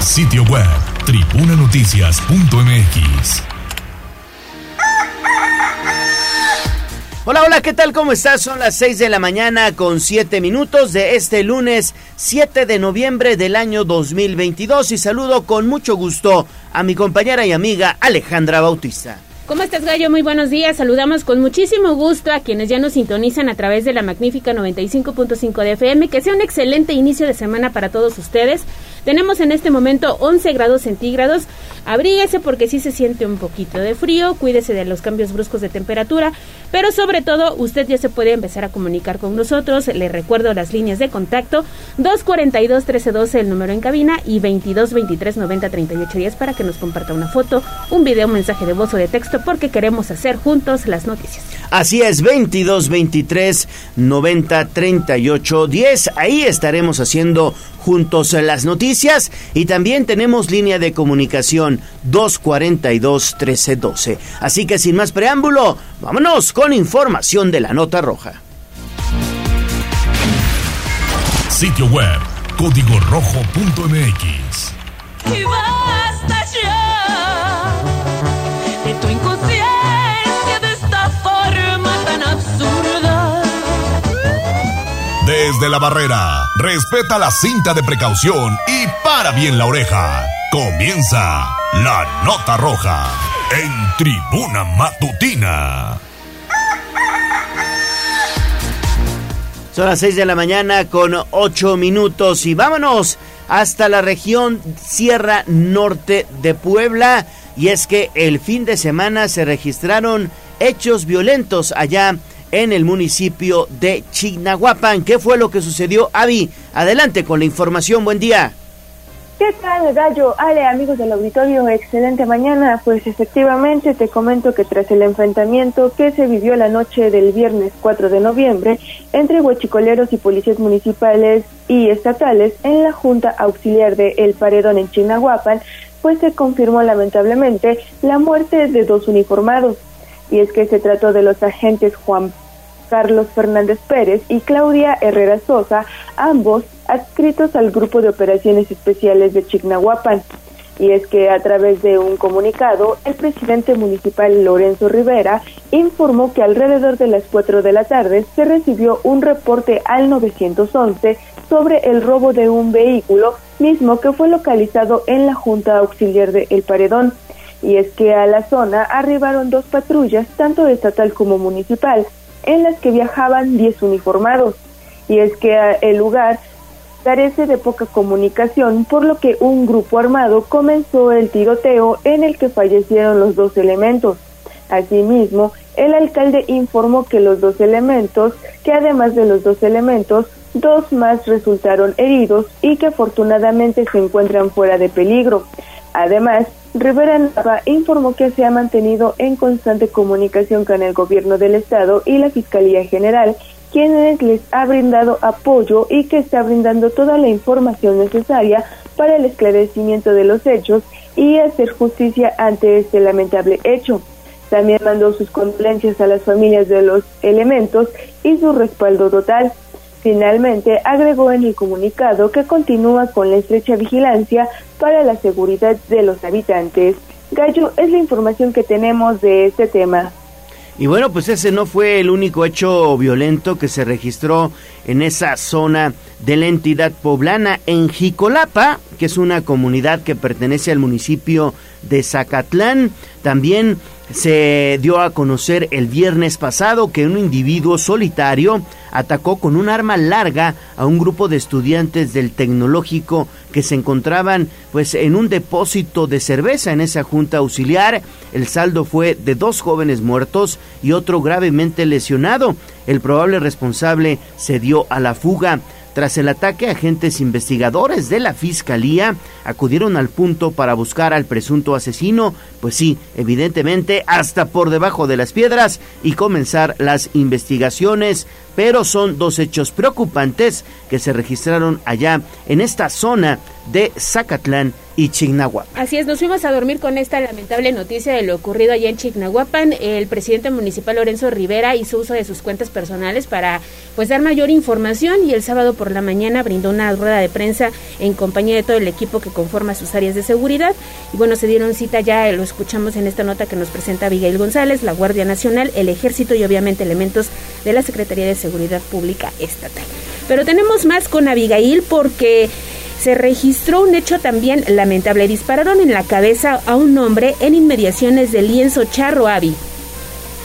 Sitio web, tribunanoticias.mx. Hola, hola, ¿qué tal? ¿Cómo estás? Son las 6 de la mañana con 7 minutos de este lunes 7 de noviembre del año 2022 y saludo con mucho gusto a mi compañera y amiga Alejandra Bautista. ¿Cómo estás, Gallo? Muy buenos días. Saludamos con muchísimo gusto a quienes ya nos sintonizan a través de la magnífica 95.5 de FM. Que sea un excelente inicio de semana para todos ustedes. Tenemos en este momento 11 grados centígrados. Abríguese porque sí se siente un poquito de frío. Cuídese de los cambios bruscos de temperatura. Pero sobre todo, usted ya se puede empezar a comunicar con nosotros. Le recuerdo las líneas de contacto: 242-1312, el número en cabina, y 22-23-90-3810 para que nos comparta una foto, un video, un mensaje de voz o de texto porque queremos hacer juntos las noticias. Así es, 22 23 90 38 10. Ahí estaremos haciendo juntos las noticias y también tenemos línea de comunicación 242 1312. Así que sin más preámbulo, vámonos con información de la nota roja. Sitio web código rojo.mx. Desde la barrera, respeta la cinta de precaución y para bien la oreja. Comienza la nota roja en tribuna matutina. Son las 6 de la mañana con 8 minutos y vámonos hasta la región Sierra Norte de Puebla. Y es que el fin de semana se registraron hechos violentos allá en el municipio de Chignahuapan. ¿Qué fue lo que sucedió, Avi? Adelante con la información. Buen día. ¿Qué tal, Gallo? Ale, amigos del auditorio, excelente mañana. Pues efectivamente te comento que tras el enfrentamiento que se vivió la noche del viernes 4 de noviembre entre huachicoleros y policías municipales y estatales en la Junta Auxiliar de El Paredón en Chignahuapan, pues se confirmó lamentablemente la muerte de dos uniformados. Y es que se trató de los agentes Juan Carlos Fernández Pérez y Claudia Herrera Sosa, ambos adscritos al Grupo de Operaciones Especiales de Chignahuapan. Y es que a través de un comunicado, el presidente municipal Lorenzo Rivera informó que alrededor de las 4 de la tarde se recibió un reporte al 911 sobre el robo de un vehículo, mismo que fue localizado en la Junta Auxiliar de El Paredón. Y es que a la zona arribaron dos patrullas, tanto estatal como municipal, en las que viajaban 10 uniformados. Y es que ah, el lugar carece de poca comunicación, por lo que un grupo armado comenzó el tiroteo en el que fallecieron los dos elementos. Asimismo, el alcalde informó que los dos elementos, que además de los dos elementos, dos más resultaron heridos y que afortunadamente se encuentran fuera de peligro. Además, Rivera Nava informó que se ha mantenido en constante comunicación con el gobierno del estado y la Fiscalía General, quienes les ha brindado apoyo y que está brindando toda la información necesaria para el esclarecimiento de los hechos y hacer justicia ante este lamentable hecho. También mandó sus condolencias a las familias de los elementos y su respaldo total. Finalmente, agregó en el comunicado que continúa con la estrecha vigilancia para la seguridad de los habitantes. Gallo, es la información que tenemos de este tema. Y bueno, pues ese no fue el único hecho violento que se registró en esa zona de la entidad poblana. En Jicolapa, que es una comunidad que pertenece al municipio de Zacatlán, también se dio a conocer el viernes pasado que un individuo solitario atacó con un arma larga a un grupo de estudiantes del tecnológico que se encontraban pues en un depósito de cerveza en esa junta auxiliar. El saldo fue de dos jóvenes muertos y otro gravemente lesionado. El probable responsable se dio a la fuga. Tras el ataque, agentes investigadores de la Fiscalía acudieron al punto para buscar al presunto asesino, pues sí, evidentemente hasta por debajo de las piedras y comenzar las investigaciones, pero son dos hechos preocupantes que se registraron allá en esta zona de Zacatlán y Chignahuapan. Así es, nos fuimos a dormir con esta lamentable noticia de lo ocurrido allá en Chignahuapan. El presidente municipal Lorenzo Rivera hizo uso de sus cuentas personales para pues dar mayor información y el sábado por la mañana brindó una rueda de prensa en compañía de todo el equipo que conforma sus áreas de seguridad. Y bueno, se dieron cita ya, lo escuchamos en esta nota que nos presenta Abigail González, la Guardia Nacional, el Ejército y obviamente elementos de la Secretaría de Seguridad Pública Estatal. Pero tenemos más con Abigail porque se registró un hecho también lamentable. Dispararon en la cabeza a un hombre en inmediaciones del lienzo Charro Avi.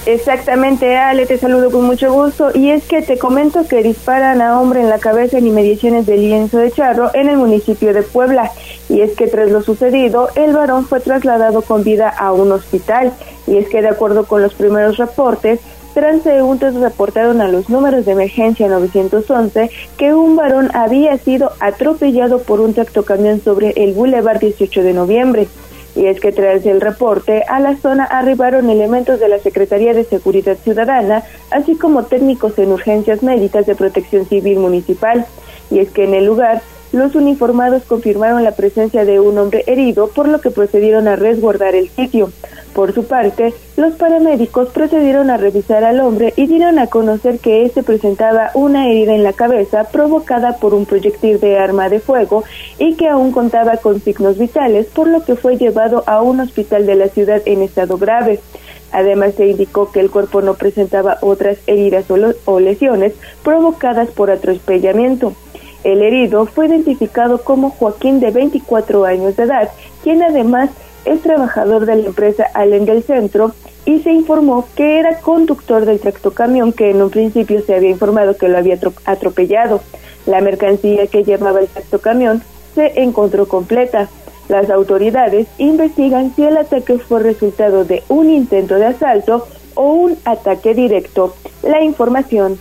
Exactamente, Ale, te saludo con mucho gusto. Y es que te comento que disparan a hombre en la cabeza en inmediaciones del lienzo de Charro en el municipio de Puebla. Y es que tras lo sucedido, el varón fue trasladado con vida a un hospital. Y es que de acuerdo con los primeros reportes, transeúntes reportaron a los números de emergencia 911 que un varón había sido atropellado por un tractocamión sobre el Boulevard 18 de noviembre. Y es que tras el reporte, a la zona arribaron elementos de la Secretaría de Seguridad Ciudadana, así como técnicos en urgencias médicas de protección civil municipal. Y es que en el lugar los uniformados confirmaron la presencia de un hombre herido, por lo que procedieron a resguardar el sitio. Por su parte, los paramédicos procedieron a revisar al hombre y dieron a conocer que éste presentaba una herida en la cabeza provocada por un proyectil de arma de fuego y que aún contaba con signos vitales, por lo que fue llevado a un hospital de la ciudad en estado grave. Además, se indicó que el cuerpo no presentaba otras heridas o lesiones provocadas por atropellamiento. El herido fue identificado como Joaquín de 24 años de edad, quien además es trabajador de la empresa Allen del Centro y se informó que era conductor del tractocamión que en un principio se había informado que lo había atropellado. La mercancía que llevaba el tractocamión se encontró completa. Las autoridades investigan si el ataque fue resultado de un intento de asalto o un ataque directo. La información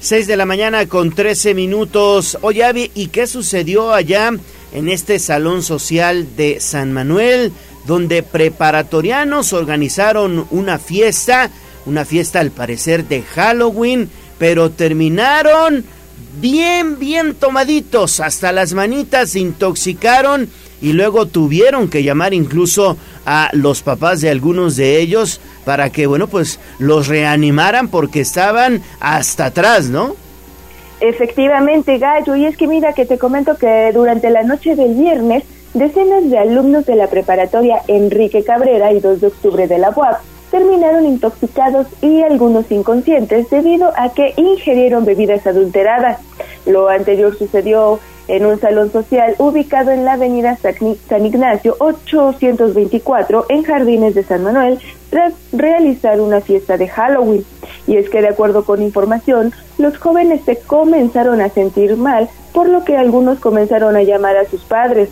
6 de la mañana con 13 minutos. Oye, ¿y qué sucedió allá en este salón social de San Manuel, donde preparatorianos organizaron una fiesta, una fiesta al parecer de Halloween, pero terminaron bien, bien tomaditos, hasta las manitas se intoxicaron y luego tuvieron que llamar incluso a los papás de algunos de ellos para que, bueno, pues los reanimaran porque estaban hasta atrás, ¿no? Efectivamente, Gallo, y es que mira que te comento que durante la noche del viernes, decenas de alumnos de la preparatoria Enrique Cabrera y 2 de octubre de la UAP terminaron intoxicados y algunos inconscientes debido a que ingirieron bebidas adulteradas. Lo anterior sucedió en un salón social ubicado en la avenida San Ignacio 824 en Jardines de San Manuel tras realizar una fiesta de Halloween. Y es que de acuerdo con información, los jóvenes se comenzaron a sentir mal, por lo que algunos comenzaron a llamar a sus padres.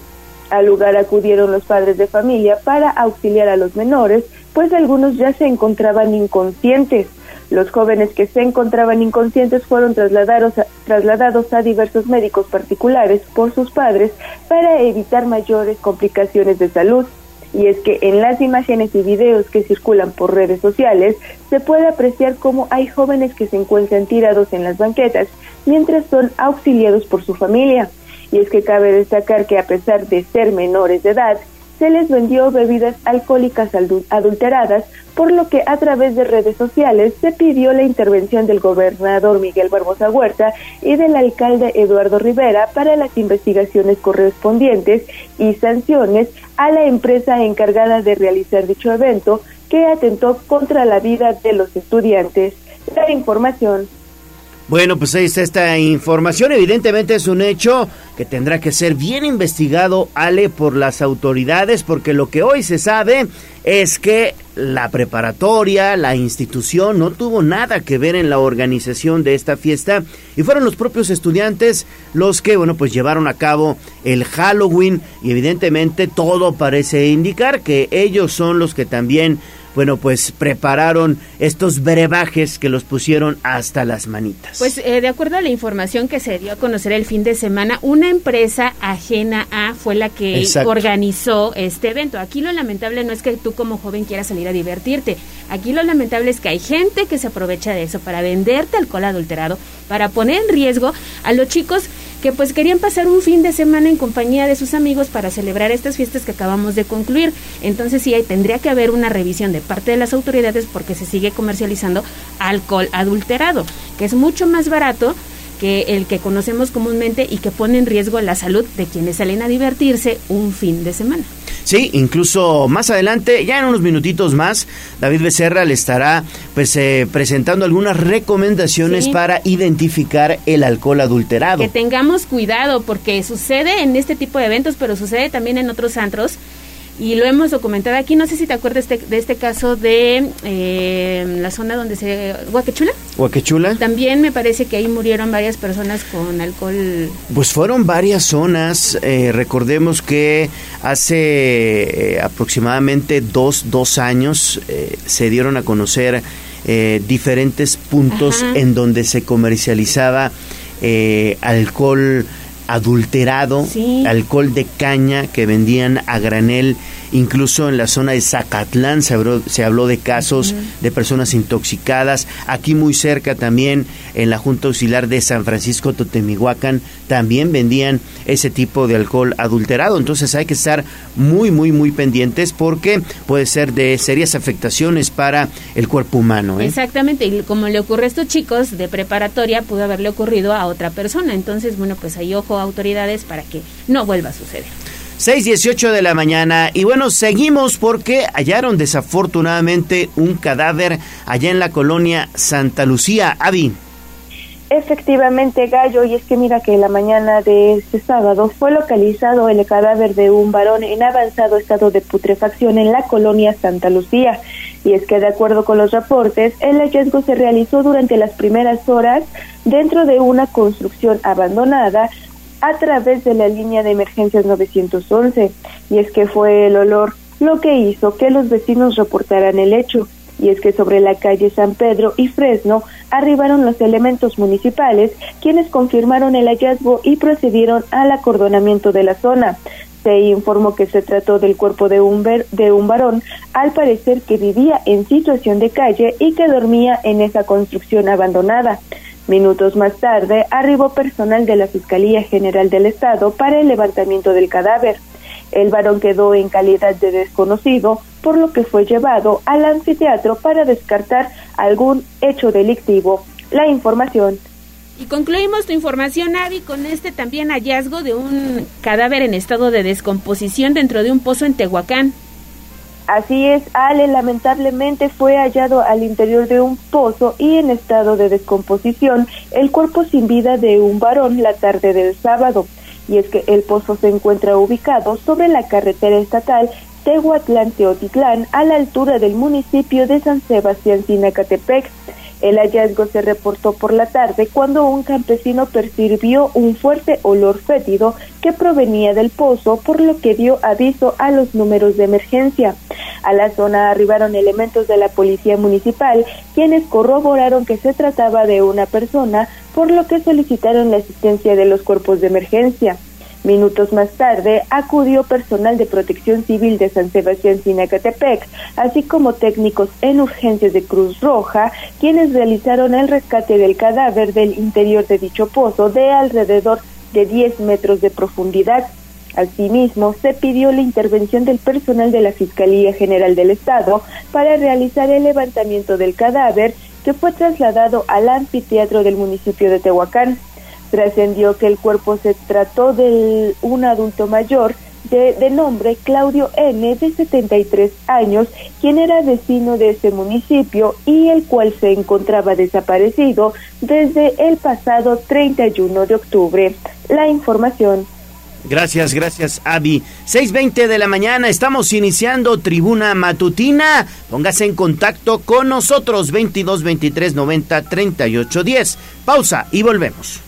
Al lugar acudieron los padres de familia para auxiliar a los menores, pues algunos ya se encontraban inconscientes. Los jóvenes que se encontraban inconscientes fueron trasladados a, trasladados a diversos médicos particulares por sus padres para evitar mayores complicaciones de salud. Y es que en las imágenes y videos que circulan por redes sociales se puede apreciar cómo hay jóvenes que se encuentran tirados en las banquetas mientras son auxiliados por su familia. Y es que cabe destacar que a pesar de ser menores de edad, se les vendió bebidas alcohólicas adulteradas, por lo que a través de redes sociales se pidió la intervención del gobernador Miguel Barbosa Huerta y del alcalde Eduardo Rivera para las investigaciones correspondientes y sanciones a la empresa encargada de realizar dicho evento que atentó contra la vida de los estudiantes. La información bueno, pues esta información. Evidentemente es un hecho que tendrá que ser bien investigado, Ale, por las autoridades, porque lo que hoy se sabe es que la preparatoria, la institución, no tuvo nada que ver en la organización de esta fiesta y fueron los propios estudiantes los que, bueno, pues llevaron a cabo el Halloween y evidentemente todo parece indicar que ellos son los que también bueno, pues prepararon estos brebajes que los pusieron hasta las manitas. Pues eh, de acuerdo a la información que se dio a conocer el fin de semana, una empresa ajena a fue la que organizó este evento. Aquí lo lamentable no es que tú como joven quieras salir a divertirte. Aquí lo lamentable es que hay gente que se aprovecha de eso para venderte alcohol adulterado, para poner en riesgo a los chicos que pues querían pasar un fin de semana en compañía de sus amigos para celebrar estas fiestas que acabamos de concluir. Entonces sí, tendría que haber una revisión de parte de las autoridades porque se sigue comercializando alcohol adulterado, que es mucho más barato que el que conocemos comúnmente y que pone en riesgo la salud de quienes salen a divertirse un fin de semana. Sí, incluso más adelante, ya en unos minutitos más, David Becerra le estará pues, eh, presentando algunas recomendaciones para identificar el alcohol adulterado. Que tengamos cuidado porque sucede en este tipo de eventos, pero sucede también en otros antros y lo hemos documentado aquí. No sé si te acuerdas de, este, de este caso de eh, la zona donde se... Huaquechula. Huaquechula. También me parece que ahí murieron varias personas con alcohol. Pues fueron varias zonas. Eh, recordemos que hace eh, aproximadamente dos, dos años se dieron a conocer diferentes puntos en donde se comercializaba alcohol adulterado, alcohol de caña que vendían a granel Incluso en la zona de Zacatlán se habló, se habló de casos de personas intoxicadas. Aquí muy cerca también, en la Junta Auxiliar de San Francisco Totemihuacán, también vendían ese tipo de alcohol adulterado. Entonces hay que estar muy, muy, muy pendientes porque puede ser de serias afectaciones para el cuerpo humano. ¿eh? Exactamente, y como le ocurre a estos chicos de preparatoria, pudo haberle ocurrido a otra persona. Entonces, bueno, pues hay ojo a autoridades para que no vuelva a suceder. 6.18 de la mañana. Y bueno, seguimos porque hallaron desafortunadamente un cadáver allá en la colonia Santa Lucía. Avi. Efectivamente, Gallo, y es que mira que la mañana de este sábado fue localizado el cadáver de un varón en avanzado estado de putrefacción en la colonia Santa Lucía. Y es que de acuerdo con los reportes, el hallazgo se realizó durante las primeras horas dentro de una construcción abandonada a través de la línea de emergencias 911 y es que fue el olor lo que hizo que los vecinos reportaran el hecho y es que sobre la calle San Pedro y Fresno arribaron los elementos municipales quienes confirmaron el hallazgo y procedieron al acordonamiento de la zona. Se informó que se trató del cuerpo de un, de un varón, al parecer que vivía en situación de calle y que dormía en esa construcción abandonada. Minutos más tarde, arribó personal de la Fiscalía General del Estado para el levantamiento del cadáver. El varón quedó en calidad de desconocido, por lo que fue llevado al anfiteatro para descartar algún hecho delictivo. La información. Y concluimos tu información, Avi, con este también hallazgo de un cadáver en estado de descomposición dentro de un pozo en Tehuacán. Así es, Ale lamentablemente fue hallado al interior de un pozo y en estado de descomposición el cuerpo sin vida de un varón la tarde del sábado. Y es que el pozo se encuentra ubicado sobre la carretera estatal Tehuatlán-Teotitlán a la altura del municipio de San Sebastián Sinacatepec. El hallazgo se reportó por la tarde cuando un campesino percibió un fuerte olor fétido que provenía del pozo, por lo que dio aviso a los números de emergencia. A la zona arribaron elementos de la policía municipal, quienes corroboraron que se trataba de una persona, por lo que solicitaron la asistencia de los cuerpos de emergencia. Minutos más tarde acudió personal de protección civil de San Sebastián Sinacatepec, así como técnicos en urgencias de Cruz Roja, quienes realizaron el rescate del cadáver del interior de dicho pozo de alrededor de 10 metros de profundidad. Asimismo, se pidió la intervención del personal de la Fiscalía General del Estado para realizar el levantamiento del cadáver que fue trasladado al anfiteatro del municipio de Tehuacán. Trascendió que el cuerpo se trató de un adulto mayor de, nombre Claudio N, de 73 años, quien era vecino de ese municipio y el cual se encontraba desaparecido desde el pasado 31 de octubre. La información. Gracias, gracias, Avi. 6:20 de la mañana, estamos iniciando Tribuna Matutina. Póngase en contacto con nosotros, 22 23 90 38 10. Pausa y volvemos.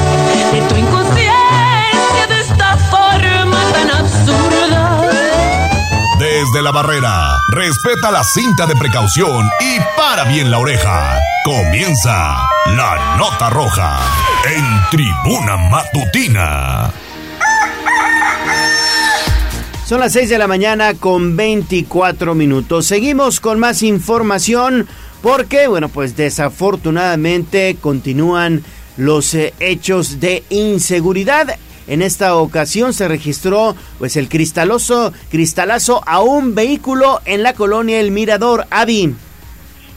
la barrera, respeta la cinta de precaución y para bien la oreja. Comienza la nota roja en tribuna matutina. Son las 6 de la mañana con 24 minutos. Seguimos con más información porque, bueno, pues desafortunadamente continúan los eh, hechos de inseguridad. En esta ocasión se registró pues el cristaloso cristalazo a un vehículo en la colonia El Mirador, Avi.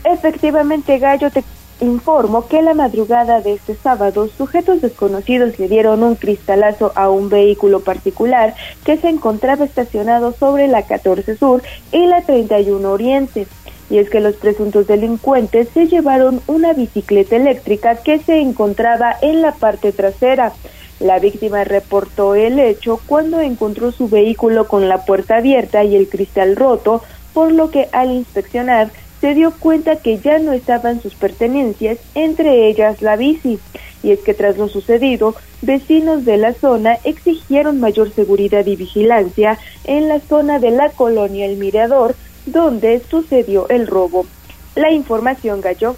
Efectivamente, Gallo, te informo que la madrugada de este sábado, sujetos desconocidos le dieron un cristalazo a un vehículo particular que se encontraba estacionado sobre la 14 Sur y la 31 Oriente. Y es que los presuntos delincuentes se llevaron una bicicleta eléctrica que se encontraba en la parte trasera. La víctima reportó el hecho cuando encontró su vehículo con la puerta abierta y el cristal roto, por lo que al inspeccionar se dio cuenta que ya no estaban sus pertenencias, entre ellas la bici. Y es que tras lo sucedido, vecinos de la zona exigieron mayor seguridad y vigilancia en la zona de la colonia El Mirador, donde sucedió el robo. La información, Gallo.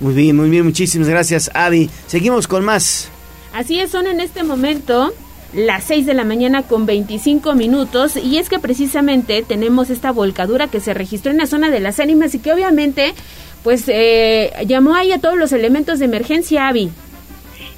Muy bien, muy bien, muchísimas gracias, Avi. Seguimos con más. Así es, son en este momento las 6 de la mañana con 25 minutos y es que precisamente tenemos esta volcadura que se registró en la zona de las ánimas y que obviamente pues eh, llamó ahí a todos los elementos de emergencia, Avi.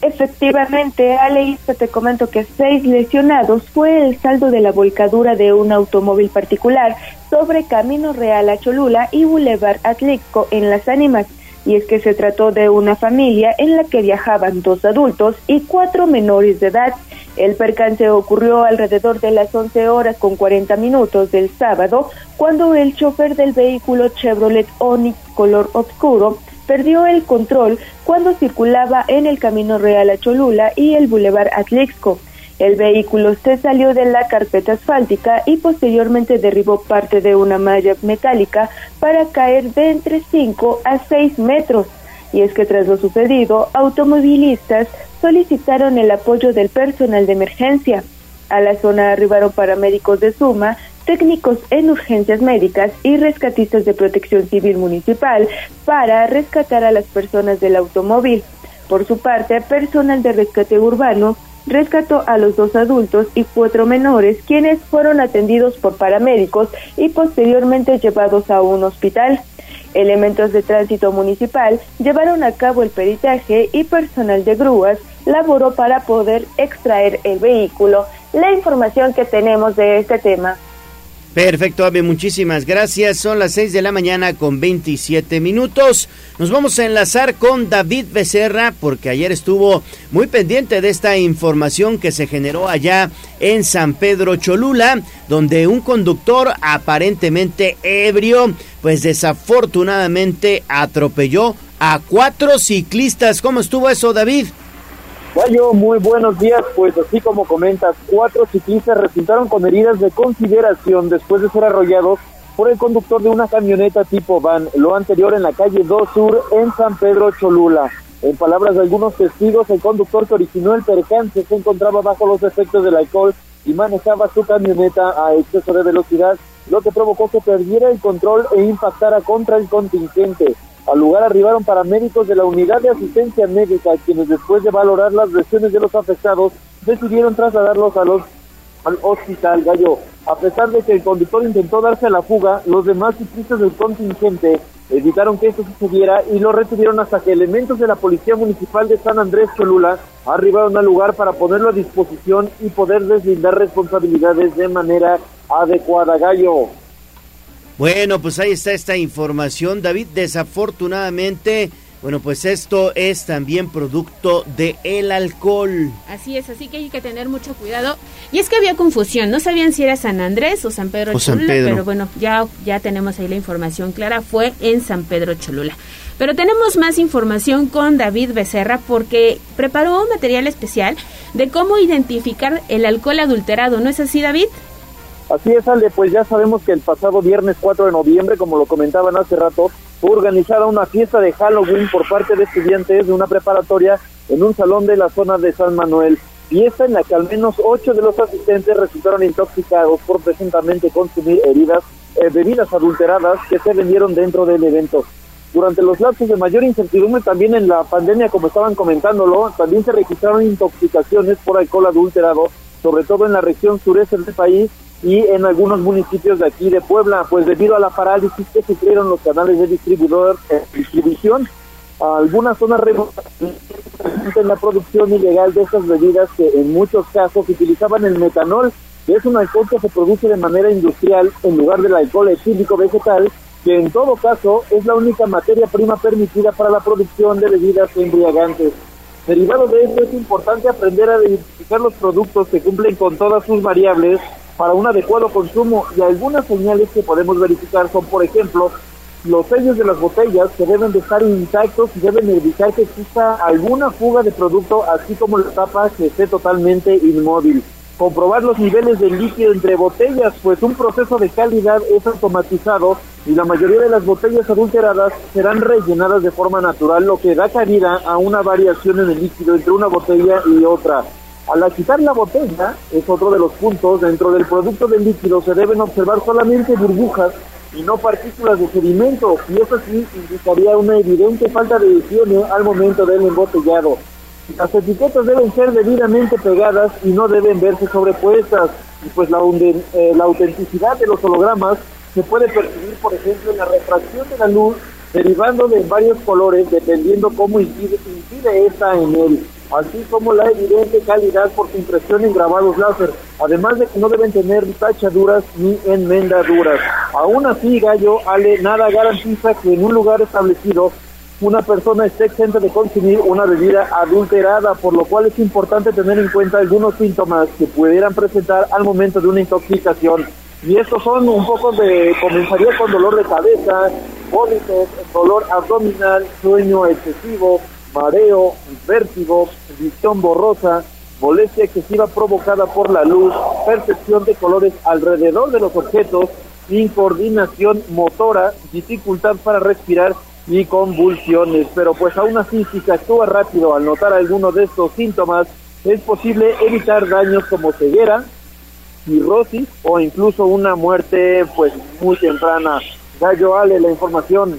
Efectivamente, Ale, te comento que seis lesionados fue el saldo de la volcadura de un automóvil particular sobre Camino Real a Cholula y Boulevard Atlixco en Las Ánimas. Y es que se trató de una familia en la que viajaban dos adultos y cuatro menores de edad. El percance ocurrió alrededor de las 11 horas con 40 minutos del sábado, cuando el chofer del vehículo Chevrolet Onix color oscuro perdió el control cuando circulaba en el Camino Real a Cholula y el Boulevard Atlixco. El vehículo se salió de la carpeta asfáltica y posteriormente derribó parte de una malla metálica para caer de entre 5 a 6 metros. Y es que tras lo sucedido, automovilistas solicitaron el apoyo del personal de emergencia. A la zona arribaron paramédicos de Suma, técnicos en urgencias médicas y rescatistas de protección civil municipal para rescatar a las personas del automóvil. Por su parte, personal de rescate urbano rescató a los dos adultos y cuatro menores, quienes fueron atendidos por paramédicos y posteriormente llevados a un hospital. Elementos de tránsito municipal llevaron a cabo el peritaje y personal de grúas laboró para poder extraer el vehículo. La información que tenemos de este tema. Perfecto, Ave, muchísimas gracias. Son las 6 de la mañana con 27 minutos. Nos vamos a enlazar con David Becerra porque ayer estuvo muy pendiente de esta información que se generó allá en San Pedro Cholula, donde un conductor aparentemente ebrio, pues desafortunadamente atropelló a cuatro ciclistas. ¿Cómo estuvo eso, David? Gallo, muy buenos días. Pues así como comentas, cuatro ciclistas resultaron con heridas de consideración después de ser arrollados por el conductor de una camioneta tipo van, lo anterior en la calle 2 Sur en San Pedro Cholula. En palabras de algunos testigos, el conductor que originó el percance se encontraba bajo los efectos del alcohol y manejaba su camioneta a exceso de velocidad, lo que provocó que perdiera el control e impactara contra el contingente. Al lugar arribaron paramédicos de la unidad de asistencia médica, quienes después de valorar las lesiones de los afectados, decidieron trasladarlos al hospital Gallo. A pesar de que el conductor intentó darse a la fuga, los demás ciclistas del contingente evitaron que esto sucediera y lo retuvieron hasta que elementos de la Policía Municipal de San Andrés Cholula arribaron al lugar para ponerlo a disposición y poder deslindar responsabilidades de manera adecuada. Gallo. Bueno, pues ahí está esta información, David. Desafortunadamente, bueno, pues esto es también producto de el alcohol. Así es, así que hay que tener mucho cuidado. Y es que había confusión, no sabían si era San Andrés o San Pedro Cholula, pero bueno, ya, ya tenemos ahí la información clara, fue en San Pedro Cholula. Pero tenemos más información con David Becerra porque preparó un material especial de cómo identificar el alcohol adulterado, ¿no es así, David? Así es, Ale, pues ya sabemos que el pasado viernes 4 de noviembre, como lo comentaban hace rato, fue organizada una fiesta de Halloween por parte de estudiantes de una preparatoria en un salón de la zona de San Manuel. fiesta en la que al menos ocho de los asistentes resultaron intoxicados por presuntamente consumir heridas, eh, bebidas adulteradas que se vendieron dentro del evento. Durante los lapsos de mayor incertidumbre, también en la pandemia, como estaban comentándolo, también se registraron intoxicaciones por alcohol adulterado, sobre todo en la región sureste del país y en algunos municipios de aquí de Puebla, pues debido a la parálisis que sufrieron los canales de distribuidor, eh, distribución, algunas zonas en la producción ilegal de estas bebidas que en muchos casos utilizaban el metanol, que es un alcohol que se produce de manera industrial en lugar del alcohol etílico vegetal, que en todo caso es la única materia prima permitida para la producción de bebidas embriagantes. Derivado de esto es importante aprender a identificar los productos que cumplen con todas sus variables para un adecuado consumo y algunas señales que podemos verificar son, por ejemplo, los sellos de las botellas que deben de estar intactos y deben evitar que exista alguna fuga de producto, así como la tapa que esté totalmente inmóvil. Comprobar los niveles de líquido entre botellas, pues un proceso de calidad es automatizado y la mayoría de las botellas adulteradas serán rellenadas de forma natural, lo que da cabida a una variación en el líquido entre una botella y otra. Al quitar la botella, es otro de los puntos, dentro del producto del líquido se deben observar solamente burbujas y no partículas de sedimento, y eso sí indicaría una evidente falta de higiene al momento del embotellado. Las etiquetas deben ser debidamente pegadas y no deben verse sobrepuestas, y pues la, eh, autenticidad de los hologramas se puede percibir, por ejemplo, en la refracción de la luz derivando de varios colores dependiendo cómo incide, incide esta en él así como la evidente calidad por su impresión en grabados láser, además de que no deben tener tachaduras ni enmendaduras. Aún así, Gallo, Ale, nada garantiza que en un lugar establecido una persona esté exenta de consumir una bebida adulterada, por lo cual es importante tener en cuenta algunos síntomas que pudieran presentar al momento de una intoxicación. Y estos son un poco de, comenzaría con dolor de cabeza, vómitos, dolor abdominal, sueño excesivo, mareo, vértigo, visión borrosa, molestia excesiva provocada por la luz, percepción de colores alrededor de los objetos, incoordinación motora, dificultad para respirar y convulsiones. Pero pues aún así, si se actúa rápido al notar alguno de estos síntomas, es posible evitar daños como ceguera, cirrosis o incluso una muerte pues muy temprana. Gallo Ale, la información.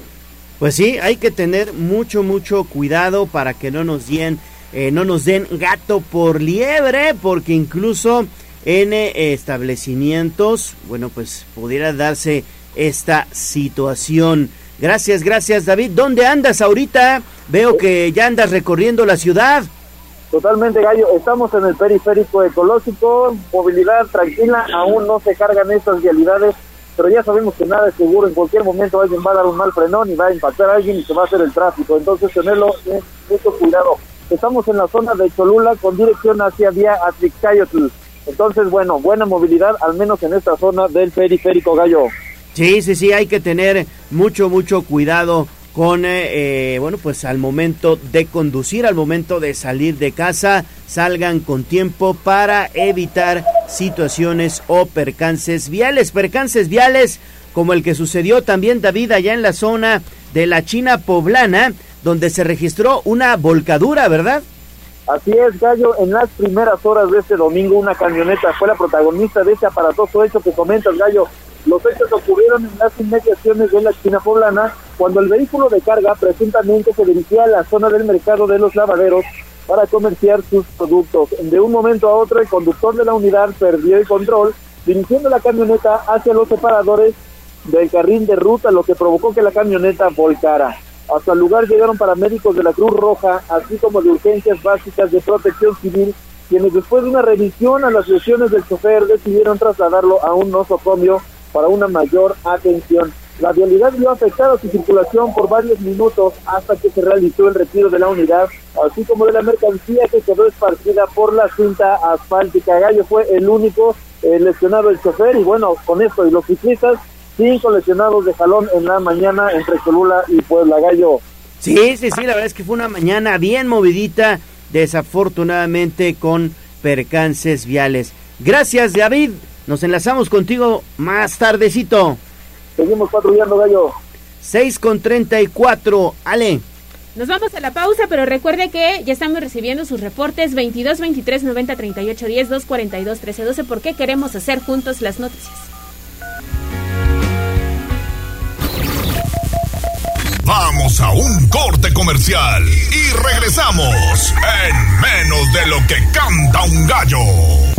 Pues sí, hay que tener mucho, mucho cuidado para que no nos den, eh, no nos den gato por liebre, porque incluso en establecimientos, bueno, pues pudiera darse esta situación. Gracias, gracias David. ¿Dónde andas ahorita? Veo que ya andas recorriendo la ciudad. Totalmente, Gallo. Estamos en el periférico ecológico, movilidad tranquila, aún no se cargan estas vialidades pero ya sabemos que nada es seguro, en cualquier momento alguien va a dar un mal frenón y va a impactar a alguien y se va a hacer el tráfico, entonces tenerlo es mucho cuidado. Estamos en la zona de Cholula con dirección hacia vía Atrixcayotl, entonces bueno, buena movilidad al menos en esta zona del periférico Gallo. Sí, sí, sí, hay que tener mucho, mucho cuidado con, eh, eh, bueno, pues al momento de conducir, al momento de salir de casa, salgan con tiempo para evitar situaciones o percances viales, percances viales como el que sucedió también David allá en la zona de la China poblana, donde se registró una volcadura, ¿verdad? Así es, Gallo, en las primeras horas de este domingo una camioneta fue la protagonista de ese aparatoso hecho que comentas, Gallo, los hechos ocurrieron en las inmediaciones de la China poblana cuando el vehículo de carga presuntamente se dirigía a la zona del mercado de los lavaderos para comerciar sus productos. De un momento a otro el conductor de la unidad perdió el control dirigiendo la camioneta hacia los separadores del carril de ruta, lo que provocó que la camioneta volcara. Hasta el lugar llegaron paramédicos de la Cruz Roja, así como de urgencias básicas de protección civil, quienes después de una revisión a las lesiones del chofer decidieron trasladarlo a un nosocomio para una mayor atención. La vialidad vio afectada su circulación por varios minutos hasta que se realizó el retiro de la unidad, así como de la mercancía que quedó esparcida por la cinta asfáltica. Gallo fue el único eh, lesionado el chofer y bueno, con esto y los ciclistas, cinco lesionados de jalón en la mañana entre Cholula y Puebla Gallo. Sí, sí, sí, la verdad es que fue una mañana bien movidita, desafortunadamente con percances viales. Gracias, David. Nos enlazamos contigo más tardecito. Seguimos patrullando, gallo. 6 con 34, Ale. Nos vamos a la pausa, pero recuerde que ya estamos recibiendo sus reportes 22 23 90 38 10 2 42 13 12 porque queremos hacer juntos las noticias. Vamos a un corte comercial y regresamos en menos de lo que canta un gallo.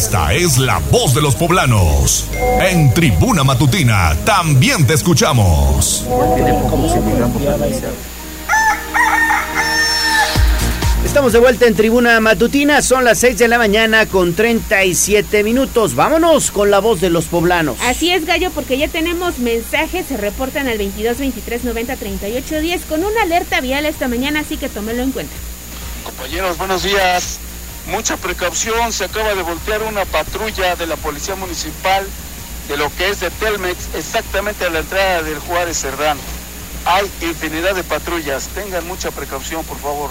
Esta es la voz de los poblanos. En Tribuna Matutina también te escuchamos. Estamos de vuelta en Tribuna Matutina, son las 6 de la mañana con 37 minutos. Vámonos con la voz de los poblanos. Así es, Gallo, porque ya tenemos mensajes, se reportan al 22 23 90 38 10 con una alerta vial esta mañana, así que tómelo en cuenta. Compañeros, buenos días. Mucha precaución, se acaba de voltear una patrulla de la Policía Municipal de lo que es de Telmex, exactamente a la entrada del Juárez Cerdán. Hay infinidad de patrullas, tengan mucha precaución, por favor.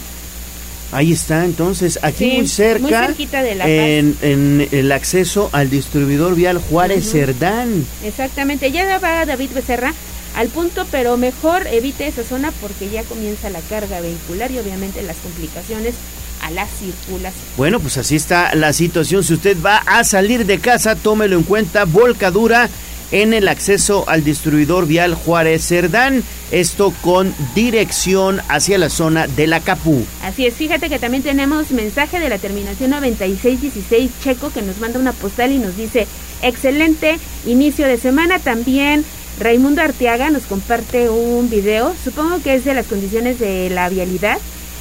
Ahí está, entonces, aquí Sí, muy cerca, muy cerquita de La en el acceso al distribuidor vial Juárez Cerdán. Exactamente, ya va David Becerra al punto, pero mejor evite esa zona porque ya comienza la carga vehicular y obviamente las complicaciones a la circulación. Bueno, pues así está la situación. Si usted va a salir de casa, tómelo en cuenta. Volcadura en el acceso al distribuidor vial Juárez Cerdán. Esto con dirección hacia la zona de la Capú. Así es, fíjate que también tenemos mensaje de la terminación 9616 Checo que nos manda una postal y nos dice, excelente inicio de semana. También Raimundo Arteaga nos comparte un video, supongo que es de las condiciones de la vialidad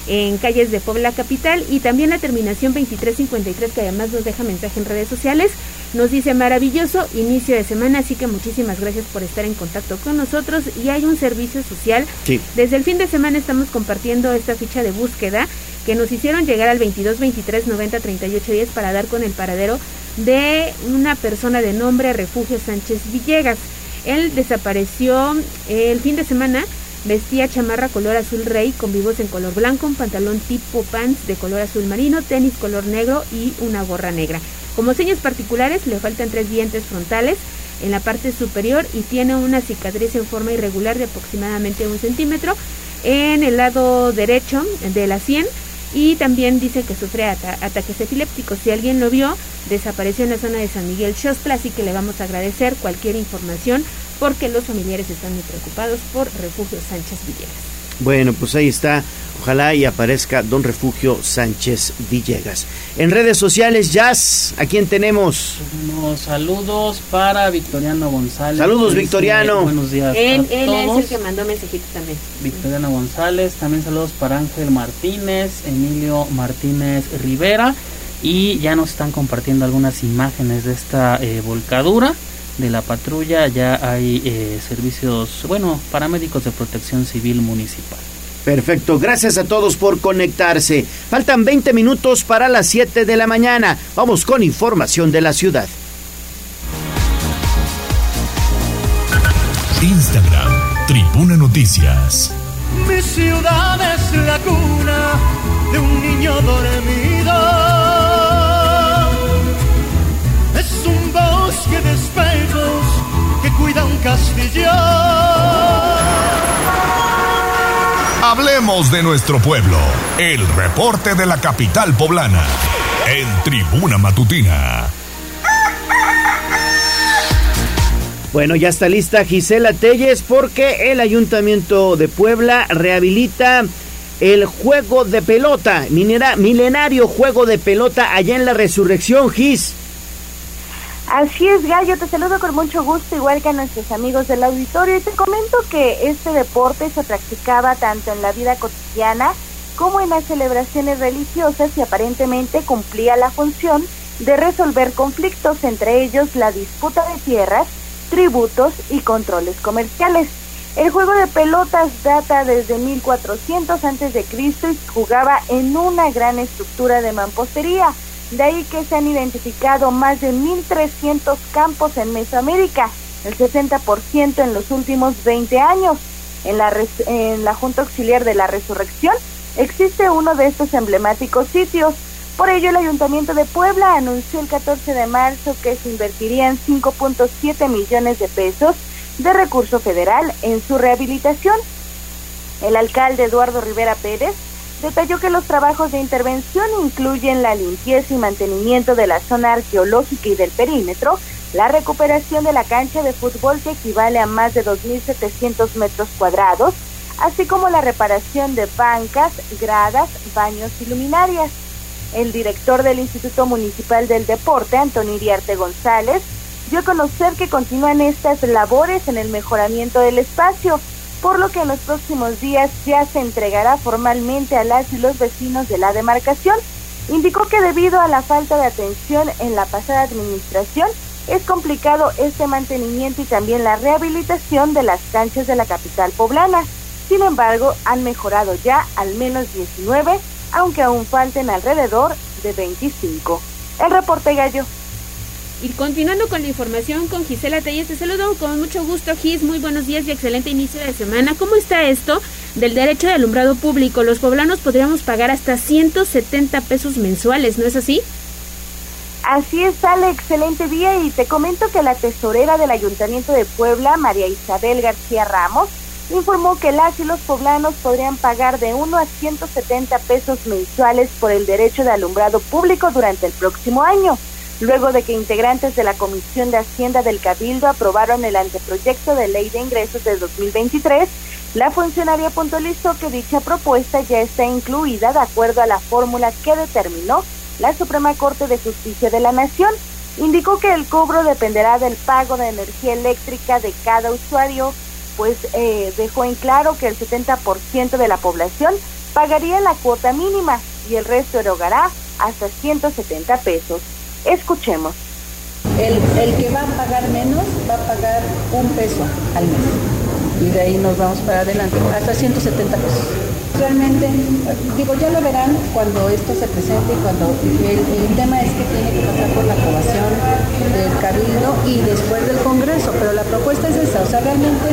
en calles de Puebla Capital y también la terminación 2353 que además nos deja mensaje en redes sociales. Nos dice maravilloso inicio de semana, así que muchísimas gracias por estar en contacto con nosotros y hay un servicio social. Sí. Desde el fin de semana estamos compartiendo esta ficha de búsqueda que nos hicieron llegar al 22 23 90 38 10 para dar con el paradero de una persona de nombre Refugio Sánchez Villegas. Él desapareció el fin de semana Vestía chamarra color azul rey con vivos en color blanco, un pantalón tipo pants de color azul marino, tenis color negro y una gorra negra. Como señas particulares le faltan tres dientes frontales en la parte superior y tiene una cicatriz en forma irregular de aproximadamente un centímetro en el lado derecho de la sien y también dice que sufre ata- ataques epilépticos. Si alguien lo vio, desapareció en la zona de San Miguel Xostla, así que le vamos a agradecer cualquier información porque los familiares están muy preocupados por Refugio Sánchez Villegas. Bueno, pues ahí está. Ojalá y aparezca Don Refugio Sánchez Villegas. En redes sociales, Jazz, ¿a quién tenemos? Unos saludos para Victoriano González. Saludos, Dice, Victoriano. Buenos días. Él, a él es el que mandó mensajitos también. Victoriano González. También saludos para Ángel Martínez, Emilio Martínez Rivera. Y ya nos están compartiendo algunas imágenes de esta eh, volcadura de la patrulla. Ya hay eh, servicios, bueno, paramédicos de protección civil municipal. Perfecto, gracias a todos por conectarse. Faltan 20 minutos para las 7 de la mañana. Vamos con información de la ciudad. Instagram, Tribuna Noticias. Mi ciudad es la cuna de un niño dormido. Es un bosque de castillo. Hablemos de nuestro pueblo. El reporte de la capital poblana. En Tribuna Matutina. Bueno, ya está lista Gisela Telles porque el Ayuntamiento de Puebla rehabilita el juego de pelota, minera- milenario juego de pelota allá en la Resurrección, Gis. Así es, Gallo, te saludo con mucho gusto, igual que a nuestros amigos del auditorio, y te comento que este deporte se practicaba tanto en la vida cotidiana como en las celebraciones religiosas y aparentemente cumplía la función de resolver conflictos, entre ellos la disputa de tierras, tributos y controles comerciales. El juego de pelotas data desde 1400 antes de Cristo y jugaba en una gran estructura de mampostería. De ahí que se han identificado más de 1.300 campos en Mesoamérica, el 60% en los últimos 20 años. En la, Junta Auxiliar de la Resurrección existe uno de estos emblemáticos sitios. Por ello, el Ayuntamiento de Puebla anunció el 14 de marzo que se invertirían 5.7 millones de pesos de recurso federal en su rehabilitación. El alcalde Eduardo Rivera Pérez detalló que los trabajos de intervención incluyen la limpieza y mantenimiento de la zona arqueológica y del perímetro, la recuperación de la cancha de fútbol que equivale a más de 2.700 metros cuadrados, así como la reparación de bancas, gradas, baños y luminarias. El director del Instituto Municipal del Deporte, Antonio Iriarte González, dio a conocer que continúan estas labores en el mejoramiento del espacio, por lo que en los próximos días ya se entregará formalmente a las y los vecinos de la demarcación. Indicó que debido a la falta de atención en la pasada administración, es complicado este mantenimiento y también la rehabilitación de las canchas de la capital poblana. Sin embargo, han mejorado ya al menos 19, aunque aún falten alrededor de 25. El reporte gallo. Y continuando con la información con Gisela Telles, te saludo con mucho gusto, Gis. Muy buenos días y excelente inicio de semana. ¿Cómo está esto del derecho de alumbrado público? Los poblanos podríamos pagar hasta 170 pesos mensuales, ¿no es así? Así es, sale excelente día y te comento que la tesorera del Ayuntamiento de Puebla, María Isabel García Ramos, informó que las y los poblanos podrían pagar de 1 a 170 pesos mensuales por el derecho de alumbrado público durante el próximo año luego de que integrantes de la Comisión de Hacienda del Cabildo aprobaron el anteproyecto de ley de ingresos de 2023, la funcionaria puntualizó que dicha propuesta ya está incluida de acuerdo a la fórmula que determinó la Suprema Corte de Justicia de la Nación. Indicó que el cobro dependerá del pago de energía eléctrica de cada usuario, pues eh, dejó en claro que el 70% de la población pagaría la cuota mínima y el resto erogará hasta 170 pesos. Escuchemos. El, el, que va a pagar menos va a pagar un peso al mes. Y de ahí nos vamos para adelante, hasta 170 pesos. Realmente, digo, ya lo verán cuando esto se presente y cuando el, tema es que tiene que pasar por la aprobación del Cabildo y después del Congreso, pero la propuesta es esa, o sea, realmente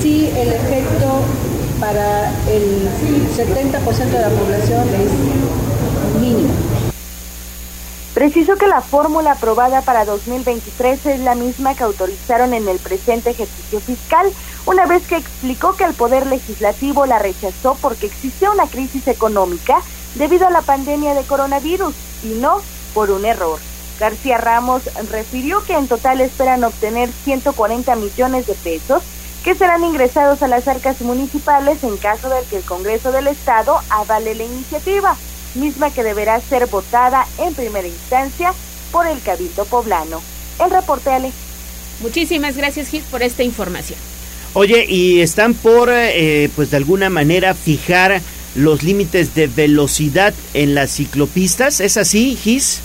sí el efecto para el 70% de la población es mínimo. Precisó que la fórmula aprobada para 2023 es la misma que autorizaron en el presente ejercicio fiscal, una vez que explicó que el Poder Legislativo la rechazó porque existía una crisis económica debido a la pandemia de coronavirus y no por un error. García Ramos refirió que en total esperan obtener 140 millones de pesos que serán ingresados a las arcas municipales en caso de que el Congreso del Estado avale la iniciativa misma que deberá ser votada en primera instancia por el Cabildo Poblano. El reporte, Ale. Muchísimas gracias, Gis, por esta información. Oye, y están por, eh, pues de alguna manera, fijar los límites de velocidad en las ciclopistas. ¿Es así, Gis?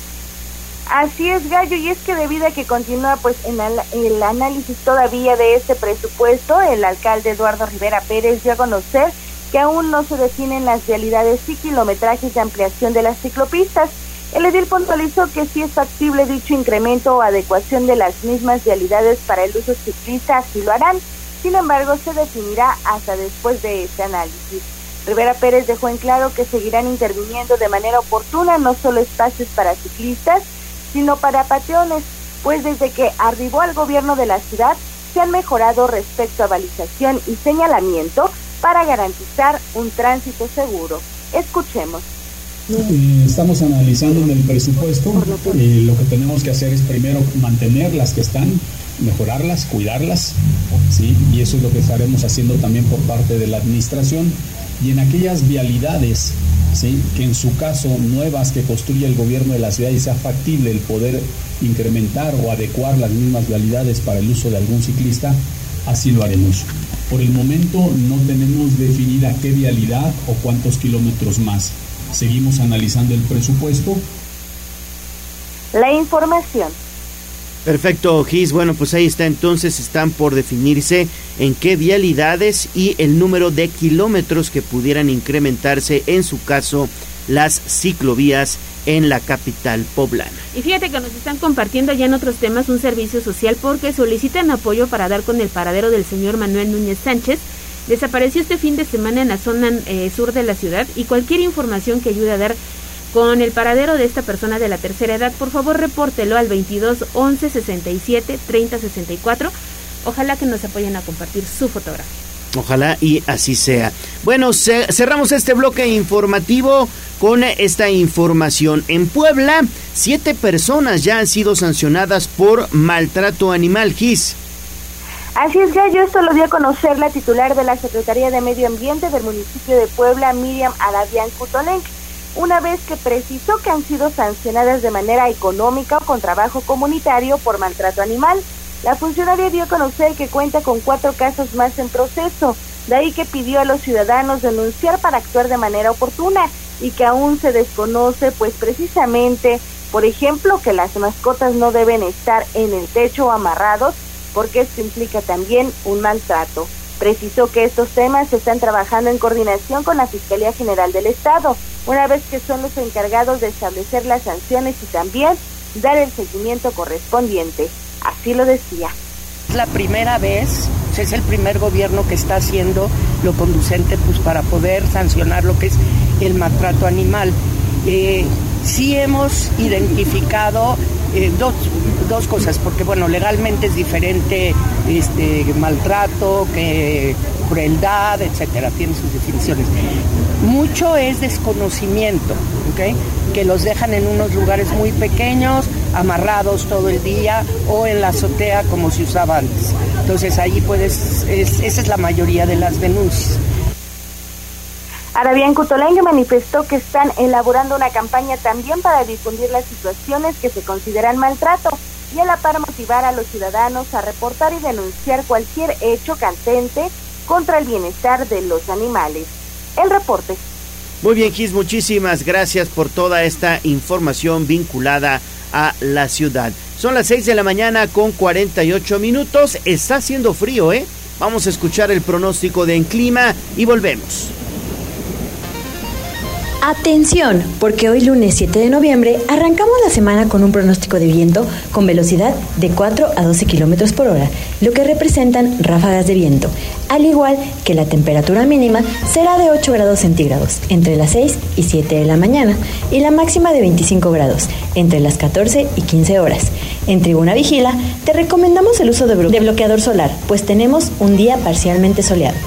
Así es, Gallo, y es que debido a que continúa pues en el análisis todavía de este presupuesto, el alcalde Eduardo Rivera Pérez dio a conocer que aún no se definen las realidades y kilometrajes de ampliación de las ciclopistas. El edil puntualizó que si es factible dicho incremento o adecuación de las mismas realidades para el uso ciclista, así lo harán. Sin embargo, se definirá hasta después de este análisis. Rivera Pérez dejó en claro que seguirán interviniendo de manera oportuna no solo espacios para ciclistas, sino para pateones, pues desde que arribó al gobierno de la ciudad se han mejorado respecto a balización y señalamiento para garantizar un tránsito seguro. Escuchemos. Eh, estamos analizando en el presupuesto. Eh, lo que tenemos que hacer es primero mantener las que están, mejorarlas, cuidarlas, ¿sí? y eso es lo que estaremos haciendo también por parte de la administración. Y en aquellas vialidades ¿sí? que en su caso nuevas que construya el gobierno de la ciudad y sea factible el poder incrementar o adecuar las mismas vialidades para el uso de algún ciclista, así lo haremos. Por el momento no tenemos definida qué vialidad o cuántos kilómetros más. Seguimos analizando el presupuesto. La información. Perfecto, Gis. Bueno, pues ahí está. Entonces están por definirse en qué vialidades y el número de kilómetros que pudieran incrementarse en su caso las ciclovías en la capital poblana. Y fíjate que nos están compartiendo ya en otros temas un servicio social porque solicitan apoyo para dar con el paradero del señor Manuel Núñez Sánchez. Desapareció este fin de semana en la zona eh, sur de la ciudad y cualquier información que ayude a dar con el paradero de esta persona de la tercera edad, por favor repórtelo al 22 11 67 30 64. Ojalá que nos apoyen a compartir su fotografía. Ojalá y así sea. Bueno, cerramos este bloque informativo con esta información. En Puebla, siete personas ya han sido sancionadas por maltrato animal. Gis. Así es, Gallo, esto lo dio a conocer la titular de la Secretaría de Medio Ambiente del municipio de Puebla, Miriam Arabian Cutolenc, una vez que precisó que han sido sancionadas de manera económica o con trabajo comunitario por maltrato animal. La funcionaria dio a conocer que cuenta con cuatro casos más en proceso, de ahí que pidió a los ciudadanos denunciar para actuar de manera oportuna y que aún se desconoce, pues precisamente, por ejemplo, que las mascotas no deben estar en el techo amarrados, porque esto implica también un maltrato. Precisó que estos temas se están trabajando en coordinación con la Fiscalía General del Estado, una vez que son los encargados de establecer las sanciones y también dar el seguimiento correspondiente. Así lo decía. Es la primera vez, es el primer gobierno que está haciendo lo conducente pues, para poder sancionar lo que es el maltrato animal. Eh, sí hemos identificado eh, dos, dos, cosas, porque bueno, legalmente es diferente este maltrato que crueldad, etcétera, tiene sus definiciones. Mucho es desconocimiento. Que los dejan en unos lugares muy pequeños, amarrados todo el día o en la azotea como se usaba antes. Entonces ahí puedes, esa es la mayoría de las denuncias. Arabián Cutolengue manifestó que están elaborando una campaña también para difundir las situaciones que se consideran maltrato y a la par motivar a los ciudadanos a reportar y denunciar cualquier hecho cantente contra el bienestar de los animales. El reporte. Muy bien, Gis, muchísimas gracias por toda esta información vinculada a la ciudad. Son las 6 de la mañana con 48 minutos. Está haciendo frío, ¿eh? Vamos a escuchar el pronóstico de clima y volvemos. Atención, porque hoy lunes 7 de noviembre arrancamos la semana con un pronóstico de viento con velocidad de 4 a 12 kilómetros por hora, lo que representan ráfagas de viento, al igual que la temperatura mínima será de 8 grados centígrados entre las 6 y 7 de la mañana y la máxima de 25 grados entre las 14 y 15 horas. En Tribuna Vigila te recomendamos el uso de, bloqueador solar, pues tenemos un día parcialmente soleado.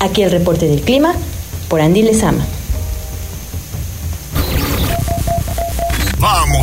Aquí el reporte del clima por Andy Lezama.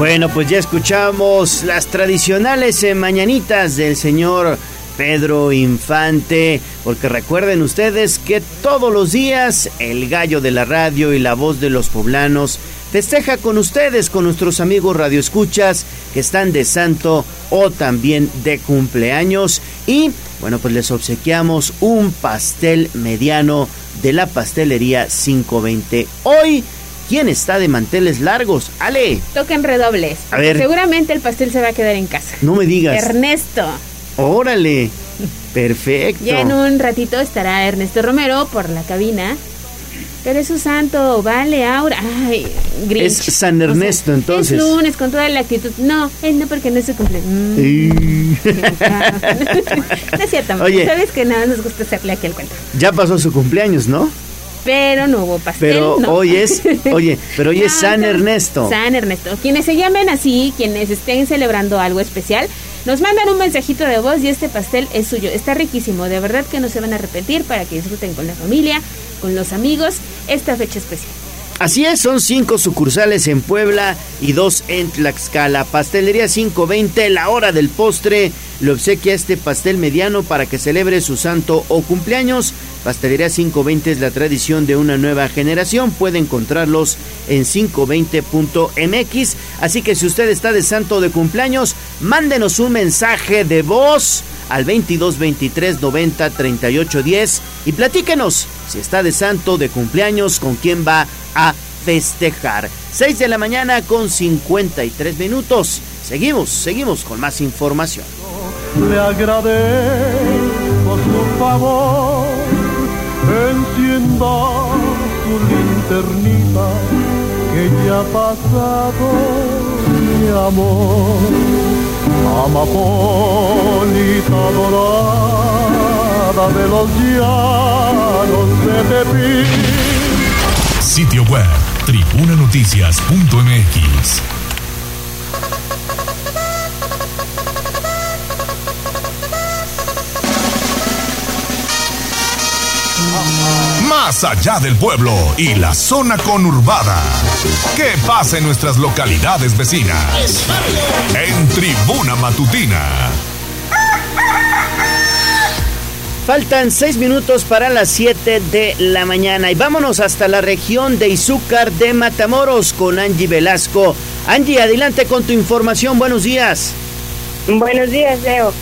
Bueno, pues ya escuchamos las tradicionales mañanitas del señor Pedro Infante, porque recuerden ustedes que todos los días el gallo de la radio y la voz de los poblanos festeja con ustedes, con nuestros amigos radioescuchas que están de santo o también de cumpleaños y bueno, pues les obsequiamos un pastel mediano de la pastelería 520. Hoy ¿Quién está de manteles largos? Ale. Toquen redobles. A ver. Seguramente el pastel se va a quedar en casa. No me digas. Ernesto. Órale. Perfecto. Ya en un ratito estará Ernesto Romero por la cabina. Pero es su santo, vale, Aura. Ay, Grinch. Es San Ernesto, entonces. Es lunes, con toda la actitud. No, no, porque no es su cumpleaños. Mm. no es cierto, Oye, sabes que nada nos gusta hacerle aquí el cuento. Ya pasó su cumpleaños, ¿no? Pero no hubo pastel. Pero hoy es, oye, pero hoy es San Ernesto. San Ernesto. Quienes se llamen así, quienes estén celebrando algo especial, nos mandan un mensajito de voz y este pastel es suyo. Está riquísimo, de verdad que no se van a repetir para que disfruten con la familia, con los amigos, esta fecha especial. Así es, son cinco sucursales en Puebla y dos en Tlaxcala. Pastelería 520, la hora del postre. Le obsequia este pastel mediano para que celebre su santo o cumpleaños. Pastelería 520 es la tradición de una nueva generación. Puede encontrarlos en 520.mx. Así que si usted está de santo de cumpleaños, mándenos un mensaje de voz al 22 23 90 38 10 y platíquenos si está de santo de cumpleaños, con quién va a festejar. 6 de la mañana con 53 minutos. Seguimos, seguimos con más información. Le agradezco su favor, encienda su linternita que ya ha pasado mi amor. Amapolita dorada de los llanos de Tepic. Sitio web tribunanoticias.mx Más allá del pueblo y la zona conurbada. ¿Qué pasa en nuestras localidades vecinas? En Tribuna Matutina. Faltan seis minutos para las 7 de la mañana y vámonos hasta la región de Izúcar de Matamoros con Angie Velasco. Angie, adelante con tu información. Buenos días. Buenos días, Leo.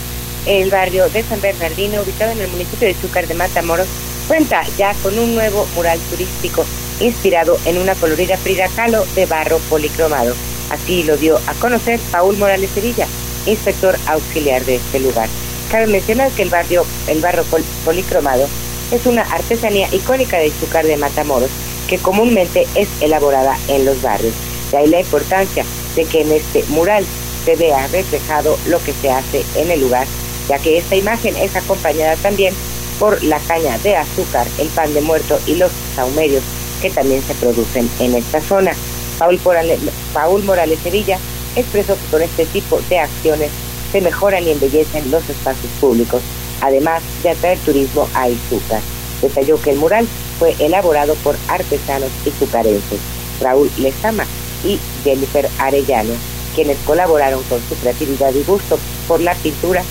El barrio de San Bernardino, ubicado en el municipio de Izúcar de Matamoros, cuenta ya con un nuevo mural turístico inspirado en una colorida Frida de barro policromado. Así lo dio a conocer Paul Morales Sevilla, inspector auxiliar de este lugar. Cabe mencionar que el barrio, el barro policromado es una artesanía icónica de Izúcar de Matamoros que comúnmente es elaborada en los barrios. De ahí la importancia de que en este mural se vea reflejado lo que se hace en el lugar, ya que esta imagen es acompañada también por la caña de azúcar, el pan de muerto y los saumerios que también se producen en esta zona. Paul Morales, Paul Morales Sevilla expresó que con este tipo de acciones se mejoran y embellecen los espacios públicos, además de atraer turismo a Izúcar. Detalló que el mural fue elaborado por artesanos izucarenses, Raúl Lezama y Jennifer Arellano, quienes colaboraron con su creatividad y gusto por la pintura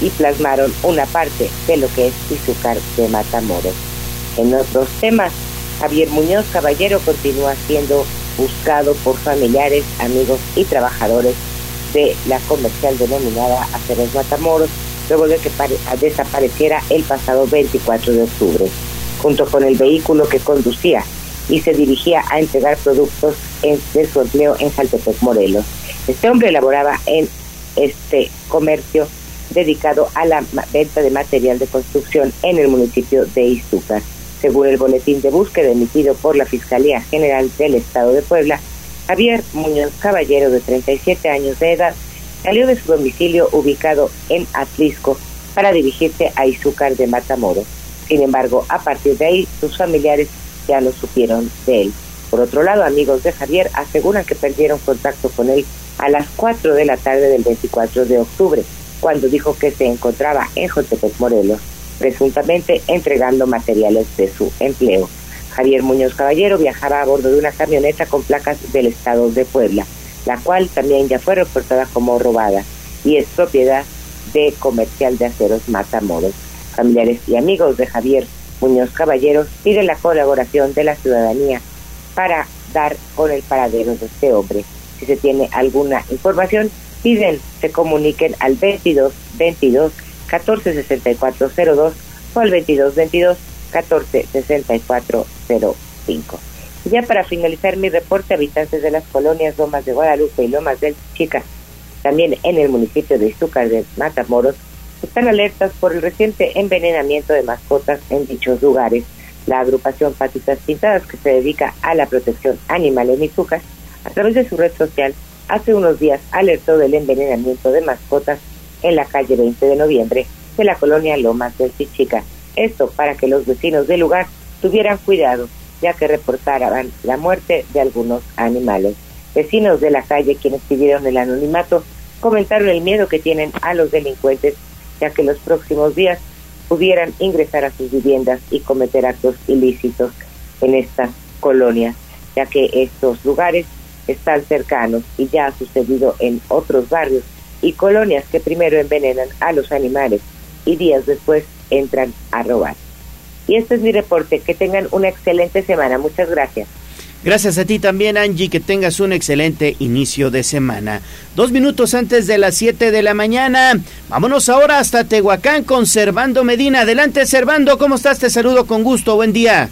y plasmaron una parte de lo que es Izúcar de Matamoros. En otros temas, Javier Muñoz Caballero continúa siendo buscado por familiares, amigos y trabajadores de la comercial denominada Aceros Matamoros, luego de que desapareciera el pasado 24 de octubre, junto con el vehículo que conducía y se dirigía a entregar productos de su empleo en Jaltepec, Morelos. Este hombre elaboraba en este comercio dedicado a la venta de material de construcción en el municipio de Izúcar. Según el boletín de búsqueda emitido por la Fiscalía General del Estado de Puebla, Javier Muñoz Caballero, de 37 años de edad, salió de su domicilio ubicado en Atlisco para dirigirse a Izúcar de Matamoros. Sin embargo, a partir de ahí, sus familiares ya no supieron de él. Por otro lado, amigos de Javier aseguran que perdieron contacto con él a las 4 de la tarde del 24 de octubre, cuando dijo que se encontraba en Jotepec, Morelos, presuntamente entregando materiales de su empleo. Javier Muñoz Caballero viajaba a bordo de una camioneta con placas del estado de Puebla, la cual también ya fue reportada como robada y es propiedad de Comercial de Aceros Matamoros. Familiares y amigos de Javier Muñoz Caballero piden la colaboración de la ciudadanía para dar con el paradero de este hombre. Si se tiene alguna información, piden se comuniquen al 22 22 14 64 02 o al 22 22 14 64 05. Y ya para finalizar mi reporte, habitantes de las colonias Lomas de Guadalupe y Lomas del Chica, también en el municipio de Izúcar de Matamoros, están alertas por el reciente envenenamiento de mascotas en dichos lugares. La agrupación Patitas Pintadas, que se dedica a la protección animal en Izúcar, a través de su red social, hace unos días alertó del envenenamiento de mascotas en la calle 20 de noviembre de la colonia Lomas del Chichica. Esto para que los vecinos del lugar tuvieran cuidado, ya que reportaran la muerte de algunos animales. Vecinos de la calle, quienes pidieron el anonimato, comentaron el miedo que tienen a los delincuentes, ya que los próximos días pudieran ingresar a sus viviendas y cometer actos ilícitos en estas colonias, ya que estos lugares están cercanos y ya ha sucedido en otros barrios y colonias que primero envenenan a los animales y días después entran a robar. Y este es mi reporte. Que tengan una excelente semana. Muchas gracias. Gracias a ti también, Angie, que tengas un excelente inicio de semana. Dos minutos antes de las 7 de la mañana. Vámonos ahora hasta Tehuacán con Servando Medina. Adelante, Servando, ¿cómo estás? Te saludo con gusto. Buen día.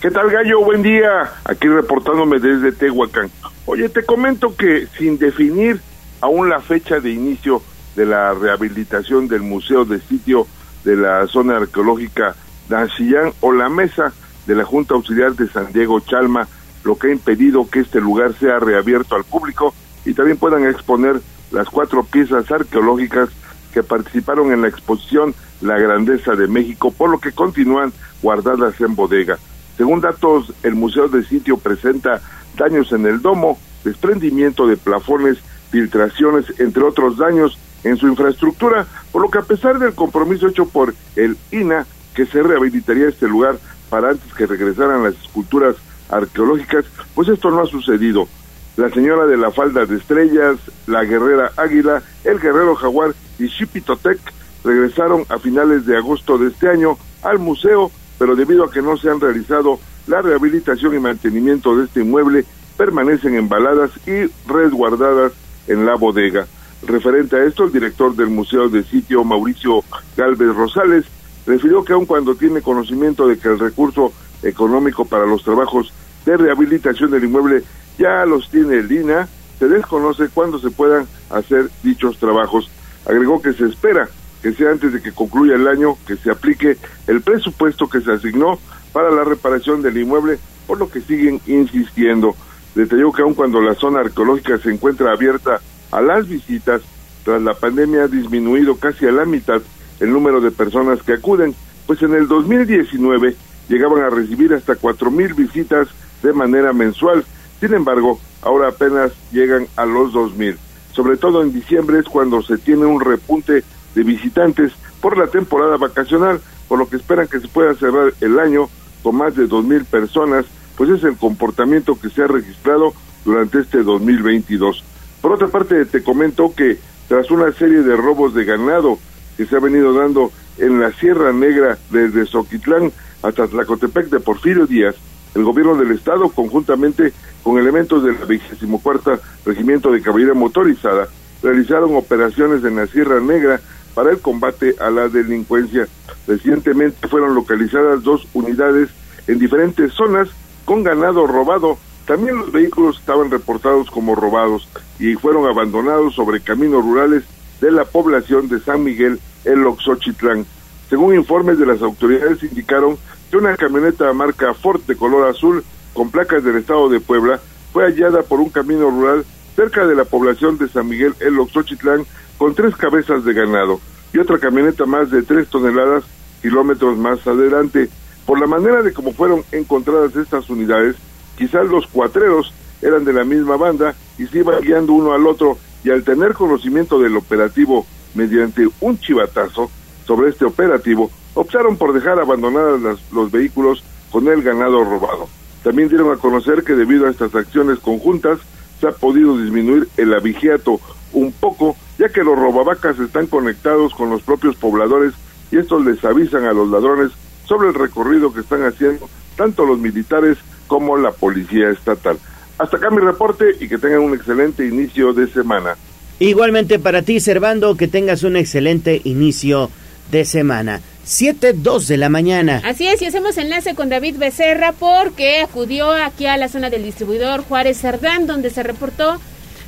¿Qué tal, Gallo? Buen día. Aquí reportándome desde Tehuacán. Oye, te comento que sin definir aún la fecha de inicio de la rehabilitación del Museo de Sitio de la Zona Arqueológica Dancillán o la Mesa de la Junta Auxiliar de San Diego Chalma, lo que ha impedido que este lugar sea reabierto al público y también puedan exponer las cuatro piezas arqueológicas que participaron en la exposición La Grandeza de México, por lo que continúan guardadas en bodega. Según datos, el Museo de Sitio presenta daños en el domo, desprendimiento de plafones, filtraciones, entre otros daños en su infraestructura, por lo que a pesar del compromiso hecho por el INA que se rehabilitaría este lugar para antes que regresaran las esculturas arqueológicas, pues esto no ha sucedido. La señora de la falda de estrellas, la guerrera águila, el guerrero jaguar y Xipitotec regresaron a finales de agosto de este año al museo, pero debido a que no se han realizado la rehabilitación y mantenimiento de este inmueble, permanecen embaladas y resguardadas en la bodega. Referente a esto, el director del Museo de Sitio, Mauricio Galvez Rosales, refirió que aun cuando tiene conocimiento de que el recurso económico para los trabajos de rehabilitación del inmueble ya los tiene el INA, se desconoce cuándo se puedan hacer dichos trabajos. Agregó que se espera que sea antes de que concluya el año que se aplique el presupuesto que se asignó para la reparación del inmueble, por lo que siguen insistiendo. Detalló que aun cuando la zona arqueológica se encuentra abierta a las visitas, tras la pandemia ha disminuido casi a la mitad el número de personas que acuden, pues en el 2019 llegaban a recibir hasta cuatro mil visitas de manera mensual. Sin embargo, ahora apenas llegan a los dos mil. Sobre todo en diciembre es cuando se tiene un repunte de visitantes por la temporada vacacional, por lo que esperan que se pueda cerrar el año con más de dos mil personas, pues es el comportamiento que se ha registrado durante este 2022. Por otra parte, te comento que tras una serie de robos de ganado que se ha venido dando en la Sierra Negra desde Soquitlán hasta Tlacotepec de Porfirio Díaz, el gobierno del estado, conjuntamente con elementos del 24 Regimiento de Caballería Motorizada, realizaron operaciones en la Sierra Negra para el combate a la delincuencia. Recientemente fueron localizadas dos unidades en diferentes zonas con ganado robado. También los vehículos estaban reportados como robados y fueron abandonados sobre caminos rurales de la población de San Miguel, el Oxochitlán. Según informes de las autoridades indicaron que una camioneta marca Ford de color azul con placas del estado de Puebla fue hallada por un camino rural cerca de la población de San Miguel, el Oxochitlán, con tres cabezas de ganado y otra camioneta más de tres toneladas kilómetros más adelante. Por la manera de cómo fueron encontradas estas unidades, quizás los cuatreros eran de la misma banda y se iban guiando uno al otro y al tener conocimiento del operativo mediante un chivatazo sobre este operativo, optaron por dejar abandonadas los vehículos con el ganado robado. También dieron a conocer que debido a estas acciones conjuntas se ha podido disminuir el abigeato un poco, ya que los robavacas están conectados con los propios pobladores y estos les avisan a los ladrones sobre el recorrido que están haciendo tanto los militares como la policía estatal. Hasta acá mi reporte y que tengan un excelente inicio de semana. Igualmente para ti, Servando, que tengas un excelente inicio de semana. 7.2 de la mañana. Así es, y hacemos enlace con David Becerra porque acudió aquí a la zona del distribuidor Juárez Cerdán, donde se reportó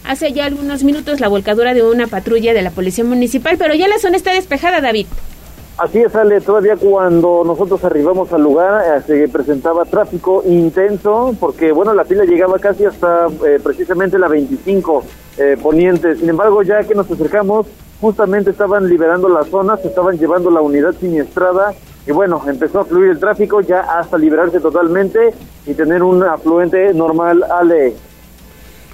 hace ya algunos minutos la volcadura de una patrulla de la Policía Municipal, pero ya la zona está despejada, David. Así es, Ale, todavía cuando nosotros arribamos al lugar eh, se presentaba tráfico intenso porque, bueno, la fila llegaba casi hasta eh, precisamente la 25 eh, poniente. Sin embargo, ya que nos acercamos, justamente estaban liberando la zona, se estaban llevando la unidad siniestrada y bueno, empezó a fluir el tráfico ya hasta liberarse totalmente y tener un afluente normal, Ale.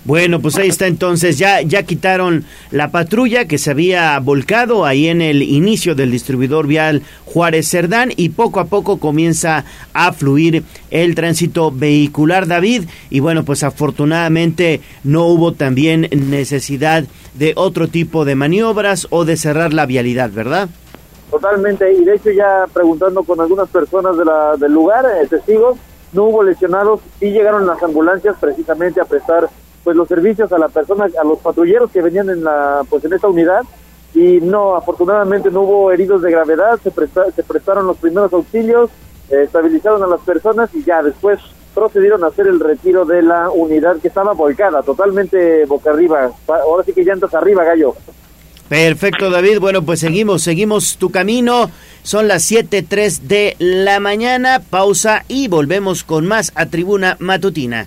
Bueno, pues ahí está entonces, ya, ya quitaron la patrulla que se había volcado ahí en el inicio del distribuidor vial Juárez Cerdán y poco a poco comienza a fluir el tránsito vehicular, David. Y bueno, pues afortunadamente no hubo también necesidad de otro tipo de maniobras o de cerrar la vialidad, ¿verdad? totalmente. Y de hecho ya preguntando con algunas personas de la, del lugar, eh, testigos, no hubo lesionados, sí llegaron las ambulancias precisamente a prestar pues los servicios a la persona, a los patrulleros que venían en la pues en esta unidad y no, afortunadamente no hubo heridos de gravedad, se, se prestaron los primeros auxilios, eh, estabilizaron a las personas y ya después procedieron a hacer el retiro de la unidad que estaba volcada, totalmente boca arriba. Ahora sí que llantas arriba, gallo. Perfecto, David. Bueno, pues seguimos, seguimos tu camino. Son las 7.03 de la mañana. Pausa y volvemos con más a Tribuna Matutina.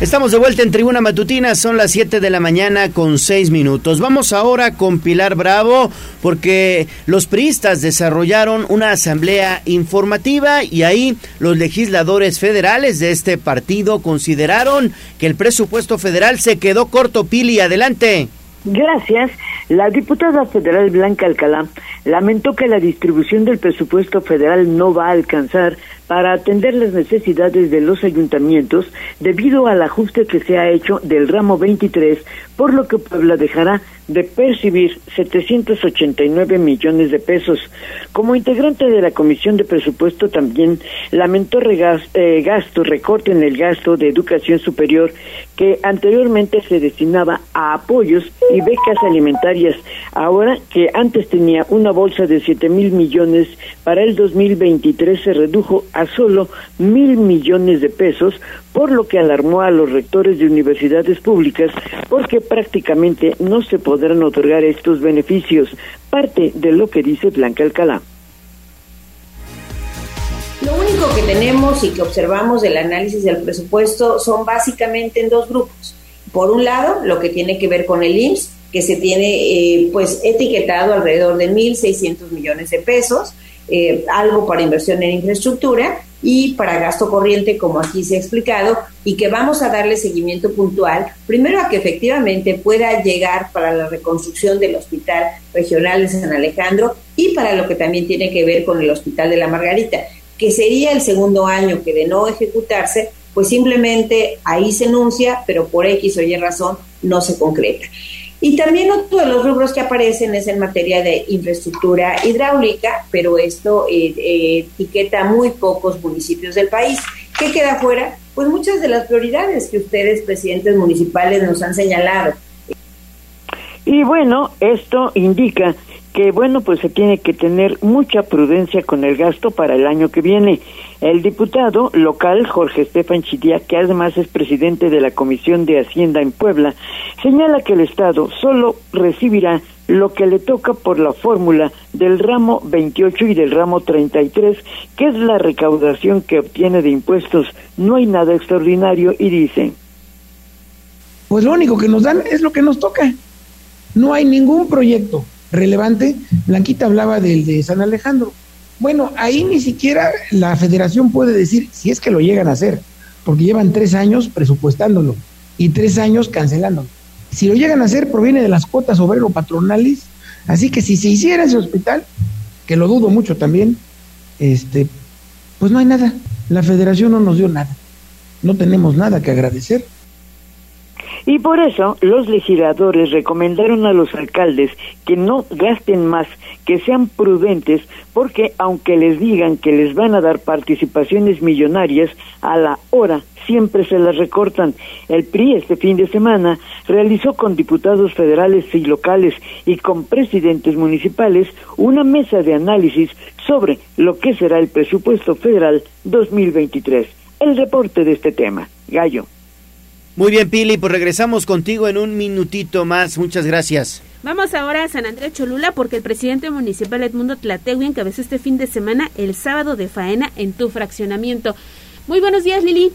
Estamos de vuelta en Tribuna Matutina, son las 7 de la mañana con 6 minutos. Vamos ahora con Pilar Bravo porque los priistas desarrollaron una asamblea informativa y ahí los legisladores federales de este partido consideraron que el presupuesto federal se quedó corto. Pili, adelante. Gracias. La diputada federal Blanca Alcalá lamentó que la distribución del presupuesto federal no va a alcanzar para atender las necesidades de los ayuntamientos debido al ajuste que se ha hecho del ramo 23, por lo que Puebla dejará de percibir 789 millones de pesos. Como integrante de la Comisión de Presupuesto también lamentó eh, gasto, recorte en el gasto de educación superior que anteriormente se destinaba a apoyos y becas alimentarias, ahora que antes tenía una bolsa de 7 mil millones, para el 2023 se redujo a solo mil millones de pesos, por lo que alarmó a los rectores de universidades públicas porque prácticamente no se podrán otorgar estos beneficios, parte de lo que dice Blanca Alcalá. Lo único que tenemos y que observamos del análisis del presupuesto son básicamente en dos grupos. Por un lado, lo que tiene que ver con el IMSS, que se tiene eh, pues etiquetado alrededor de 1.600 millones de pesos, eh, algo para inversión en infraestructura y para gasto corriente, como aquí se ha explicado, y que vamos a darle seguimiento puntual, primero a que efectivamente pueda llegar para la reconstrucción del Hospital Regional de San Alejandro y para lo que también tiene que ver con el Hospital de la Margarita, que sería el segundo año que de no ejecutarse, pues simplemente ahí se enuncia, pero por X o Y razón no se concreta. Y también otro de los rubros que aparecen es en materia de infraestructura hidráulica, pero esto eh, eh, etiqueta muy pocos municipios del país. ¿Qué queda fuera? Pues muchas de las prioridades que ustedes, presidentes municipales, nos han señalado. Y bueno, esto indica que bueno, pues se tiene que tener mucha prudencia con el gasto para el año que viene. El diputado local Jorge Estefan Chidía, que además es presidente de la Comisión de Hacienda en Puebla, señala que el Estado solo recibirá lo que le toca por la fórmula del ramo 28 y del ramo 33, que es la recaudación que obtiene de impuestos. No hay nada extraordinario y dice. Pues lo único que nos dan es lo que nos toca. No hay ningún proyecto relevante. Blanquita hablaba del de San Alejandro. Bueno, ahí ni siquiera la federación puede decir si es que lo llegan a hacer, porque llevan tres años presupuestándolo y tres años cancelándolo. Si lo llegan a hacer, proviene de las cuotas obrero-patronales. Así que si se hiciera ese hospital, que lo dudo mucho también, este, pues no hay nada. La federación no nos dio nada. No tenemos nada que agradecer. Y por eso los legisladores recomendaron a los alcaldes que no gasten más, que sean prudentes, porque aunque les digan que les van a dar participaciones millonarias, a la hora siempre se las recortan. El PRI este fin de semana realizó con diputados federales y locales y con presidentes municipales una mesa de análisis sobre lo que será el presupuesto federal 2023. El reporte de este tema. Gallo. Muy bien, Pili, pues regresamos contigo en un minutito más. Muchas gracias. Vamos ahora a San Andrés Cholula porque el presidente municipal Edmundo Tlategui encabezó este fin de semana el sábado de faena en tu fraccionamiento. Muy buenos días, Lili.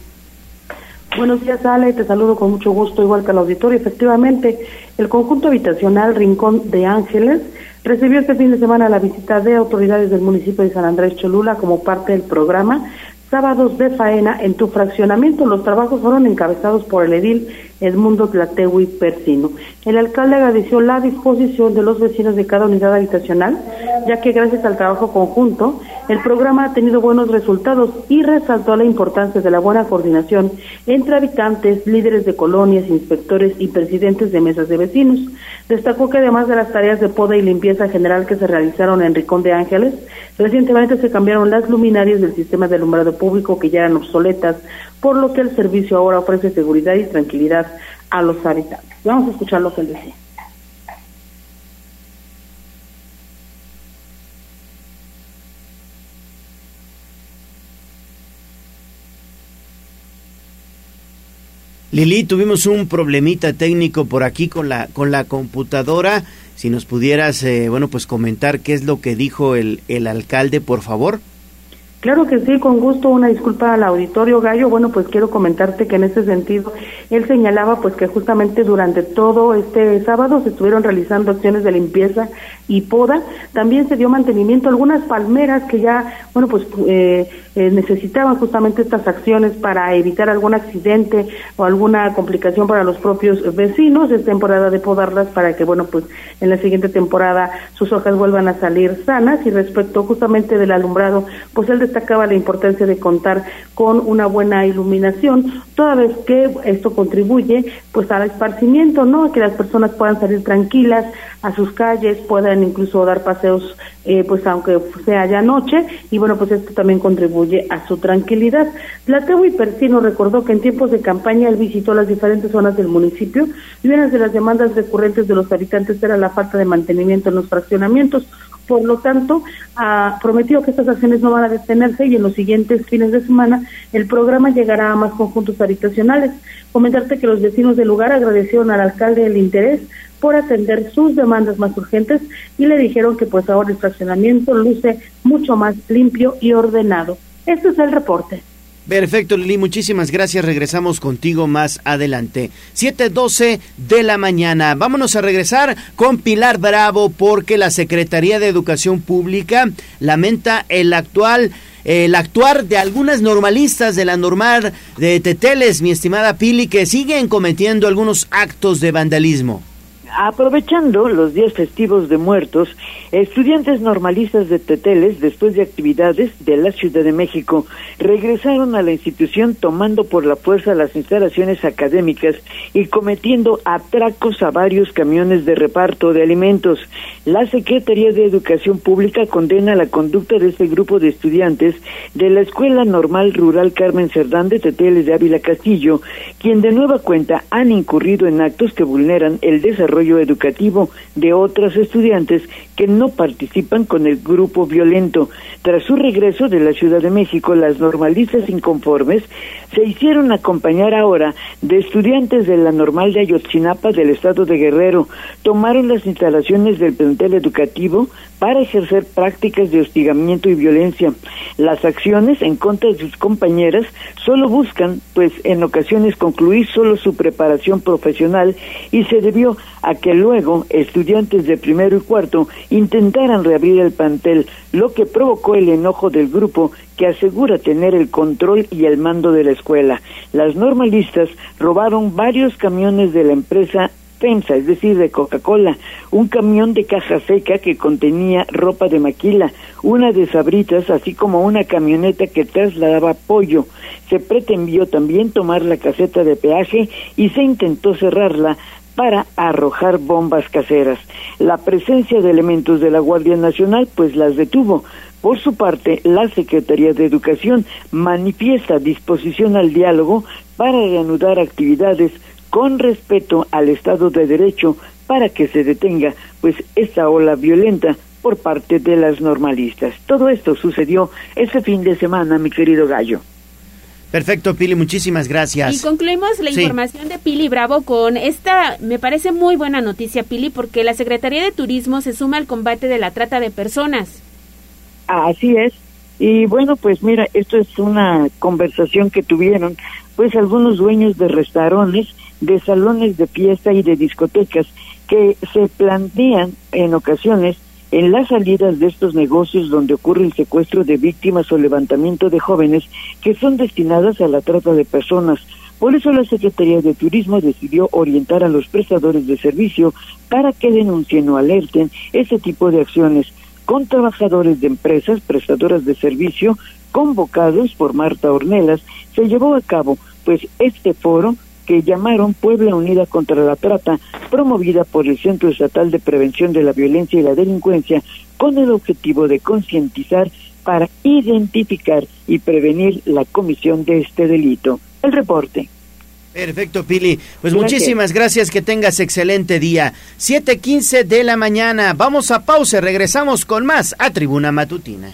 Buenos días, Ale. Te saludo con mucho gusto, igual que al auditorio. Efectivamente, el conjunto habitacional Rincón de Ángeles recibió este fin de semana la visita de autoridades del municipio de San Andrés Cholula como parte del programa Sábados de Faena en tu fraccionamiento. Los trabajos fueron encabezados por el edil Edmundo Tlatewi Persino. El alcalde agradeció la disposición de los vecinos de cada unidad habitacional, ya que gracias al trabajo conjunto, el programa ha tenido buenos resultados y resaltó la importancia de la buena coordinación entre habitantes, líderes de colonias, inspectores y presidentes de mesas de vecinos. Destacó que además de las tareas de poda y limpieza general que se realizaron en Ricón de Ángeles, recientemente se cambiaron las luminarias del sistema de alumbrado público que ya eran obsoletas, por lo que el servicio ahora ofrece seguridad y tranquilidad a los habitantes. Vamos a escuchar lo que él decía. Lili, tuvimos un problemita técnico por aquí con la con la computadora. Si nos pudieras, eh, bueno, pues comentar qué es lo que dijo el, el alcalde, por favor. Claro que sí, con gusto. Una disculpa al auditorio Gallo. Bueno, pues quiero comentarte que en ese sentido él señalaba pues que justamente durante todo este sábado se estuvieron realizando acciones de limpieza y poda. También se dio mantenimiento a algunas palmeras que ya, bueno, pues eh, eh, necesitaban justamente estas acciones para evitar algún accidente o alguna complicación para los propios vecinos. Es temporada de podarlas para que, bueno, pues en la siguiente temporada sus hojas vuelvan a salir sanas. Y respecto justamente del alumbrado, pues él destacaba la importancia de contar con una buena iluminación, toda vez que esto contribuye pues al esparcimiento, ¿no? Que las personas puedan salir tranquilas a sus calles, puedan incluso dar paseos eh, pues aunque sea ya noche, y bueno, pues esto también contribuye a su tranquilidad. y Persino recordó que en tiempos de campaña él visitó las diferentes zonas del municipio y una de las demandas recurrentes de los habitantes era la falta de mantenimiento en los fraccionamientos. Por lo tanto, ha prometido que estas acciones no van a detenerse y en los siguientes fines de semana el programa llegará a más conjuntos habitacionales. Comentarte que los vecinos del lugar agradecieron al alcalde el interés por atender sus demandas más urgentes y le dijeron que pues ahora el fraccionamiento luce mucho más limpio y ordenado. Este es el reporte. Perfecto, Lili, muchísimas gracias. Regresamos contigo más adelante. 7:12 de la mañana. Vámonos a regresar con Pilar Bravo porque la Secretaría de Educación Pública lamenta el actual el actuar de algunas normalistas de la normal de Teteles, mi estimada Pili, que siguen cometiendo algunos actos de vandalismo. Aprovechando los días festivos de muertos, estudiantes normalistas de Teteles, después de actividades de la Ciudad de México, regresaron a la institución tomando por la fuerza las instalaciones académicas y cometiendo atracos a varios camiones de reparto de alimentos. La Secretaría de Educación Pública condena la conducta de este grupo de estudiantes de la Escuela Normal Rural Carmen Cerdán de Teteles de Ávila Castillo, quien de nueva cuenta han incurrido en actos que vulneran el desarrollo educativo de otras estudiantes que no participan con el grupo violento. Tras su regreso de la Ciudad de México, las normalistas inconformes se hicieron acompañar ahora de estudiantes de la normal de Ayotzinapa del estado de Guerrero. Tomaron las instalaciones del plantel educativo para ejercer prácticas de hostigamiento y violencia. Las acciones en contra de sus compañeras solo buscan, pues en ocasiones concluir solo su preparación profesional y se debió a que luego estudiantes de primero y cuarto intentaran reabrir el plantel, lo que provocó el enojo del grupo que asegura tener el control y el mando de la escuela. Las normalistas robaron varios camiones de la empresa FEMSA, es decir, de Coca-Cola, un camión de caja seca que contenía ropa de maquila, una de sabritas, así como una camioneta que trasladaba pollo. Se pretendió también tomar la caseta de peaje y se intentó cerrarla para arrojar bombas caseras. La presencia de elementos de la Guardia Nacional pues las detuvo. Por su parte, la Secretaría de Educación manifiesta disposición al diálogo para reanudar actividades con respeto al Estado de Derecho para que se detenga pues esta ola violenta por parte de las normalistas. Todo esto sucedió este fin de semana, mi querido Gallo. Perfecto, Pili, muchísimas gracias. Y concluimos la información de Pili Bravo con esta, me parece muy buena noticia, Pili, porque la Secretaría de Turismo se suma al combate de la trata de personas. Así es. Y bueno, pues mira, esto es una conversación que tuvieron pues algunos dueños de restaurantes, de salones de fiesta y de discotecas que se plantean en ocasiones en las salidas de estos negocios donde ocurre el secuestro de víctimas o levantamiento de jóvenes que son destinadas a la trata de personas. Por eso la Secretaría de Turismo decidió orientar a los prestadores de servicio para que denuncien o alerten ese tipo de acciones con trabajadores de empresas prestadoras de servicio convocados por Marta Ornelas. Se llevó a cabo pues este foro que llamaron Puebla Unida contra la Trata, promovida por el Centro Estatal de Prevención de la Violencia y la Delincuencia, con el objetivo de concientizar para identificar y prevenir la comisión de este delito. El reporte. Perfecto, Pili. Pues muchísimas gracias, que tengas excelente día. 7:15 de la mañana. Vamos a pausa, regresamos con más a Tribuna Matutina.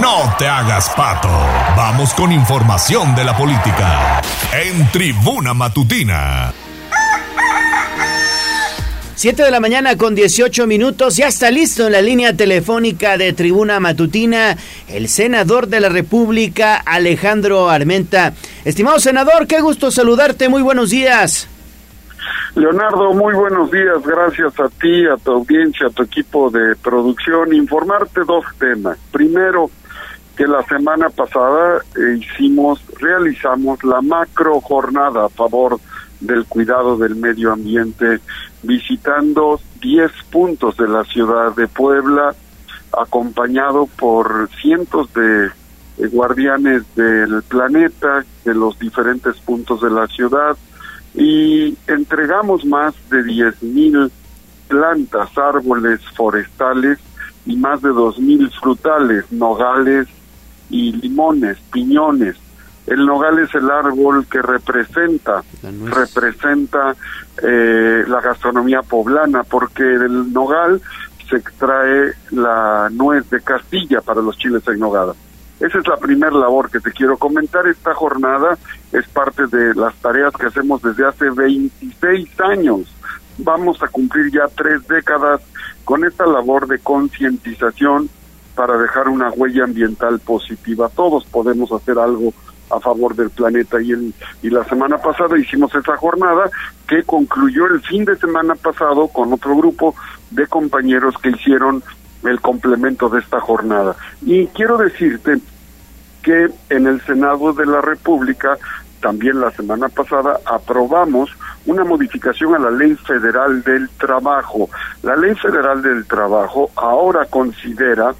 No te hagas pato. Vamos con información de la política. En Tribuna Matutina. 7 de la mañana con 18 minutos, ya está listo en la línea telefónica de Tribuna Matutina el senador de la República, Alejandro Armenta. Estimado senador, qué gusto saludarte, muy buenos días. Leonardo, muy buenos días, gracias a ti, a tu audiencia, a tu equipo de producción. Informarte dos temas. Primero, que la semana pasada hicimos, realizamos la macro jornada a favor del cuidado del medio ambiente, visitando 10 puntos de la ciudad de Puebla, acompañado por cientos de guardianes del planeta, de los diferentes puntos de la ciudad, y entregamos más de 10 mil plantas, árboles forestales y más de dos mil frutales, nogales y limones, piñones. El nogal es el árbol que representa, representa eh, la gastronomía poblana, porque del nogal se extrae la nuez de Castilla para los chiles en nogada. Esa es la primera labor que te quiero comentar. Esta jornada es parte de las tareas que hacemos desde hace 26 años. Vamos a cumplir ya tres décadas con esta labor de concientización para dejar una huella ambiental positiva. Todos podemos hacer algo a favor del planeta y, el, y la semana pasada hicimos esa jornada que concluyó el fin de semana pasado con otro grupo de compañeros que hicieron el complemento de esta jornada. Y quiero decirte que en el Senado de la República también la semana pasada aprobamos una modificación a la Ley Federal del Trabajo. La Ley Federal del Trabajo ahora considera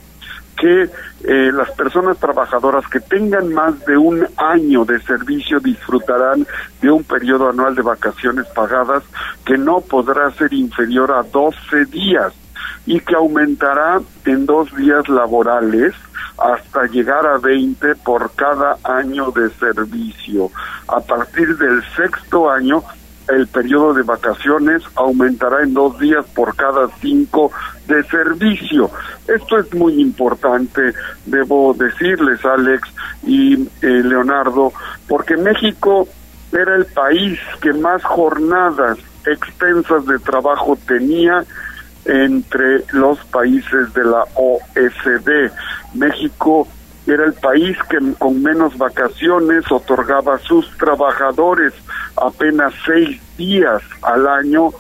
que eh, las personas trabajadoras que tengan más de un año de servicio disfrutarán de un periodo anual de vacaciones pagadas que no podrá ser inferior a 12 días y que aumentará en dos días laborales hasta llegar a 20 por cada año de servicio. A partir del sexto año el periodo de vacaciones aumentará en dos días por cada cinco de servicio. Esto es muy importante, debo decirles, Alex y eh, Leonardo, porque México era el país que más jornadas extensas de trabajo tenía entre los países de la OSD. México era el país que con menos vacaciones otorgaba a sus trabajadores apenas seis días al año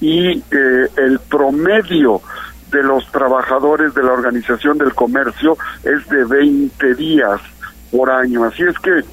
y eh, el promedio de los trabajadores de la Organización del Comercio es de 20 días por año. Así es que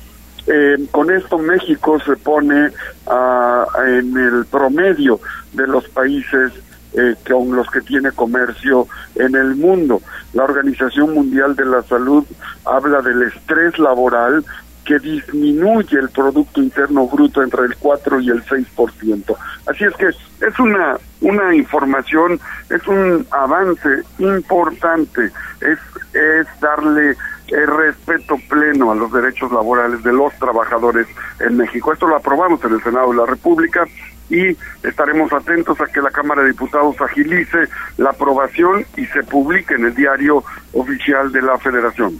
eh, con esto México se pone ah, en el promedio de los países eh, con los que tiene comercio en el mundo. La Organización Mundial de la Salud habla del estrés laboral que disminuye el Producto Interno Bruto entre el 4 y el 6%. Así es que es una, una información, es un avance importante, es, es darle el respeto pleno a los derechos laborales de los trabajadores en México. Esto lo aprobamos en el Senado de la República y estaremos atentos a que la Cámara de Diputados agilice la aprobación y se publique en el diario oficial de la Federación.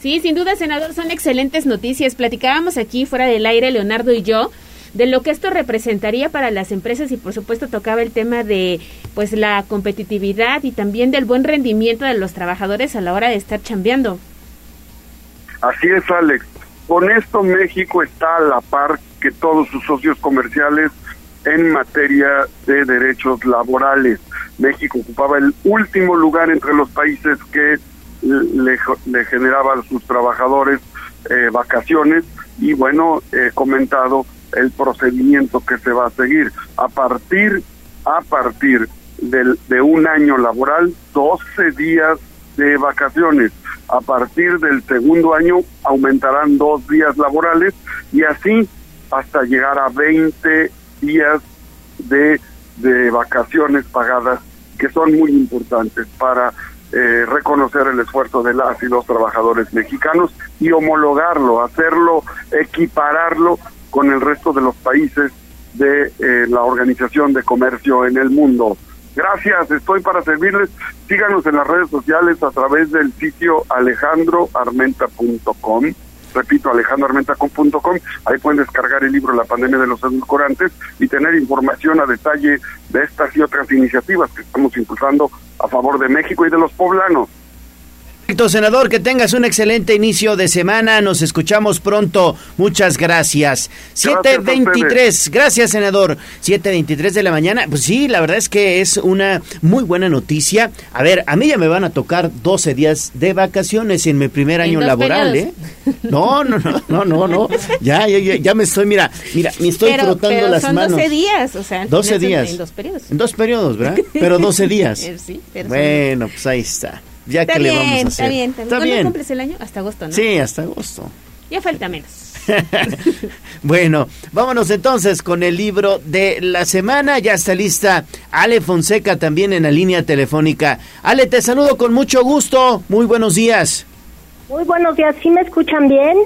Sí, sin duda, senador, son excelentes noticias. Platicábamos aquí fuera del aire, Leonardo y yo, de lo que esto representaría para las empresas y por supuesto tocaba el tema de pues la competitividad y también del buen rendimiento de los trabajadores a la hora de estar chambeando. Así es, Alex. Con esto México está a la par que todos sus socios comerciales en materia de derechos laborales. México ocupaba el último lugar entre los países que le, le generaba a sus trabajadores eh, vacaciones y bueno, he comentado el procedimiento que se va a seguir. A partir, a partir del, de un año laboral, 12 días de vacaciones. A partir del segundo año aumentarán dos días laborales y así hasta llegar a 20 días de, de vacaciones pagadas que son muy importantes para eh, reconocer el esfuerzo de las y los trabajadores mexicanos y homologarlo, hacerlo, equipararlo con el resto de los países de eh, la Organización de Comercio en el mundo. Gracias, estoy para servirles. Síganos en las redes sociales a través del sitio alejandroarmenta.com. Repito, alejandroarmenta.com. Ahí pueden descargar el libro La pandemia de los edulcorantes y tener información a detalle de estas y otras iniciativas que estamos impulsando a favor de México y de los poblanos. Perfecto, senador, que tengas un excelente inicio de semana. Nos escuchamos pronto. Muchas gracias. 7.23. Gracias, senador. 7.23 de la mañana. Pues sí, la verdad es que es una muy buena noticia. A ver, a mí ya me van a tocar 12 días de vacaciones en mi primer año laboral, ¿eh? No, no, no, no, no, no. Ya, ya, ya, me estoy, mira, mira, me estoy frotando pero las son manos. 12 días, o sea. 12 en- días. En dos periodos. En dos periodos, ¿verdad? Pero 12 días. Sí, pero Bueno, pues ahí está. Ya Está que le vamos a hacer. está bien. ¿Cuándo bien. cumples el año? Hasta agosto, ¿no? Sí, hasta agosto. Ya falta menos. Bueno, vámonos entonces con el libro de la semana. Ya está lista Ale Fonseca también en la línea telefónica. Ale, te saludo con mucho gusto. Muy buenos días. Muy buenos días, ¿sí me escuchan bien?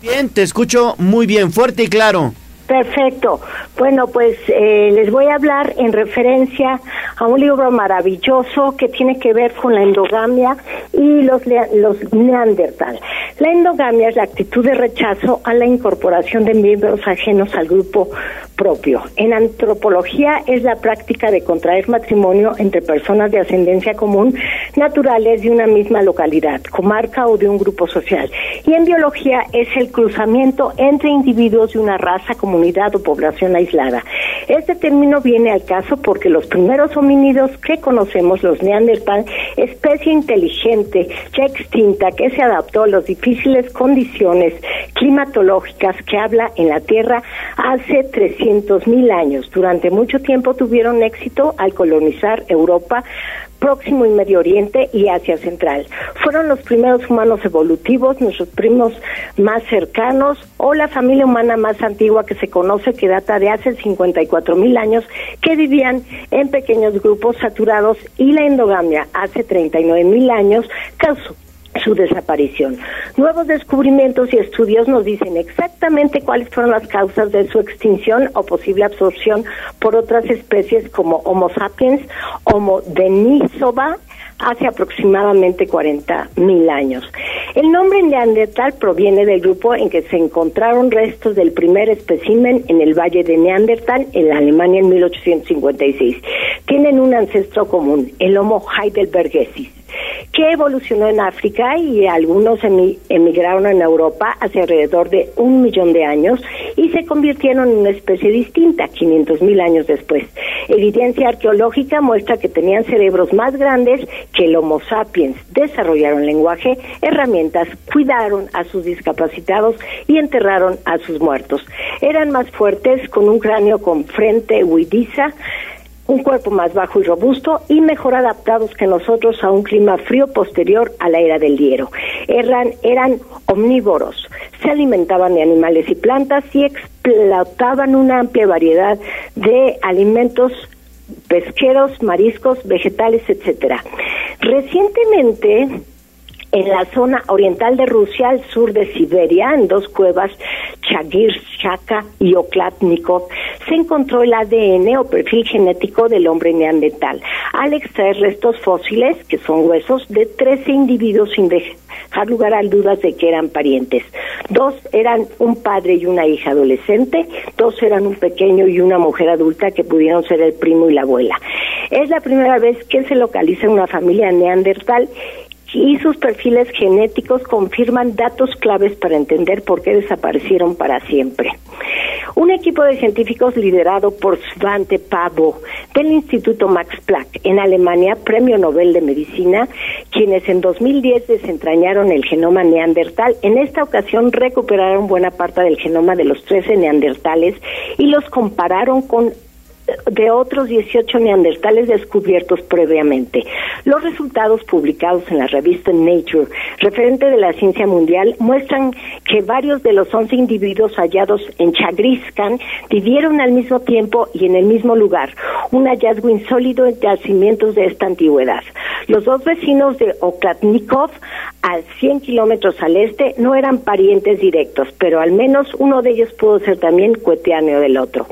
Bien, te escucho muy bien, fuerte y claro. Perfecto. Bueno, pues eh, les voy a hablar en referencia a un libro maravilloso que tiene que ver con la endogamia y los, los neandertal. La endogamia es la actitud de rechazo a la incorporación de miembros ajenos al grupo propio. En antropología es la práctica de contraer matrimonio entre personas de ascendencia común naturales de una misma localidad, comarca o de un grupo social. Y en biología es el cruzamiento entre individuos de una raza, comunidad o población aislada. Este término viene al caso porque los primeros homínidos que conocemos, los neandertal, especie inteligente ya extinta que se adaptó a las difíciles condiciones climatológicas que habla en la Tierra hace 300 mil años. Durante mucho tiempo tuvieron éxito al colonizar Europa, Próximo y Medio Oriente y Asia Central. Fueron los primeros humanos evolutivos, nuestros primos más cercanos o la familia humana más antigua que se conoce que data de hace 54 mil años que vivían en pequeños grupos saturados y la endogamia hace 39 mil años causó su desaparición. Nuevos descubrimientos y estudios nos dicen exactamente cuáles fueron las causas de su extinción o posible absorción por otras especies como Homo sapiens, Homo denisova, hace aproximadamente 40 mil años. El nombre Neandertal proviene del grupo en que se encontraron restos del primer espécimen en el Valle de Neandertal, en Alemania, en 1856. Tienen un ancestro común, el Homo heidelbergensis que evolucionó en África y algunos emi- emigraron en Europa hace alrededor de un millón de años y se convirtieron en una especie distinta 500 mil años después. Evidencia arqueológica muestra que tenían cerebros más grandes que el Homo sapiens, desarrollaron lenguaje, herramientas, cuidaron a sus discapacitados y enterraron a sus muertos. Eran más fuertes con un cráneo con frente huidiza, un cuerpo más bajo y robusto y mejor adaptados que nosotros a un clima frío posterior a la era del hielo. Eran, eran omnívoros, se alimentaban de animales y plantas y explotaban una amplia variedad de alimentos pesqueros, mariscos, vegetales, etcétera. Recientemente, en la zona oriental de Rusia, al sur de Siberia, en dos cuevas, Chagirshaka y Oklatnikov, se encontró el ADN o perfil genético del hombre neandertal, al extraer restos fósiles, que son huesos, de 13 individuos sin dejar lugar a dudas de que eran parientes. Dos eran un padre y una hija adolescente, dos eran un pequeño y una mujer adulta que pudieron ser el primo y la abuela. Es la primera vez que se localiza una familia neandertal y sus perfiles genéticos confirman datos claves para entender por qué desaparecieron para siempre. Un equipo de científicos liderado por Svante Pavo del Instituto Max Planck en Alemania, Premio Nobel de Medicina, quienes en 2010 desentrañaron el genoma neandertal, en esta ocasión recuperaron buena parte del genoma de los 13 neandertales y los compararon con de otros 18 neandertales descubiertos previamente. Los resultados publicados en la revista Nature, referente de la ciencia mundial, muestran que varios de los 11 individuos hallados en Chagriskan vivieron al mismo tiempo y en el mismo lugar, un hallazgo insólito en yacimientos de esta antigüedad. Los dos vecinos de Oklatnikov, a 100 kilómetros al este, no eran parientes directos, pero al menos uno de ellos pudo ser también coetáneo del otro.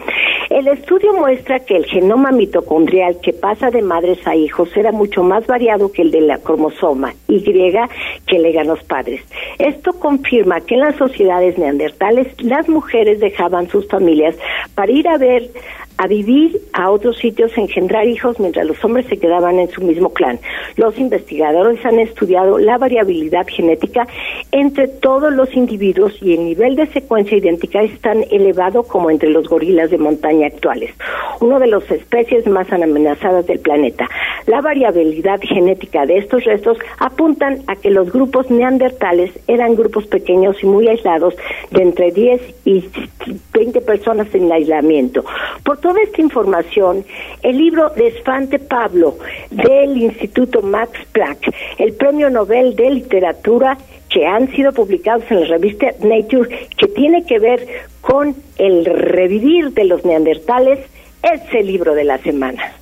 El estudio muestra que el genoma mitocondrial que pasa de madres a hijos era mucho más variado que el de la cromosoma Y que legan los padres. Esto confirma que en las sociedades neandertales las mujeres dejaban sus familias para ir a ver a vivir a otros sitios, engendrar hijos mientras los hombres se quedaban en su mismo clan. Los investigadores han estudiado la variabilidad genética entre todos los individuos y el nivel de secuencia idéntica es tan elevado como entre los gorilas de montaña actuales, una de las especies más amenazadas del planeta. La variabilidad genética de estos restos apuntan a que los grupos neandertales eran grupos pequeños y muy aislados de entre 10 y 20 personas en aislamiento. Por toda esta información, el libro de Espante Pablo del Instituto Max Planck, el Premio Nobel de Literatura, que han sido publicados en la revista Nature, que tiene que ver con el revivir de los neandertales, es el libro de la semana.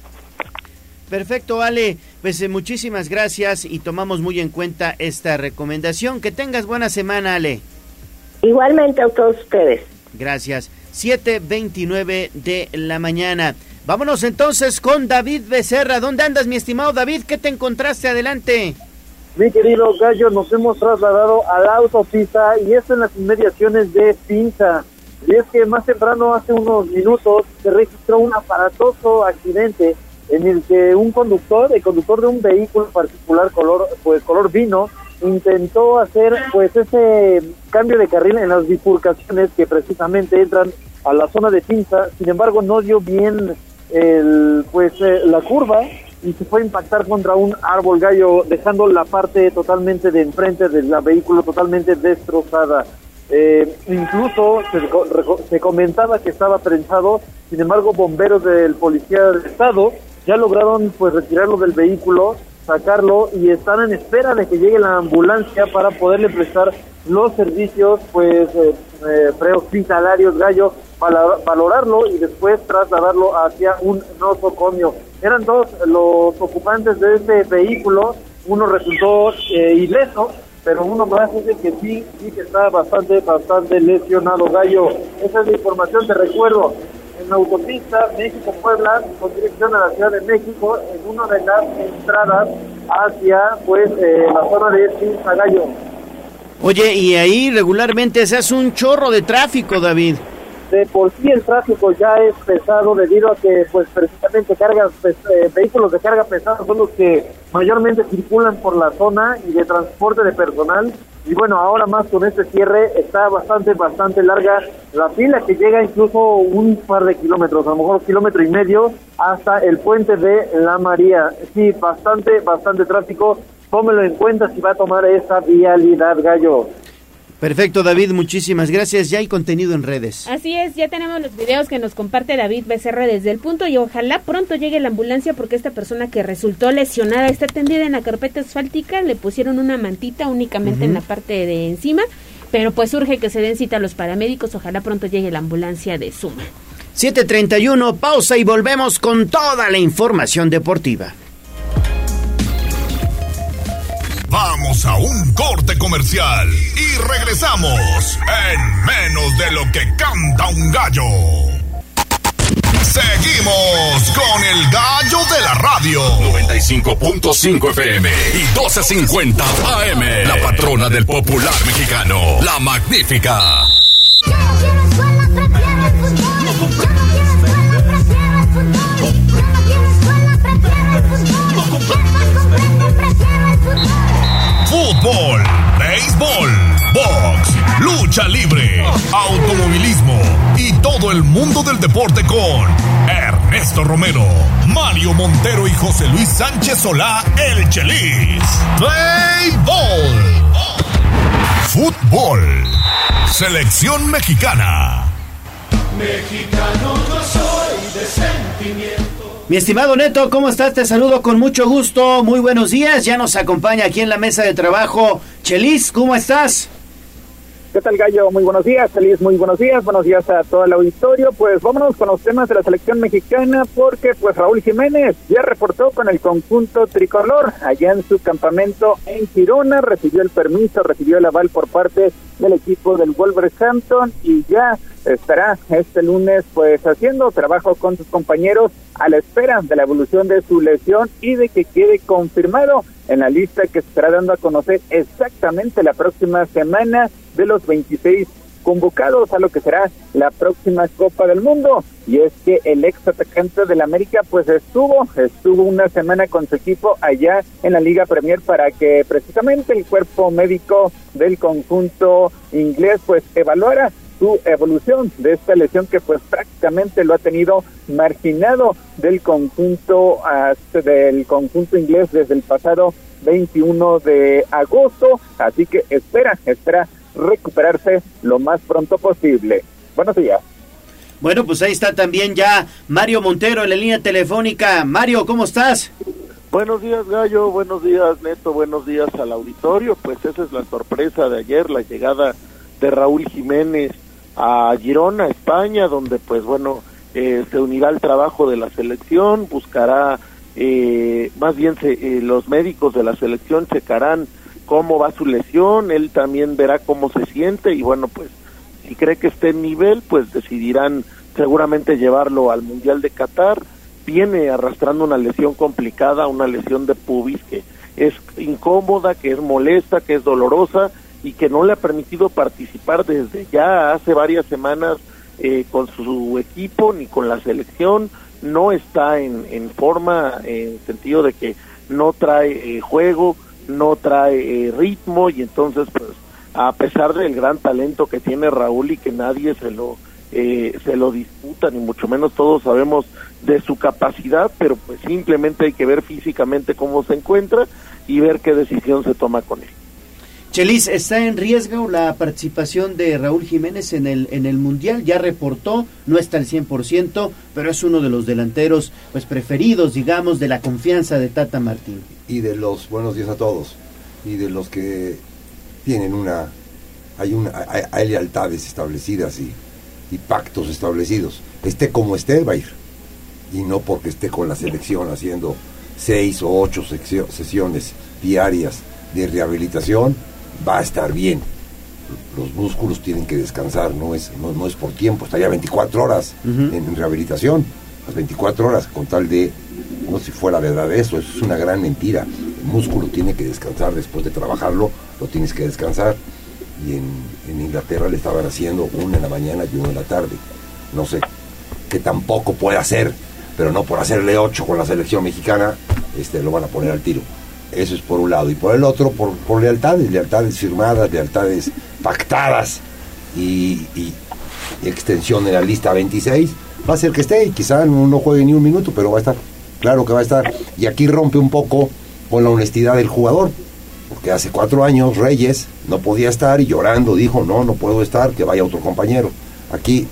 Perfecto, Ale. Pues eh, muchísimas gracias y tomamos muy en cuenta esta recomendación. Que tengas buena semana, Ale. Igualmente a todos ustedes. Gracias. 7.29 de la mañana. Vámonos entonces con David Becerra. ¿Dónde andas, mi estimado David? ¿Qué te encontraste? Adelante. Mi querido Gallo, nos hemos trasladado a la autopista y esto en las inmediaciones de Pinza. Y es que más temprano, hace unos minutos, se registró un aparatoso accidente en el que un conductor, el conductor de un vehículo particular color, pues color vino, intentó hacer pues ese cambio de carril en las bifurcaciones que precisamente entran a la zona de pinza, sin embargo no dio bien el pues eh, la curva y se fue a impactar contra un árbol gallo dejando la parte totalmente de enfrente del vehículo totalmente destrozada. Eh, incluso se, comentaba que estaba prensado, sin embargo bomberos del policía del estado ya lograron pues retirarlo del vehículo sacarlo y están en espera de que llegue la ambulancia para poderle prestar los servicios pues eh, eh, prehospitalarios gallo para valorarlo y después trasladarlo hacia un nosocomio. Eran dos los ocupantes de este vehículo, uno resultó eh, ileso, pero uno más dice que sí, sí que está bastante, bastante lesionado gallo. Esa es la información, te recuerdo en la autopista México-Puebla con dirección a la Ciudad de México en una de las entradas hacia pues eh, la zona de Gallo. Oye, y ahí regularmente se hace un chorro de tráfico, David. De por sí el tráfico ya es pesado debido a que pues precisamente cargas pues, eh, vehículos de carga pesada son los que mayormente circulan por la zona y de transporte de personal y bueno, ahora más con este cierre está bastante, bastante larga la fila que llega incluso un par de kilómetros, a lo mejor kilómetro y medio hasta el puente de La María. Sí, bastante, bastante tráfico. Tómelo en cuenta si va a tomar esa vialidad, Gallo. Perfecto, David, muchísimas gracias. Ya hay contenido en redes. Así es, ya tenemos los videos que nos comparte David Becerra desde el punto y ojalá pronto llegue la ambulancia porque esta persona que resultó lesionada está tendida en la carpeta asfáltica, le pusieron una mantita únicamente en la parte de encima, pero pues urge que se den cita a los paramédicos, ojalá pronto llegue la ambulancia de Suma. 7.31, pausa y volvemos con toda la información deportiva. Vamos a un corte comercial y regresamos en menos de lo que canta un gallo. Seguimos con el gallo de la radio. 95.5 FM y 1250 AM. La patrona del popular mexicano, la magnífica. Béisbol, box, lucha libre, automovilismo y todo el mundo del deporte con Ernesto Romero, Mario Montero y José Luis Sánchez Solá, el Chelis. Béisbol. Fútbol. Selección mexicana. Mexicano yo soy de sentimiento. Mi estimado Neto, ¿cómo estás? Te saludo con mucho gusto. Muy buenos días. Ya nos acompaña aquí en la mesa de trabajo Chelis. ¿Cómo estás? ¿Qué tal, Gallo? Muy buenos días, feliz, muy buenos días, buenos días a todo el auditorio. Pues vámonos con los temas de la selección mexicana, porque pues Raúl Jiménez ya reportó con el conjunto tricolor allá en su campamento en Girona, recibió el permiso, recibió el aval por parte del equipo del Wolverhampton y ya estará este lunes pues haciendo trabajo con sus compañeros a la espera de la evolución de su lesión y de que quede confirmado en la lista que se estará dando a conocer exactamente la próxima semana de los 26 convocados a lo que será la próxima Copa del Mundo. Y es que el ex atacante del América pues estuvo, estuvo una semana con su equipo allá en la Liga Premier para que precisamente el cuerpo médico del conjunto inglés pues evaluara su evolución de esta lesión que pues prácticamente lo ha tenido marginado del conjunto del conjunto inglés desde el pasado 21 de agosto, así que espera, espera recuperarse lo más pronto posible. Buenos días. Bueno, pues ahí está también ya Mario Montero en la línea telefónica. Mario, ¿cómo estás? Buenos días, Gallo. Buenos días, Neto. Buenos días al auditorio. Pues esa es la sorpresa de ayer, la llegada de Raúl Jiménez a Girona, España, donde pues bueno, eh, se unirá al trabajo de la selección, buscará, eh, más bien se, eh, los médicos de la selección checarán cómo va su lesión, él también verá cómo se siente y bueno, pues si cree que esté en nivel, pues decidirán seguramente llevarlo al Mundial de Qatar. Viene arrastrando una lesión complicada, una lesión de pubis que es incómoda, que es molesta, que es dolorosa y que no le ha permitido participar desde ya hace varias semanas eh, con su equipo ni con la selección. No está en, en forma, en el sentido de que no trae eh, juego, no trae eh, ritmo y entonces pues a pesar del gran talento que tiene Raúl y que nadie se lo eh, se lo disputa ni mucho menos todos sabemos de su capacidad pero pues simplemente hay que ver físicamente cómo se encuentra y ver qué decisión se toma con él Chelis, ¿está en riesgo la participación de Raúl Jiménez en el, en el Mundial? Ya reportó, no está al 100%, pero es uno de los delanteros pues preferidos, digamos, de la confianza de Tata Martín. Y de los, buenos días a todos, y de los que tienen una, hay, una, hay, lealtades establecidas y, y pactos establecidos. Esté como esté, va a ir. Y no porque esté con la selección haciendo seis o ocho sesiones diarias de rehabilitación, va a estar bien. Los músculos tienen que descansar, no es, no, no es por tiempo, estaría 24 horas en, en rehabilitación, las 24 horas con tal de, no si fuera verdad eso, eso es una gran mentira. El músculo tiene que descansar después de trabajarlo, lo tienes que descansar. Y en, en Inglaterra le estaban haciendo una en la mañana y una en la tarde. No sé, que tampoco puede hacer, pero no por hacerle ocho con la selección mexicana, este, lo van a poner al tiro. Eso es por un lado. Y por el otro, por, por lealtades, lealtades firmadas, lealtades pactadas y, extensión en la lista 26. Va a ser que esté y quizá no, no juegue ni un minuto, pero va a estar. Claro que va a estar. Y aquí rompe un poco con la honestidad del jugador. Porque hace cuatro años Reyes no podía estar y llorando dijo, no, no puedo estar, que vaya otro compañero. Aquí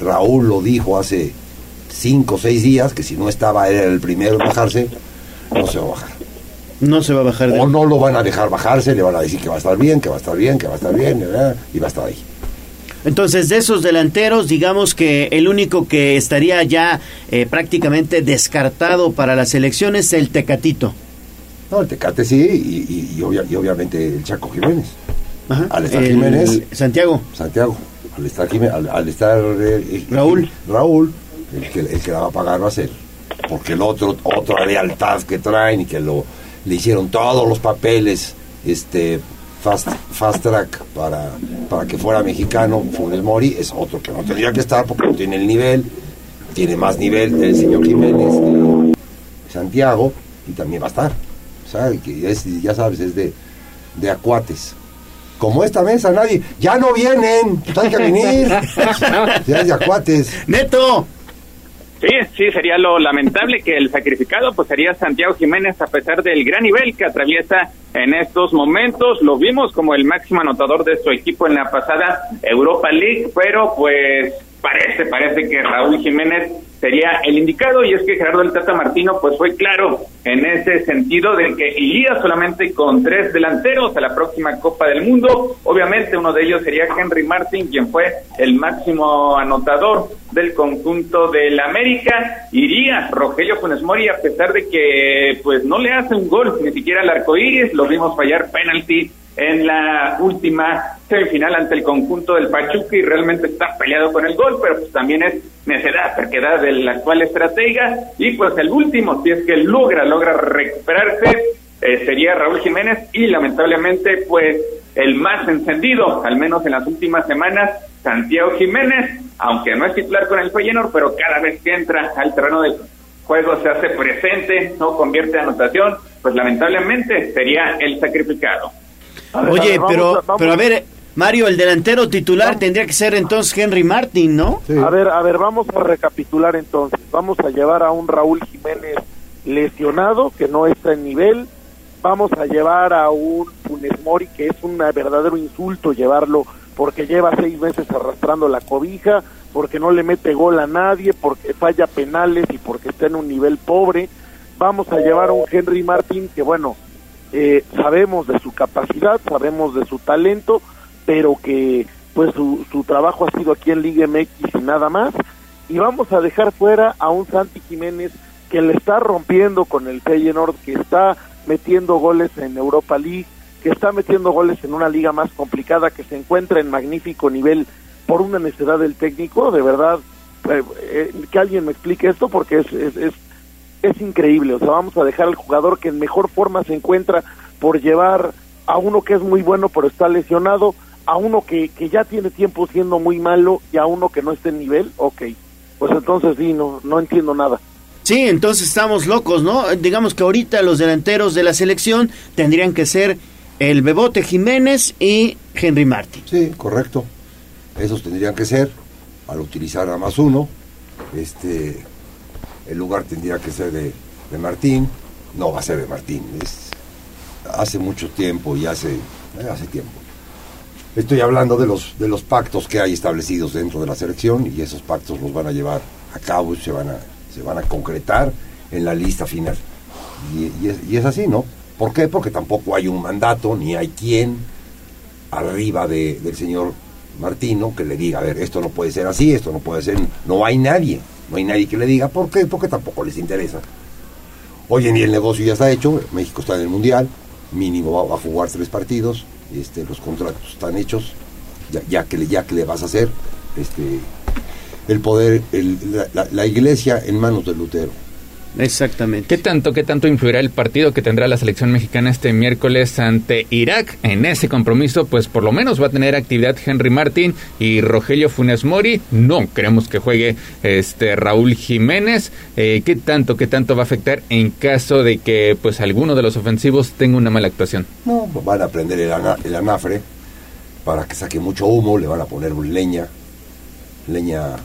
Raúl lo dijo hace cinco o seis días, que si no estaba era el primero en bajarse, no se va a bajar. No se va a bajar de O no lo van a dejar bajarse, le van a decir que va a estar bien, que va a estar bien, que va a estar bien, ¿verdad? y va a estar ahí. Entonces, de esos delanteros, digamos que el único que estaría ya eh, prácticamente descartado para la selección es el Tecatito. No, el Tecate sí, y, y- y obvia- y obviamente el Chaco Jiménez. Ajá. Al estar El- Jiménez. Santiago. Santiago. Al estar, Jimé- al, al estar eh, Raúl. Raúl, el que, el que la va a pagar va a ser. Porque el otro, otra lealtad que traen y que lo, le hicieron todos los papeles este fast, fast track para, para que fuera mexicano, Funes Mori, es otro que no tendría que estar porque no tiene el nivel, tiene más nivel el señor Jiménez de Santiago y también va a estar. O sea, que es, ya sabes, es de, de acuates. Como esta mesa, nadie, ya no vienen, pues hay que venir. ya es de acuates. Neto. Sí, sí, sería lo lamentable que el sacrificado pues sería Santiago Jiménez a pesar del gran nivel que atraviesa en estos momentos. Lo vimos como el máximo anotador de su equipo en la pasada Europa League, pero pues parece, parece que Raúl Jiménez sería el indicado y es que Gerardo el Tata Martino pues fue claro en ese sentido de que iría solamente con tres delanteros a la próxima Copa del Mundo. Obviamente uno de ellos sería Henry Martin, quien fue el máximo anotador del conjunto del América. Iría Rogelio Funes Mori a pesar de que pues no le hace un gol ni siquiera al arco iris, lo vimos fallar penalti en la última semifinal ante el conjunto del Pachuca y realmente está peleado con el gol, pero pues también es necedad, terquedad del actual estratega y pues el último, si es que logra, logra recuperarse, eh, sería Raúl Jiménez y lamentablemente pues el más encendido, al menos en las últimas semanas, Santiago Jiménez, aunque no es titular con el Feyenoord, pero cada vez que entra al terreno del juego se hace presente, no convierte anotación, pues lamentablemente sería el sacrificado. Oye, vamos pero, vamos. pero a ver, Mario, el delantero titular tendría que ser entonces Henry Martin, ¿no? A ver, a ver, vamos a recapitular entonces. Vamos a llevar a un Raúl Jiménez lesionado, que no está en nivel. Vamos a llevar a un Funes Mori, que es un verdadero insulto llevarlo, porque lleva seis meses arrastrando la cobija, porque no le mete gol a nadie, porque falla penales y porque está en un nivel pobre. Vamos a llevar a un Henry Martín, que bueno, eh, sabemos de su capacidad, sabemos de su talento, pero que pues su, su trabajo ha sido aquí en Liga MX y nada más. Y vamos a dejar fuera a un Santi Jiménez que le está rompiendo con el Feyenoord, que está metiendo goles en Europa League, que está metiendo goles en una liga más complicada, que se encuentra en magnífico nivel por una necesidad del técnico, de verdad, eh, eh, que alguien me explique esto porque es, es increíble, o sea, vamos a dejar al jugador que en mejor forma se encuentra por llevar a uno que es muy bueno pero está lesionado, a uno que, que ya tiene tiempo siendo muy malo y a uno que no está en nivel, ok, pues entonces sí, no, no entiendo nada. Sí, entonces estamos locos, ¿no? Digamos que ahorita los delanteros de la selección tendrían que ser el Bebote Jiménez y Henry Martin. Sí, correcto. Esos tendrían que ser, al utilizar a más uno, este, el lugar tendría que ser de, de Martín, no va a ser de Martín, es hace mucho tiempo y hace, eh, hace tiempo. Estoy hablando de los, de los pactos que hay establecidos dentro de la selección y esos pactos los van a llevar a cabo y se van a, se van a concretar en la lista final. Y, y es, y es así, ¿no? ¿Por qué? Porque tampoco hay un mandato, ni hay quien arriba de, del señor Martino que le diga, a ver, esto no puede ser así, esto no puede ser, no hay nadie, no hay nadie que le diga, ¿por qué? Porque tampoco les interesa. Hoy en el negocio ya está hecho, México está en el Mundial, mínimo va, a jugar tres partidos, este, los contratos están hechos, ya, que, le, ya que le vas a hacer, este, el poder, la- la iglesia en manos de Lutero. Exactamente. ¿Qué tanto, qué tanto influirá el partido que tendrá la selección mexicana este miércoles ante Irak? En ese compromiso, pues por lo menos va a tener actividad Henry Martín y Rogelio Funes Mori. No queremos que juegue este Raúl Jiménez. Eh, ¿Qué tanto, qué tanto va a afectar en caso de que pues alguno de los ofensivos tenga una mala actuación? No, van a prender el, ana- el anafre para que saque mucho humo, le van a poner leña, leña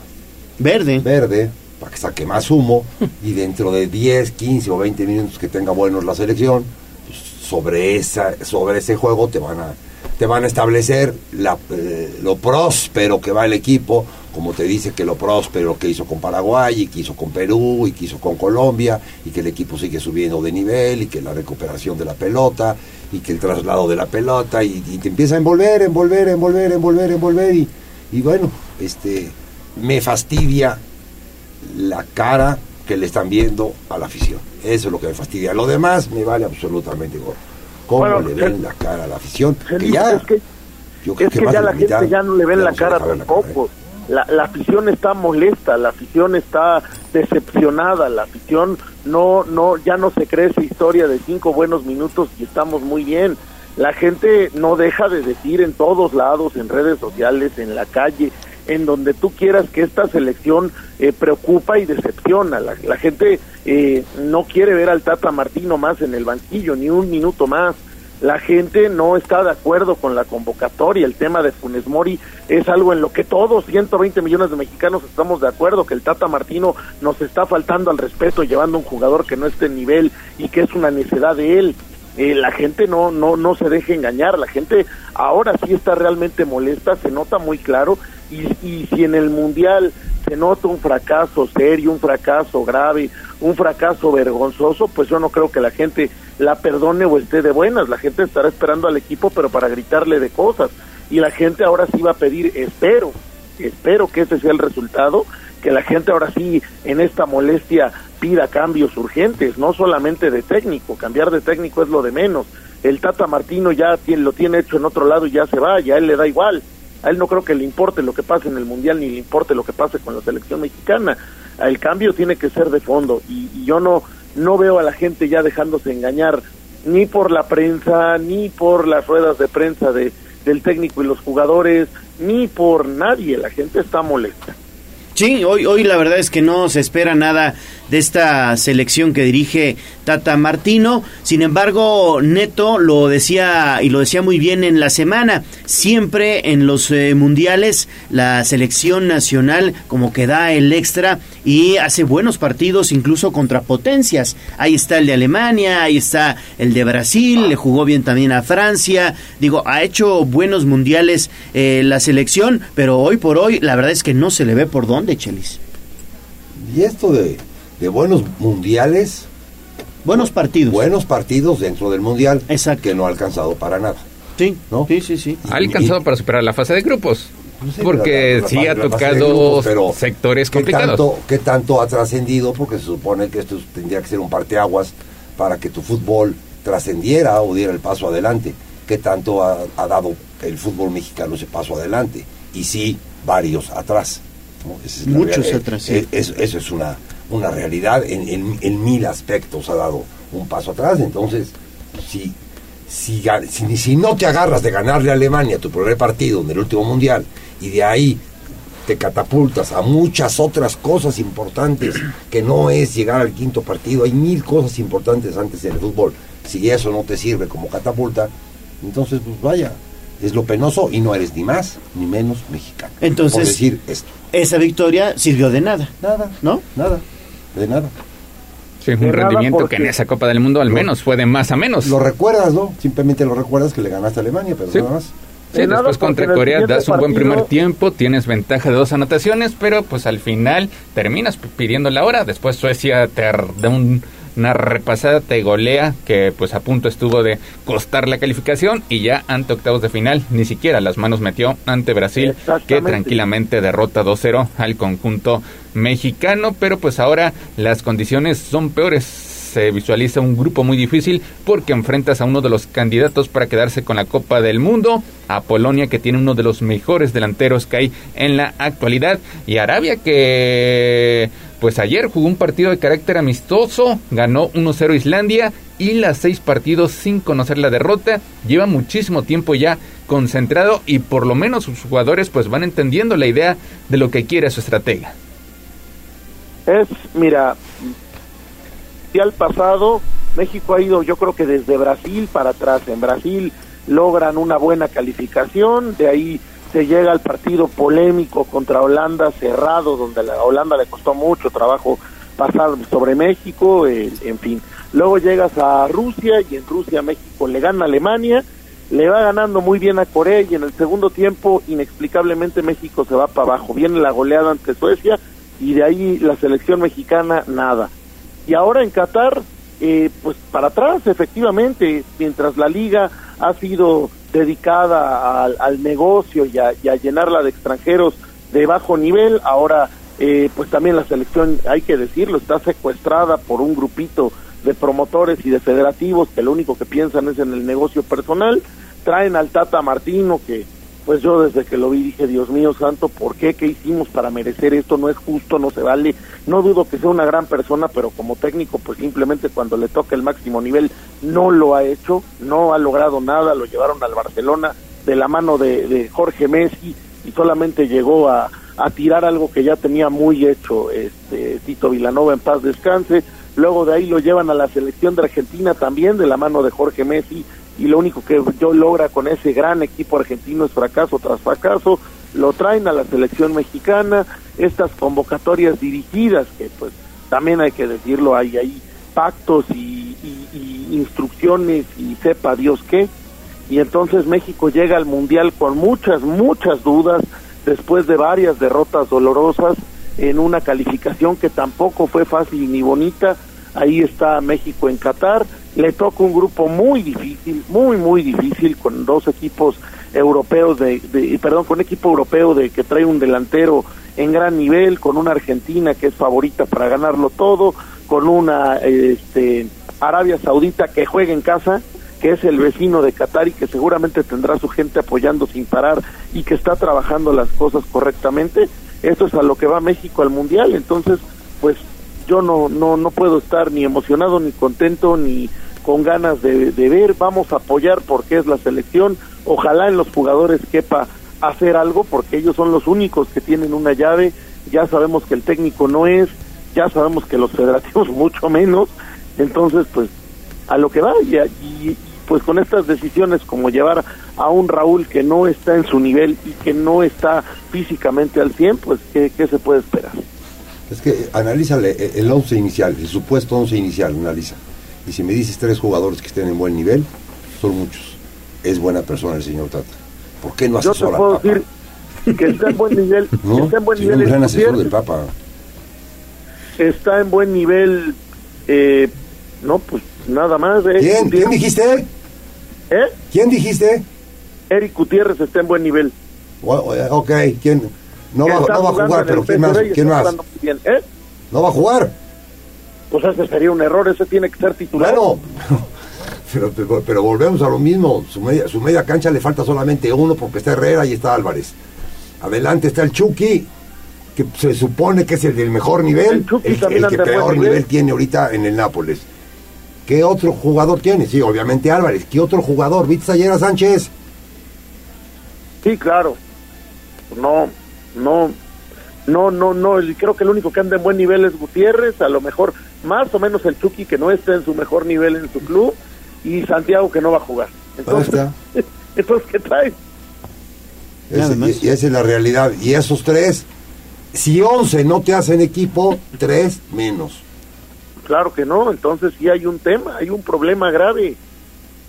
verde, verde para que saque más humo y dentro de 10, 15 o 20 minutos que tenga buenos la selección, pues, sobre esa sobre ese juego te van a te van a establecer la, eh, lo próspero que va el equipo, como te dice que lo próspero que hizo con Paraguay y que hizo con Perú y que hizo con Colombia y que el equipo sigue subiendo de nivel y que la recuperación de la pelota y que el traslado de la pelota y, te empieza a envolver, envolver, envolver, envolver, envolver y, y bueno, este me fastidia la cara que le están viendo a la afición. Eso es lo que me fastidia. Lo demás me vale absolutamente gorro. ¿Cómo Bueno, le ven la cara a la afición? Que Felipe, ya, es que, yo creo es que ya la mitad gente ya no le ven la cara la tampoco. La, la afición está molesta, la afición está decepcionada, la afición no, no, ya no se cree esa historia de cinco buenos minutos y estamos muy bien. La gente no deja de decir en todos lados, en redes sociales, en la calle, en donde tú quieras que esta selección eh, preocupa y decepciona. La, gente eh, no quiere ver al Tata Martino más en el banquillo, ni un minuto más. La gente no está de acuerdo con la convocatoria. El tema de Funes Mori es algo en lo que todos, 120 millones de mexicanos, estamos de acuerdo, que el Tata Martino nos está faltando al respeto llevando un jugador que no esté en nivel y que es una necesidad de él. Eh, la gente no, no, no se deje engañar, la gente ahora sí está realmente molesta, se nota muy claro, y, y si en el Mundial se nota un fracaso serio, un fracaso grave, un fracaso vergonzoso, pues yo no creo que la gente la perdone o esté de buenas, la gente estará esperando al equipo pero para gritarle de cosas, y la gente ahora sí va a pedir, espero, espero que ese sea el resultado, que la gente ahora sí en esta molestia pida cambios urgentes, no solamente de técnico, cambiar de técnico es lo de menos. El Tata Martino ya lo tiene hecho en otro lado y ya se va, ya él le da igual. A él no creo que le importe lo que pase en el Mundial ni le importe lo que pase con la selección mexicana. El cambio tiene que ser de fondo y, y yo no, no veo a la gente ya dejándose engañar ni por la prensa, ni por las ruedas de prensa de, del técnico y los jugadores, ni por nadie. La gente está molesta. Sí, hoy, hoy la verdad es que no se espera nada de esta selección que dirige Tata Martino. Sin embargo, Neto lo decía y lo decía muy bien en la semana. Siempre en los eh, mundiales la selección nacional como que da el extra y hace buenos partidos incluso contra potencias. Ahí está el de Alemania, ahí está el de Brasil, le jugó bien también a Francia. Digo, ha hecho buenos mundiales eh, la selección, pero hoy por hoy la verdad es que no se le ve por dónde, Chelis. Y esto de, de buenos mundiales. Buenos partidos. Buenos partidos dentro del mundial. Que no ha alcanzado para nada. Sí, ¿no? sí, sí, sí. Ha alcanzado para superar la fase de grupos. Porque la- la- sí la- ha tocado grupos, pero sectores ¿qué complicados. tanto, ¿Qué tanto ha trascendido? Porque se supone que esto tendría que ser un parteaguas para que tu fútbol trascendiera o diera el paso adelante. ¿Qué tanto ha, ha dado el fútbol mexicano ese paso adelante? Y sí, varios atrás. Muchos atrás, sí. eh, es- eso es una, una realidad. En, en- en mil aspectos ha dado un paso atrás. Entonces, si, si, si, si no te agarras de ganarle a Alemania tu primer partido en el último mundial y de ahí te catapultas a muchas otras cosas importantes que no es llegar al quinto partido. Hay mil cosas importantes antes del fútbol. Si eso no te sirve como catapulta, entonces pues vaya, es lo penoso y no eres ni más ni menos mexicano. Entonces- Por decir esto. Esa victoria sirvió de nada. Nada. ¿No? Nada. De nada. Sí, un De rendimiento porque- que en esa Copa del Mundo al menos fue de más a menos. Lo recuerdas, ¿no? Simplemente lo recuerdas que le ganaste a Alemania, pero Sí. nada más. Sí, De después contra Corea das un buen primer tiempo, tienes ventaja de dos anotaciones, pero pues al final terminas pidiendo la hora. Después Suecia te da un- una repasada, te golea, que pues a punto estuvo de costar la calificación y ya ante octavos de final ni siquiera las manos metió ante Brasil, que tranquilamente derrota 2-0 al conjunto mexicano, pero pues ahora las condiciones son peores se visualiza un grupo muy difícil porque enfrentas a uno de los candidatos para quedarse con la Copa del Mundo, a Polonia que tiene uno de los mejores delanteros que hay en la actualidad y Arabia que pues ayer jugó un partido de carácter amistoso, ganó 1-0 Islandia y las seis partidos sin conocer la derrota, lleva muchísimo tiempo ya concentrado y por lo menos sus jugadores pues van entendiendo la idea de lo que quiere su estratega. Es, mira, y al pasado, México ha ido yo creo que desde Brasil para atrás. En Brasil logran una buena calificación, de ahí se llega al partido polémico contra Holanda cerrado, donde a la Holanda le costó mucho trabajo pasar sobre México, eh, en fin. luego llegas a Rusia y en Rusia México le gana a Alemania, le va ganando muy bien a Corea y en el segundo tiempo inexplicablemente México se va para abajo, viene la goleada ante Suecia y de ahí la selección mexicana nada. Y ahora en Qatar, eh, pues para atrás efectivamente, mientras la liga ha sido dedicada al, al negocio y a, y a llenarla de extranjeros de bajo nivel, ahora eh, pues también la selección, hay que decirlo, está secuestrada por un grupito de promotores y de federativos que lo único que piensan es en el negocio personal, traen al Tata Martino que pues yo desde que lo vi dije, Dios mío santo, ¿por qué? ¿Qué hicimos para merecer esto? No es justo, no se vale. No dudo que sea una gran persona, pero como técnico, pues simplemente cuando le toca el máximo nivel no lo ha hecho, no ha logrado nada, lo llevaron al Barcelona de la mano de, Jorge Messi y solamente llegó a, a tirar algo que ya tenía muy hecho este Tito Vilanova en paz descanse. Luego de ahí lo llevan a la selección de Argentina también de la mano de Jorge Messi y lo único que yo logra con ese gran equipo argentino es fracaso tras fracaso. Lo traen a la selección mexicana, estas convocatorias dirigidas que pues también hay que decirlo, hay ahí pactos y, y- y instrucciones y sepa Dios qué. Y entonces México llega al Mundial con muchas, muchas dudas, después de varias derrotas dolorosas en una calificación que tampoco fue fácil ni bonita. Ahí está México en Qatar. Le toca un grupo muy difícil, muy, muy difícil, con dos equipos europeos, de, perdón, con equipo europeo de que trae un delantero en gran nivel, con una Argentina que es favorita para ganarlo todo, con una este, Arabia Saudita que juega en casa, que es el vecino de Qatar y que seguramente tendrá su gente apoyando sin parar y que está trabajando las cosas correctamente. Esto es a lo que va México al Mundial, entonces pues yo no, no, no puedo estar ni emocionado, ni contento, ni con ganas de, de ver, vamos a apoyar porque es la selección, ojalá en los jugadores quepa hacer algo porque ellos son los únicos que tienen una llave, ya sabemos que el técnico no es, ya sabemos que los federativos mucho menos, entonces pues a lo que va y, y, pues con estas decisiones como llevar a un Raúl que no está en su nivel y que no está físicamente al 100, pues ¿qué, qué se puede esperar? Es que analízale el 11 inicial, el supuesto 11 inicial, analiza. Y si me dices tres jugadores que estén en buen nivel, son muchos. Es buena persona el señor Tata. ¿Por qué no Yo te asesora puedo al Papa? decir que está en buen nivel, ¿No? está en buen un nivel gran asesor del Papa. está en buen nivel eh, no pues nada más eh, ¿Quién? ¿Quién dijiste? ¿Eh? ¿Quién dijiste? Eric Gutiérrez está en buen nivel O- o- Ok, ¿quién? No va, no va a jugar, pero ¿quién más? ¿Quién más? bien, ¿eh? ¿No va a jugar? pues ese sería un error ese tiene que ser titular Bueno, pero, pero, pero volvemos a lo mismo. Su media, su media cancha le falta solamente uno porque está Herrera y está Álvarez. Adelante está el Chucky, que se supone que es el del mejor nivel, El el, el que peor nivel. nivel. tiene ahorita en el Nápoles. ¿Qué otro jugador tiene? Sí, obviamente Álvarez. ¿Qué otro jugador? ¿Viste ayer a Sánchez? sí claro no no no no no creo que el único que anda en buen nivel es Gutiérrez a lo mejor más o menos el Chucky que no está en su mejor nivel en su club y Santiago que no va a jugar entonces entonces qué trae y, y esa es la realidad. Y esos tres, si 11 no te hacen equipo, tres menos. Claro que no, entonces sí hay un tema, hay un problema grave.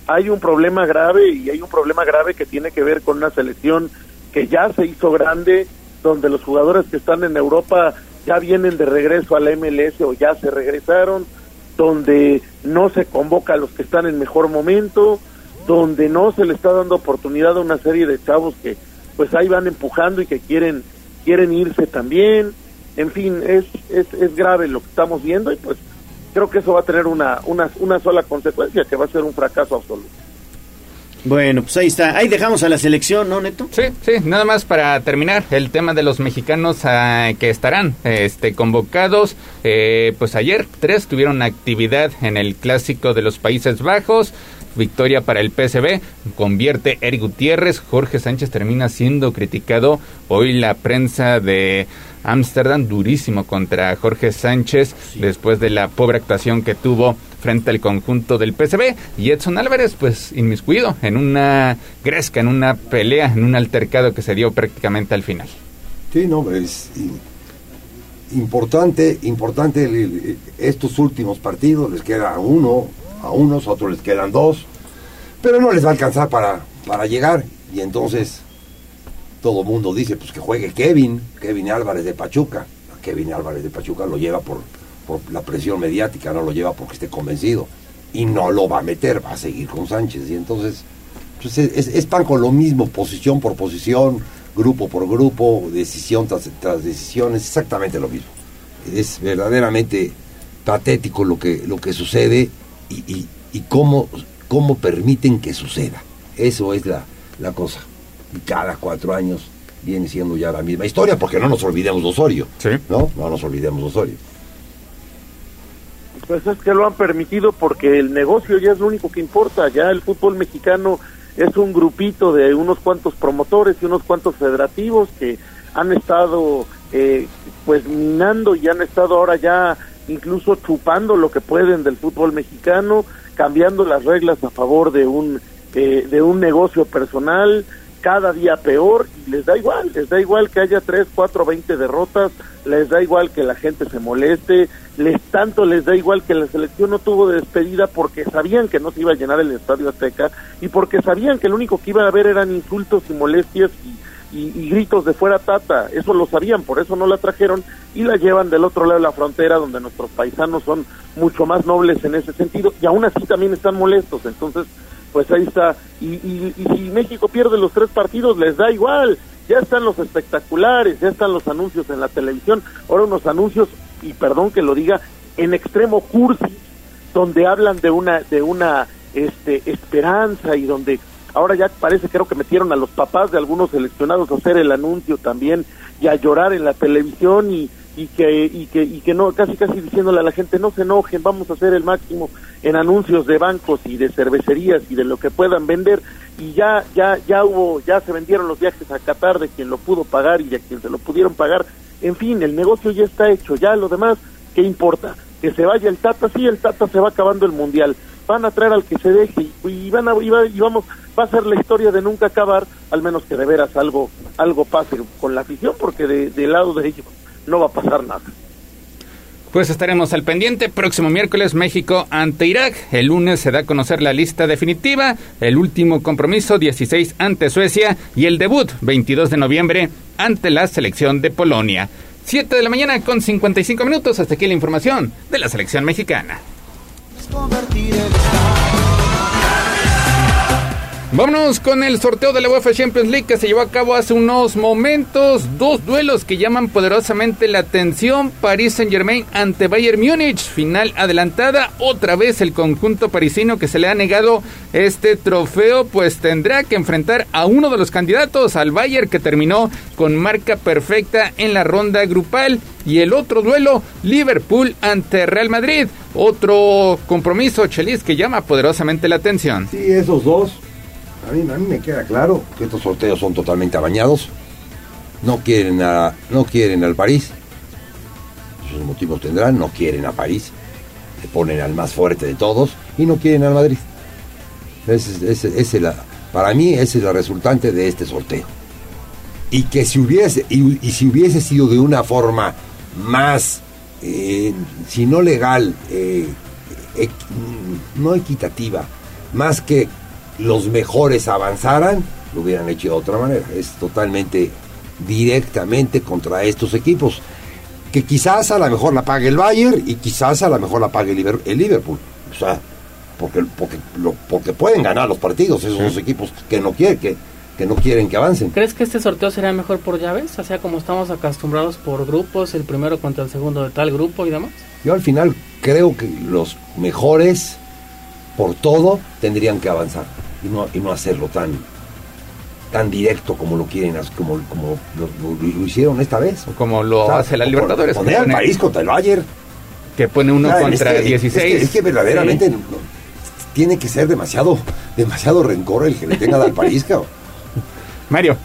Hay un problema grave y hay un problema grave que tiene que ver con una selección que ya se hizo grande, donde los jugadores que están en Europa ya vienen de regreso a la MLS o ya se regresaron, donde no se convoca a los que están en mejor momento, donde no se le está dando oportunidad a una serie de chavos que pues ahí van empujando y que quieren quieren irse también. En fin, es, es, es grave lo que estamos viendo y pues creo que eso va a tener una, una, una sola consecuencia, que va a ser un fracaso absoluto. Bueno, pues ahí está. Ahí dejamos a la selección, ¿no, Neto? Sí, sí, nada más para terminar el tema de los mexicanos ah, que estarán este, convocados. Eh, pues ayer tres tuvieron actividad en el clásico de los Países Bajos. Victoria para el PSV, convierte Eric Gutiérrez, Jorge Sánchez termina siendo criticado. Hoy la prensa de Ámsterdam durísimo contra Jorge Sánchez después de la pobre actuación que tuvo frente al conjunto del PSV y Edson Álvarez pues inmiscuido en una gresca, en una pelea, en un altercado que se dio prácticamente al final. Sí, no, es, importante, importante el- el- estos últimos partidos, les queda uno, a unos, a otros les quedan dos, pero no les va a alcanzar para, para llegar. Y entonces todo el mundo dice pues que juegue Kevin, Kevin Álvarez de Pachuca. Kevin Álvarez de Pachuca lo lleva por, por la presión mediática, no lo lleva porque esté convencido y no lo va a meter, va a seguir con Sánchez y entonces pues, es, es- es pan con lo mismo, posición por posición, grupo por grupo, decisión tras, tras decisión, es exactamente lo mismo. Es verdaderamente patético lo que, lo que sucede y, y- y cómo, cómo permiten que suceda. Eso es la, la cosa. Y cada cuatro años viene siendo ya la misma historia, porque no nos olvidemos de Osorio. ¿No? No nos olvidemos de Osorio. Pues es que lo han permitido porque el negocio ya es lo único que importa. Ya el fútbol mexicano es un grupito de unos cuantos promotores y unos cuantos federativos que han estado eh, pues minando y han estado ahora ya incluso chupando lo que pueden del fútbol mexicano, cambiando las reglas a favor de un eh, de un negocio personal cada día peor y les da igual, les da igual que haya tres, cuatro, veinte derrotas, les da igual que la gente se moleste, les tanto les da igual que la selección no tuvo despedida porque sabían que no se iba a llenar el Estadio Azteca y porque sabían que lo único que iba a haber eran insultos y molestias y- y gritos de fuera tata, eso lo sabían, por eso no la trajeron y la llevan del otro lado de la frontera donde nuestros paisanos son mucho más nobles en ese sentido y aún así también están molestos, entonces pues ahí está. Y, y, y si México pierde los tres partidos, les da igual. Ya están los espectaculares, ya están los anuncios en la televisión. Ahora unos anuncios, y perdón que lo diga, en extremo cursi, donde hablan de una, de una este, esperanza y donde ahora ya parece, creo que metieron a los papás de algunos seleccionados a hacer el anuncio también y a llorar en la televisión y, y que y que y que no casi casi diciéndole a la gente no se enojen vamos a hacer el máximo en anuncios de bancos y de cervecerías y de lo que puedan vender y ya ya ya hubo ya se vendieron los viajes a Qatar de quien lo pudo pagar y de quien se lo pudieron pagar. En fin el negocio ya está hecho ya lo demás qué importa que se vaya el Tata sí el Tata se va acabando el mundial. Van a traer al que se deje y, van a y, va- y vamos va a ser la historia de nunca acabar al menos que de veras algo algo pase con la afición porque de- del lado de ellos no va a pasar nada Pues estaremos al pendiente. Próximo miércoles México ante Irak. El lunes se da a conocer la lista definitiva. El último compromiso 16 ante Suecia y el debut 22 de noviembre ante la selección de Polonia. 7 de la mañana con 55 minutos. Hasta aquí la información de la selección mexicana. Vámonos con el sorteo de la UEFA Champions League que se llevó a cabo hace unos momentos. Dos duelos que llaman poderosamente la atención. Paris Saint Germain ante Bayern Múnich. Final adelantada. Otra vez el conjunto parisino que se le ha negado este trofeo. Pues tendrá que enfrentar a uno de los candidatos, al Bayern que terminó con marca perfecta en la ronda grupal. Y el otro duelo, Liverpool ante Real Madrid. Otro compromiso, Chelis, que llama poderosamente la atención. Sí, esos dos. A mí, a mí me queda claro que estos sorteos son totalmente amañados. No quieren a, no quieren al París. Sus motivos tendrán, no quieren a París. Se ponen al más fuerte de todos y no quieren al Madrid. Ese, es- ese- ese para mí esa es la resultante de este sorteo. Y que si hubiese, y, si hubiese sido de una forma más, eh, si no legal, eh, no equitativa, más que los mejores avanzaran, lo hubieran hecho de otra manera. Es totalmente directamente contra estos equipos. Que quizás a lo mejor la pague el Bayern y quizás a lo mejor la pague el Liverpool. O sea, porque, porque, lo- porque pueden ganar los partidos esos dos equipos que no quieren que, que no quieren que avancen. ¿Crees que este sorteo será mejor por llaves? O sea, como estamos acostumbrados por grupos, el primero contra el segundo de tal grupo y demás. Yo al final creo que los mejores, por todo, tendrían que avanzar y no, y no hacerlo tan, tan directo como lo quieren, como, como lo, lo- lo hicieron esta vez. Como lo hace la Libertadores. Poner al país contra el Bayern. Que pone uno contra es que- 16. Es que, es que verdaderamente Sí. no- tiene que ser demasiado, demasiado rencor el que le tenga al país, cabrón. Mario.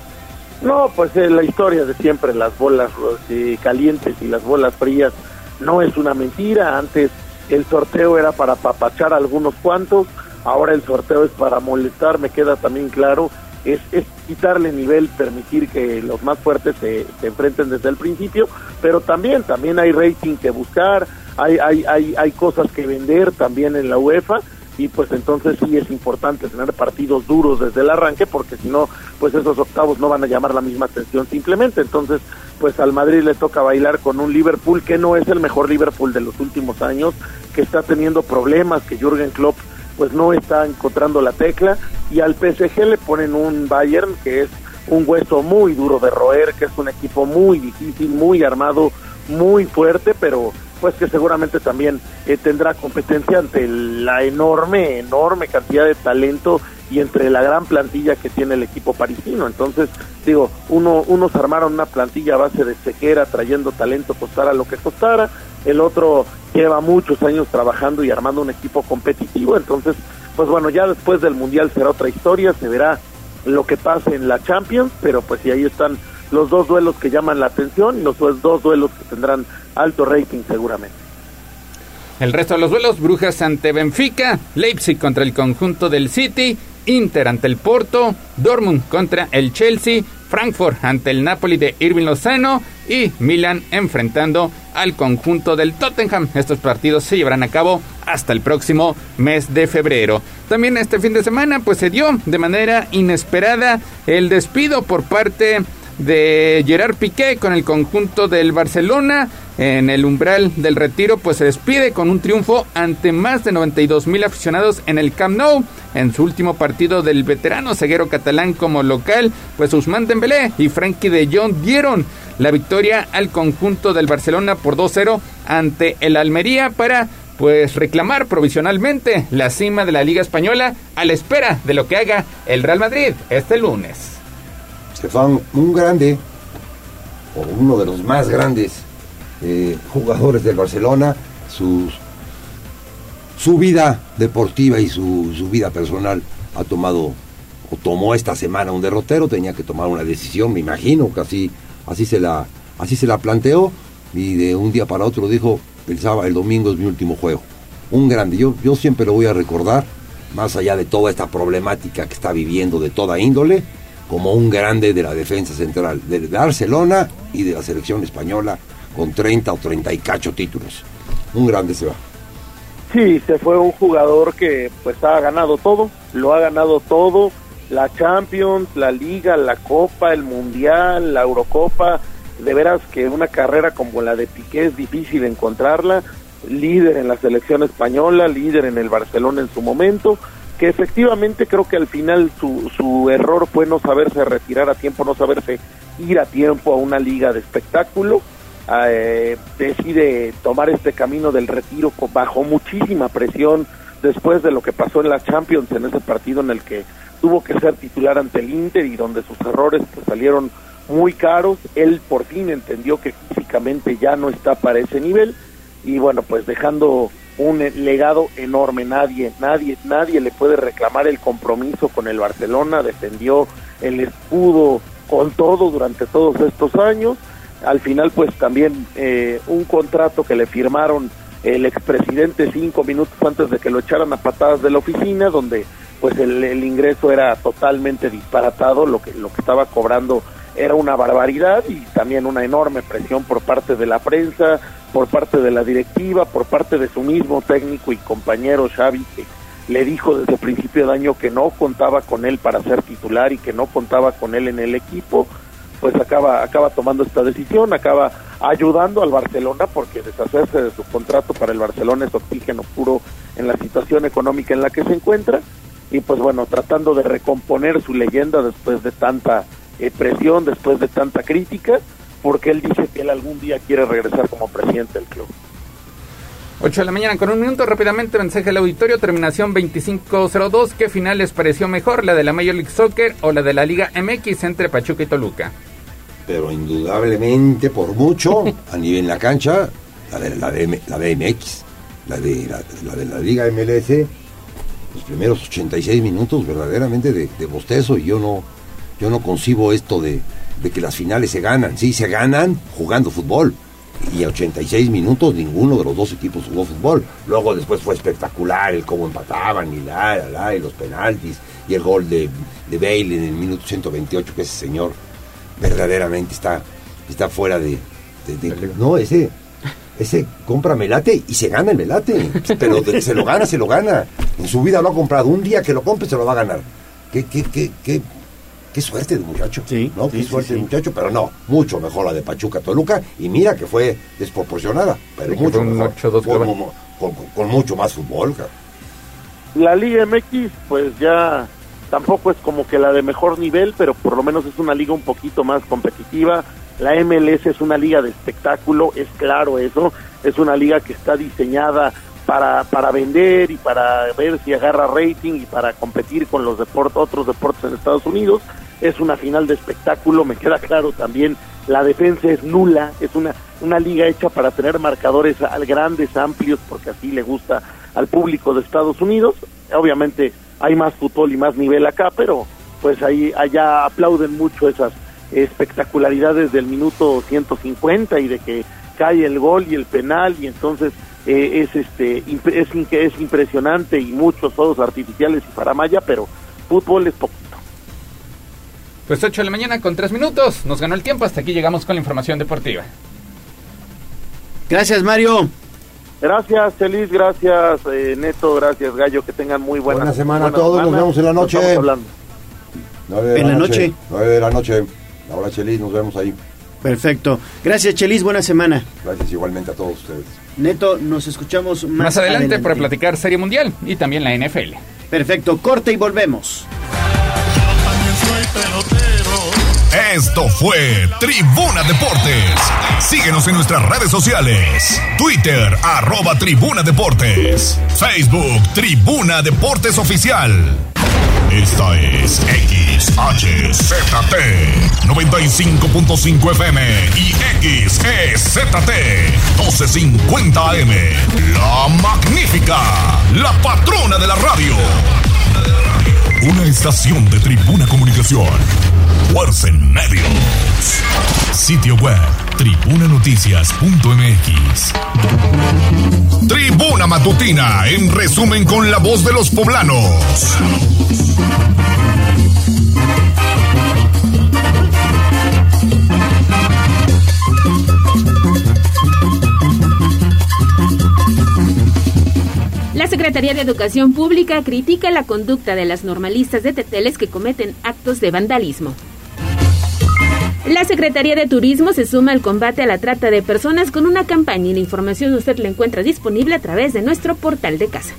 No, pues es la historia de siempre, las bolas eh, calientes y las bolas frías no es una mentira. Antes el sorteo era para papachar a algunos cuantos, ahora el sorteo es para molestar, me queda también claro. Es, es quitarle nivel, permitir que los más fuertes se, se enfrenten desde el principio, pero también, también hay rating que buscar, hay, hay, hay, hay cosas que vender también en la UEFA y pues entonces sí es importante tener partidos duros desde el arranque porque si no pues esos octavos no van a llamar la misma atención simplemente entonces pues al Madrid le toca bailar con un Liverpool que no es el mejor Liverpool de los últimos años que está teniendo problemas que Jürgen Klopp pues no está encontrando la tecla y al PSG le ponen un Bayern que es un hueso muy duro de roer que es un equipo muy difícil muy armado muy fuerte pero pues que seguramente también eh, tendrá competencia ante la enorme, enorme cantidad de talento y entre la gran plantilla que tiene el equipo parisino. Entonces, digo, uno, unos armaron una plantilla a base de sequera, trayendo talento, costara lo que costara, el otro lleva muchos años trabajando y armando un equipo competitivo, entonces, pues bueno, ya después del Mundial será otra historia, se verá lo que pase en la Champions, pero pues y ahí están los dos duelos que llaman la atención y los dos duelos que tendrán alto rating seguramente. El resto de los duelos, Brujas ante Benfica, Leipzig contra el conjunto del City, Inter ante el Porto, Dortmund contra el Chelsea, Frankfurt ante el Napoli de Irving Lozano y Milan enfrentando al conjunto del Tottenham. Estos partidos se llevarán a cabo hasta el próximo mes de febrero. También este fin de semana pues se dio de manera inesperada el despido por parte de Gerard Piqué con el conjunto del Barcelona en el umbral del retiro pues se despide con un triunfo ante más de 92 mil aficionados en el Camp Nou en su último partido del veterano ceguero catalán como local pues Usman Dembélé y Frankie de Jong dieron la victoria al conjunto del Barcelona por 2-0 ante el Almería para pues reclamar provisionalmente la cima de la Liga Española a la espera de lo que haga el Real Madrid este lunes. Estefan, un grande, o uno de los más grandes eh, jugadores del Barcelona, su vida deportiva y su, su vida personal ha tomado o tomó esta semana un derrotero, tenía que tomar una decisión, me imagino que así, así, se, la, así se la planteó y de un día para otro dijo, el sábado, el domingo es mi último juego. Un grande, yo, yo siempre lo voy a recordar, más allá de toda esta problemática que está viviendo de toda índole, como un grande de la defensa central de Barcelona y de la selección española con 30 o 30 y cacho títulos. Un grande se va. Sí, se fue un jugador que pues ha ganado todo, lo ha ganado todo, la Champions, la Liga, la Copa, el Mundial, la Eurocopa, de veras que una carrera como la de Piqué es difícil encontrarla, líder en la selección española, líder en el Barcelona en su momento, que efectivamente creo que al final su, su error fue no saberse retirar a tiempo, no saberse ir a tiempo a una liga de espectáculo. Eh, decide tomar este camino del retiro bajo muchísima presión después de lo que pasó en la Champions en ese partido en el que tuvo que ser titular ante el Inter y donde sus errores pues, salieron muy caros. Él por fin entendió que físicamente ya no está para ese nivel y bueno, pues dejando un legado enorme. Nadie, nadie, nadie le puede reclamar el compromiso con el Barcelona. Defendió el escudo con todo durante todos estos años. Al final, pues también eh, un contrato que le firmaron el expresidente cinco minutos antes de que lo echaran a patadas de la oficina, donde pues el, ingreso era totalmente disparatado, lo que, lo que estaba cobrando era una barbaridad y también una enorme presión por parte de la prensa, por parte de la directiva, por parte de su mismo técnico y compañero Xavi, que le dijo desde el principio de año que no contaba con él para ser titular y que no contaba con él en el equipo, pues acaba, acaba tomando esta decisión, acaba ayudando al Barcelona porque deshacerse de su contrato para el Barcelona es oxígeno puro en la situación económica en la que se encuentra y pues bueno, tratando de recomponer su leyenda después de tanta eh, presión, después de tanta crítica, porque él dice que él algún día quiere regresar como presidente del club. 8 de la mañana con un minuto, rápidamente mensaje al auditorio, terminación 2502, ¿qué final les pareció mejor, la de la Major League Soccer o la de la Liga MX entre Pachuca y Toluca? Pero indudablemente, por mucho, a nivel en la cancha, la de la, de, la de MX, la de la, la de la Liga MLS, los primeros 86 minutos verdaderamente de, de bostezo y yo no, yo no concibo esto de, de que las finales se ganan. Sí, se ganan jugando fútbol. Y a 86 minutos ninguno de los dos equipos jugó fútbol. Luego después fue espectacular el cómo empataban y la, la, la, y los penaltis y el gol de, de Bale en el minuto 128 que ese señor verdaderamente está, está fuera de, de- de- no, ese, ese compra melate y se gana el melate. Pero se lo gana, se lo gana. En su vida lo ha comprado. Un día que lo compre, se lo va a ganar. Qué, qué, qué, qué, qué suerte de muchacho. Sí, ¿no? Qué sí, suerte sí, de muchacho, pero no, mucho mejor la de Pachuca Toluca. Y mira que fue desproporcionada, pero mucho mejor. 8-2 Fue global. mu- con, con- con mucho más fútbol, cara. La Liga MX, pues ya tampoco es como que la de mejor nivel, pero por lo menos es una liga un poquito más competitiva. La MLS es una liga de espectáculo, es claro eso. Es una liga que está diseñada para, para vender y para ver si agarra rating y para competir con los deportes, otros deportes en Estados Unidos. Es una final de espectáculo, me queda claro también. La defensa es nula, es una, una liga hecha para tener marcadores grandes, amplios, porque así le gusta al público de Estados Unidos. Obviamente hay más fútbol y más nivel acá, pero pues ahí allá aplauden mucho esas espectacularidades del minuto 150 y de que cae el gol y el penal y entonces eh, es este es, in- es impresionante y muchos fuegos artificiales y paramaya, pero fútbol es poquito. Pues 8 de la mañana con 3 minutos. Nos ganó el tiempo. Hasta aquí llegamos con la información deportiva. Gracias, Mario. Gracias, Feliz, gracias, eh, Neto, gracias, Gallo, que tengan muy buena, Buena semana a buena todos, nos vemos en la noche. estamos hablando. De En la noche. 9 de la noche. Ahora, Chelis, nos vemos ahí. Perfecto. Gracias, Chelis. Buena semana. Gracias igualmente a todos ustedes. Neto, nos escuchamos más, Más adelante para platicar Serie Mundial y también la NFL. Perfecto. Corte y volvemos. Esto fue Tribuna Deportes. Síguenos en nuestras redes sociales. Twitter, arroba Tribuna Deportes. Facebook, Tribuna Deportes Oficial. Esta es XHZT 95.5 FM y XEZT 1250 AM. La magnífica, la patrona de la radio. Una estación de Tribuna Comunicación. Fuerza en Medios. Sitio web tribunanoticias.mx. Tribuna Matutina, en resumen con la voz de los poblanos. La Secretaría de Educación Pública critica la conducta de las normalistas de Teteles que cometen actos de vandalismo. La Secretaría de Turismo se suma al combate a la trata de personas con una campaña y la información usted la encuentra disponible a través de nuestro portal de casa.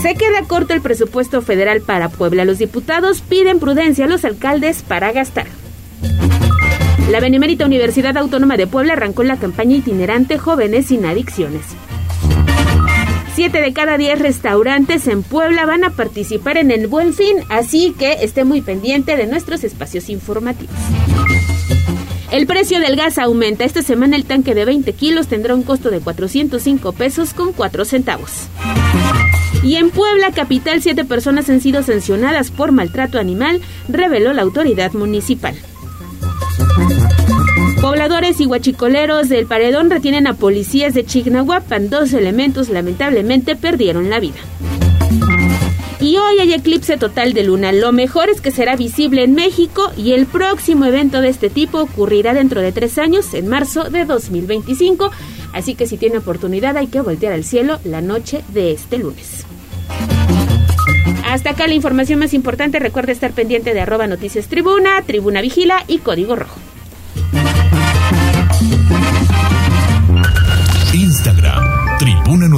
Se queda corto el presupuesto federal para Puebla. Los diputados piden prudencia a los alcaldes para gastar. La Benemérita Universidad Autónoma de Puebla arrancó la campaña itinerante Jóvenes sin Adicciones. Siete de cada diez restaurantes en Puebla van a participar en el Buen Fin, así que esté muy pendiente de nuestros espacios informativos. El precio del gas aumenta. Esta semana el tanque de 20 kilos tendrá un costo de 405 pesos con 4 centavos. Y en Puebla, capital, siete personas han sido sancionadas por maltrato animal, reveló la autoridad municipal. Pobladores y huachicoleros del Paredón retienen a policías de Chignahuapan. Dos elementos lamentablemente perdieron la vida. Y hoy hay eclipse total de luna. Lo mejor es que será visible en México y el próximo evento de este tipo ocurrirá dentro de tres años, en marzo de 2025. Así que si tiene oportunidad hay que voltear al cielo la noche de este lunes. Hasta acá la información más importante. Recuerda estar pendiente de arroba noticias tribuna, tribuna vigila y código rojo.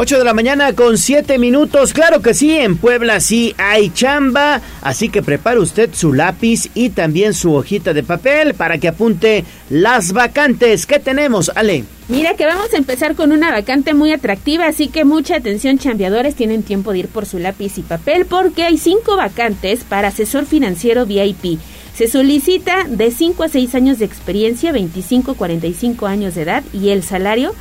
8 de la mañana con 7 minutos. Claro que sí, en Puebla sí hay chamba. Así que prepare usted su lápiz y también su hojita de papel para que apunte las vacantes que tenemos. Ale. Mira que vamos a empezar con una vacante muy atractiva, así que mucha atención chambeadores, tienen tiempo de ir por su lápiz y papel porque hay cinco vacantes para asesor financiero VIP. Se solicita de 5 a 6 años de experiencia, 25 a 45 años de edad y el salario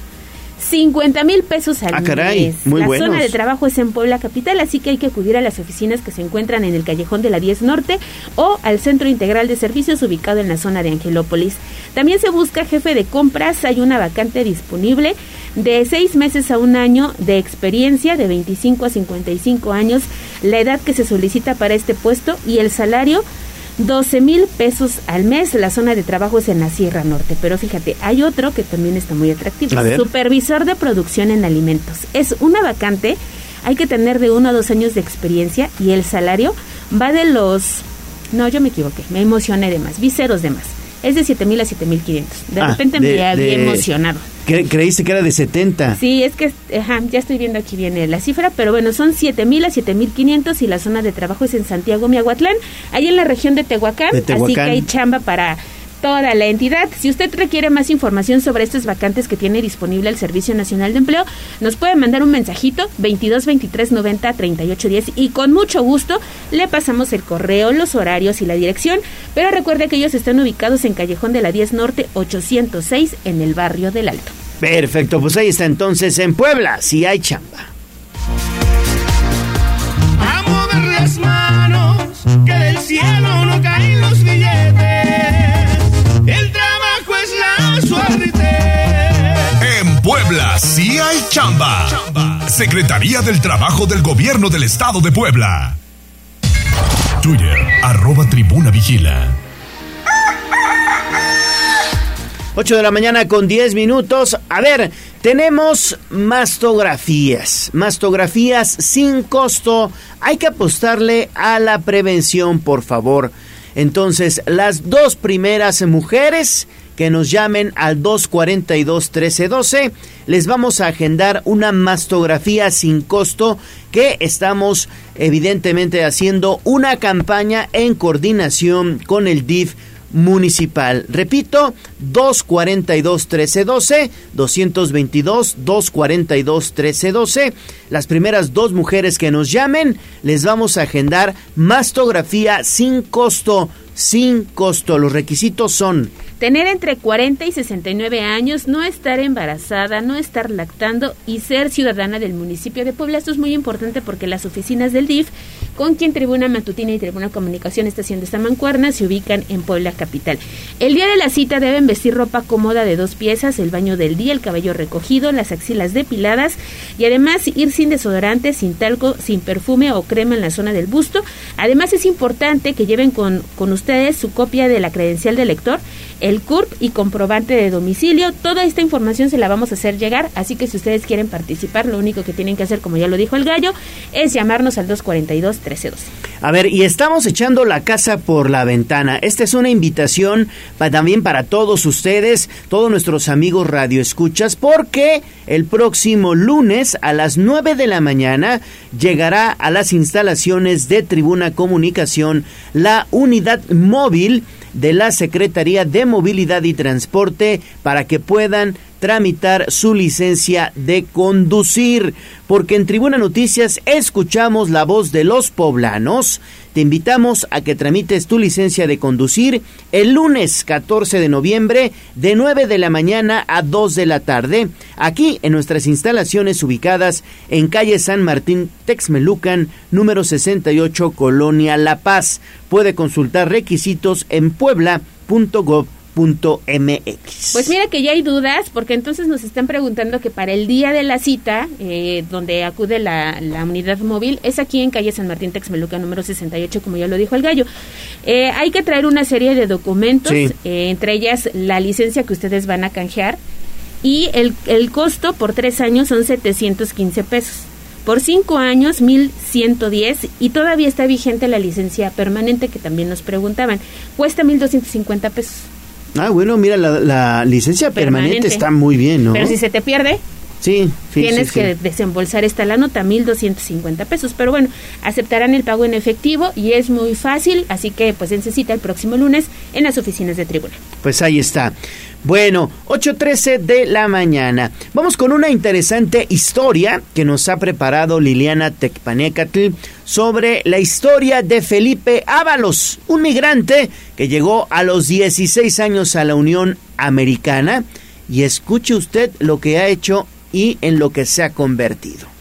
50 mil pesos al Ah, caray, mes. muy la buenos. zona de trabajo es en Puebla Capital, así que hay que acudir a las oficinas que se encuentran en el callejón de la 10 Norte o al Centro Integral de Servicios ubicado en la zona de Angelópolis. También se busca jefe de compras, hay una vacante disponible de seis meses a un año de experiencia, de 25 a 55 años, la edad que se solicita para este puesto y el salario 12 mil pesos al mes. La zona de trabajo es en la Sierra Norte. Pero fíjate, hay otro que también está muy atractivo. Supervisor de producción en alimentos. Es una vacante. Hay que tener de uno a dos años de experiencia y el salario va de los... No, yo me equivoqué. Me emocioné de más. Vi ceros de más. Es de 7 mil a 7 mil 500. De Ah, repente de- me había emocionado. Cre- creíste que era de 70. Sí, es que, ajá, ya estoy viendo aquí viene la cifra, pero bueno, son 7.000 a 7.500 y la zona de trabajo es en Santiago, Miahuatlán, ahí en la región de Tehuacán, De así que hay chamba para toda la entidad. Si usted requiere más información sobre estas vacantes que tiene disponible el Servicio Nacional de Empleo, nos puede mandar un mensajito 22 23 90 38 10 y con mucho gusto le pasamos el correo, los horarios y la dirección, pero recuerde que ellos están ubicados en Callejón de la 10 Norte 806 en el barrio del Alto. Perfecto, pues ahí está entonces en Puebla, si hay chamba. A mover las manos, que del cielo no caen los billetes. Suerte. En Puebla sí hay chamba. Secretaría del Trabajo del Gobierno del Estado de Puebla. Twitter, arroba tribuna vigila. 8 de la mañana con 10 minutos. A ver, tenemos mastografías. Mastografías sin costo. Hay que apostarle a la prevención, por favor. Entonces, las dos primeras mujeres que nos llamen al 242-1312, les vamos a agendar una mastografía sin costo que estamos evidentemente haciendo una campaña en coordinación con el DIF municipal. Repito, 242-1312, 222-242-1312. Las primeras dos mujeres que nos llamen, les vamos a agendar mastografía sin costo, sin costo. Los requisitos son Tener entre 40 y 69 años, no estar embarazada, no estar lactando y ser ciudadana del municipio de Puebla. Esto es muy importante porque las oficinas del DIF, con quien Tribuna Matutina y Tribuna Comunicación está haciendo esta mancuerna, se ubican en Puebla Capital. El día de la cita deben vestir ropa cómoda de dos piezas, el baño del día, el cabello recogido, las axilas depiladas y además ir sin desodorante, sin talco, sin perfume o crema en la zona del busto. Además es importante que lleven con, con ustedes su copia de la credencial de lector, el CURP y comprobante de domicilio. Toda esta información se la vamos a hacer llegar, así que si ustedes quieren participar, lo único que tienen que hacer, como ya lo dijo el gallo, es llamarnos al 242-1312. A ver, y estamos echando la casa por la ventana. Esta es una invitación también para todos ustedes, todos nuestros amigos radioescuchas, porque el próximo lunes a las 9 de la mañana llegará a las instalaciones de Tribuna Comunicación la unidad móvil de la Secretaría de Movilidad y Transporte para que puedan tramitar su licencia de conducir, porque en Tribuna Noticias escuchamos la voz de los poblanos. Te invitamos a que tramites tu licencia de conducir el lunes 14 de noviembre de 9 de la mañana a 2 de la tarde, aquí en nuestras instalaciones ubicadas en calle San Martín Texmelucan, número 68, Colonia La Paz. Puede consultar requisitos en puebla.gov.mx. Pues mira que ya hay dudas, porque entonces nos están preguntando que para el día de la cita, eh, donde acude la, la unidad móvil, es aquí en calle San Martín Texmeluca, número 68, como ya lo dijo el gallo. Eh, hay que traer una serie de documentos, Sí. eh, entre ellas la licencia que ustedes van a canjear, y el, el costo por tres años son 715 pesos. Por cinco años, 1.110 y todavía está vigente la licencia permanente que también nos preguntaban. Cuesta 1.250 pesos. Ah, bueno, mira, la, la licencia permanente. Permanente. está muy bien, ¿no? Pero si se te pierde, Sí, sí, tienes sí, sí. que desembolsar esta la nota, 1.250 pesos. Pero bueno, aceptarán el pago en efectivo y es muy fácil, así que pues en cita el próximo lunes en las oficinas de tribuna. Pues ahí está. Bueno, 8.13 de la mañana. Vamos con una interesante historia que nos ha preparado Liliana Tecpanecatl sobre la historia de Felipe Ábalos, un migrante que llegó a los 16 años a la Unión Americana. Y escuche usted lo que ha hecho y en lo que se ha convertido.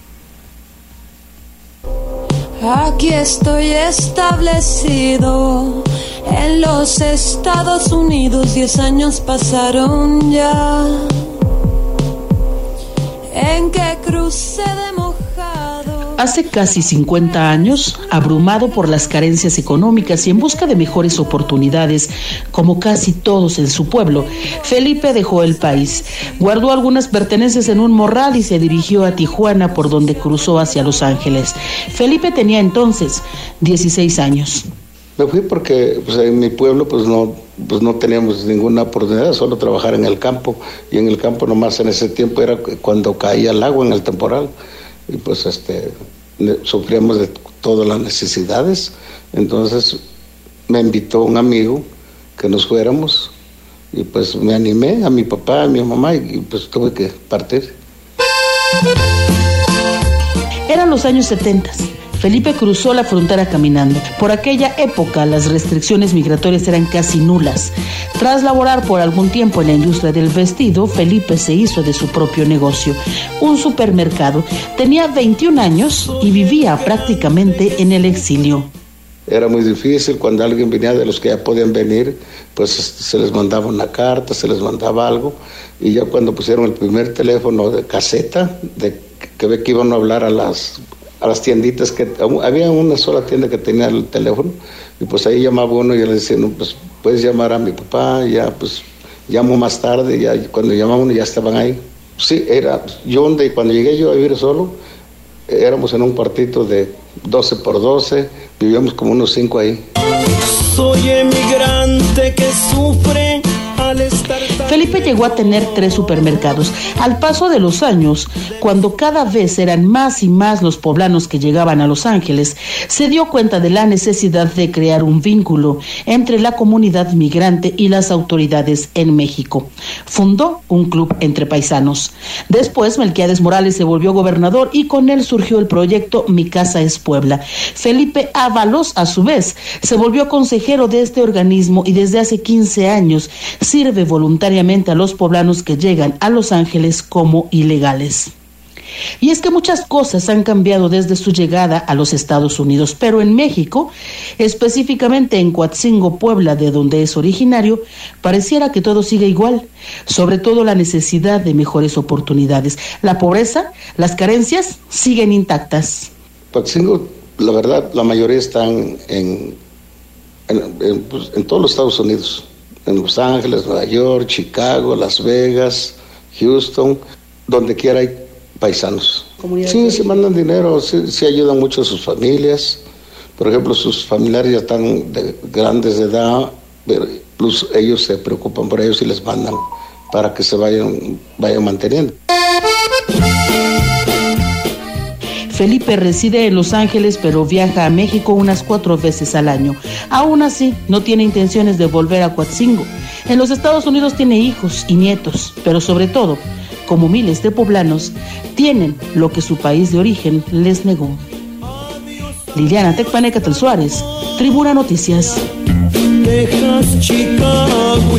Aquí estoy establecido en los Estados Unidos, diez años pasaron ya. En que crucé de. Hace casi 50 años, abrumado por las carencias económicas y en busca de mejores oportunidades, como casi todos en su pueblo, Felipe dejó el país, guardó algunas pertenencias en un morral y se dirigió a Tijuana por donde cruzó hacia Los Ángeles. Felipe tenía entonces 16 años. Me fui porque pues, en mi pueblo pues no, pues no teníamos ninguna oportunidad, solo trabajar en el campo. Y en el campo nomás en ese tiempo era cuando caía el agua en el temporal. Y pues este, sufríamos de todas las necesidades. Entonces me invitó un amigo que nos fuéramos y pues me animé a mi papá, a mi mamá y, pues tuve que partir. Eran los años 70. Felipe cruzó la frontera caminando. Por aquella época las restricciones migratorias eran casi nulas. Tras laborar por algún tiempo en la industria del vestido, Felipe se hizo de su propio negocio, un supermercado. Tenía 21 años y vivía prácticamente en el exilio. Era muy difícil cuando alguien venía de los que ya podían venir, pues se les mandaba una carta, se les mandaba algo. Y ya cuando pusieron el primer teléfono de caseta, de que ve que iban a hablar a las, a las tienditas, que había una sola tienda que tenía el teléfono, y pues ahí llamaba uno y yo le decía, no, pues puedes llamar a mi papá, ya pues llamo más tarde, ya cuando llamaba uno ya estaban ahí. Sí, era, yo donde cuando llegué yo a vivir solo, éramos en un cuartito de 12 por 12, vivíamos como unos 5 ahí. Soy emigrante que sufre Felipe llegó a tener tres supermercados. Al paso de los años, cuando cada vez eran más y más los poblanos que llegaban a Los Ángeles, se dio cuenta de la necesidad de crear un vínculo entre la comunidad migrante y las autoridades en México. Fundó un club entre paisanos. Después, Melquiades Morales se volvió gobernador y con él surgió el proyecto Mi Casa es Puebla. Felipe Ábalos, a su vez, se volvió consejero de este organismo y desde hace 15 años sirve voluntariamente a los poblanos que llegan a Los Ángeles como ilegales. Y es que muchas cosas han cambiado desde su llegada a los Estados Unidos, pero en México, específicamente en Coatzingo, Puebla, de donde es originario, pareciera que todo sigue igual, sobre todo la necesidad de mejores oportunidades. La pobreza, las carencias siguen intactas. Coatzingo, la verdad, la mayoría están en, en, pues, en todos los Estados Unidos, en Los Ángeles, Nueva York, Chicago, Las Vegas, Houston, donde quiera hay paisanos. Sí, se mandan dinero, sí, sí, ayudan mucho a sus familias. Por ejemplo, sus familiares ya están de grandes de edad, pero plus ellos se preocupan por ellos y les mandan para que se vayan, vayan manteniendo. Felipe reside en Los Ángeles, pero viaja a México unas cuatro veces al año. Aún así, no tiene intenciones de volver a Coatzingo. En los Estados Unidos tiene hijos y nietos, pero sobre todo, como miles de poblanos, tienen lo que su país de origen les negó. Liliana Tecpanecatel Suárez, Tribuna Noticias. Texas, Chicago,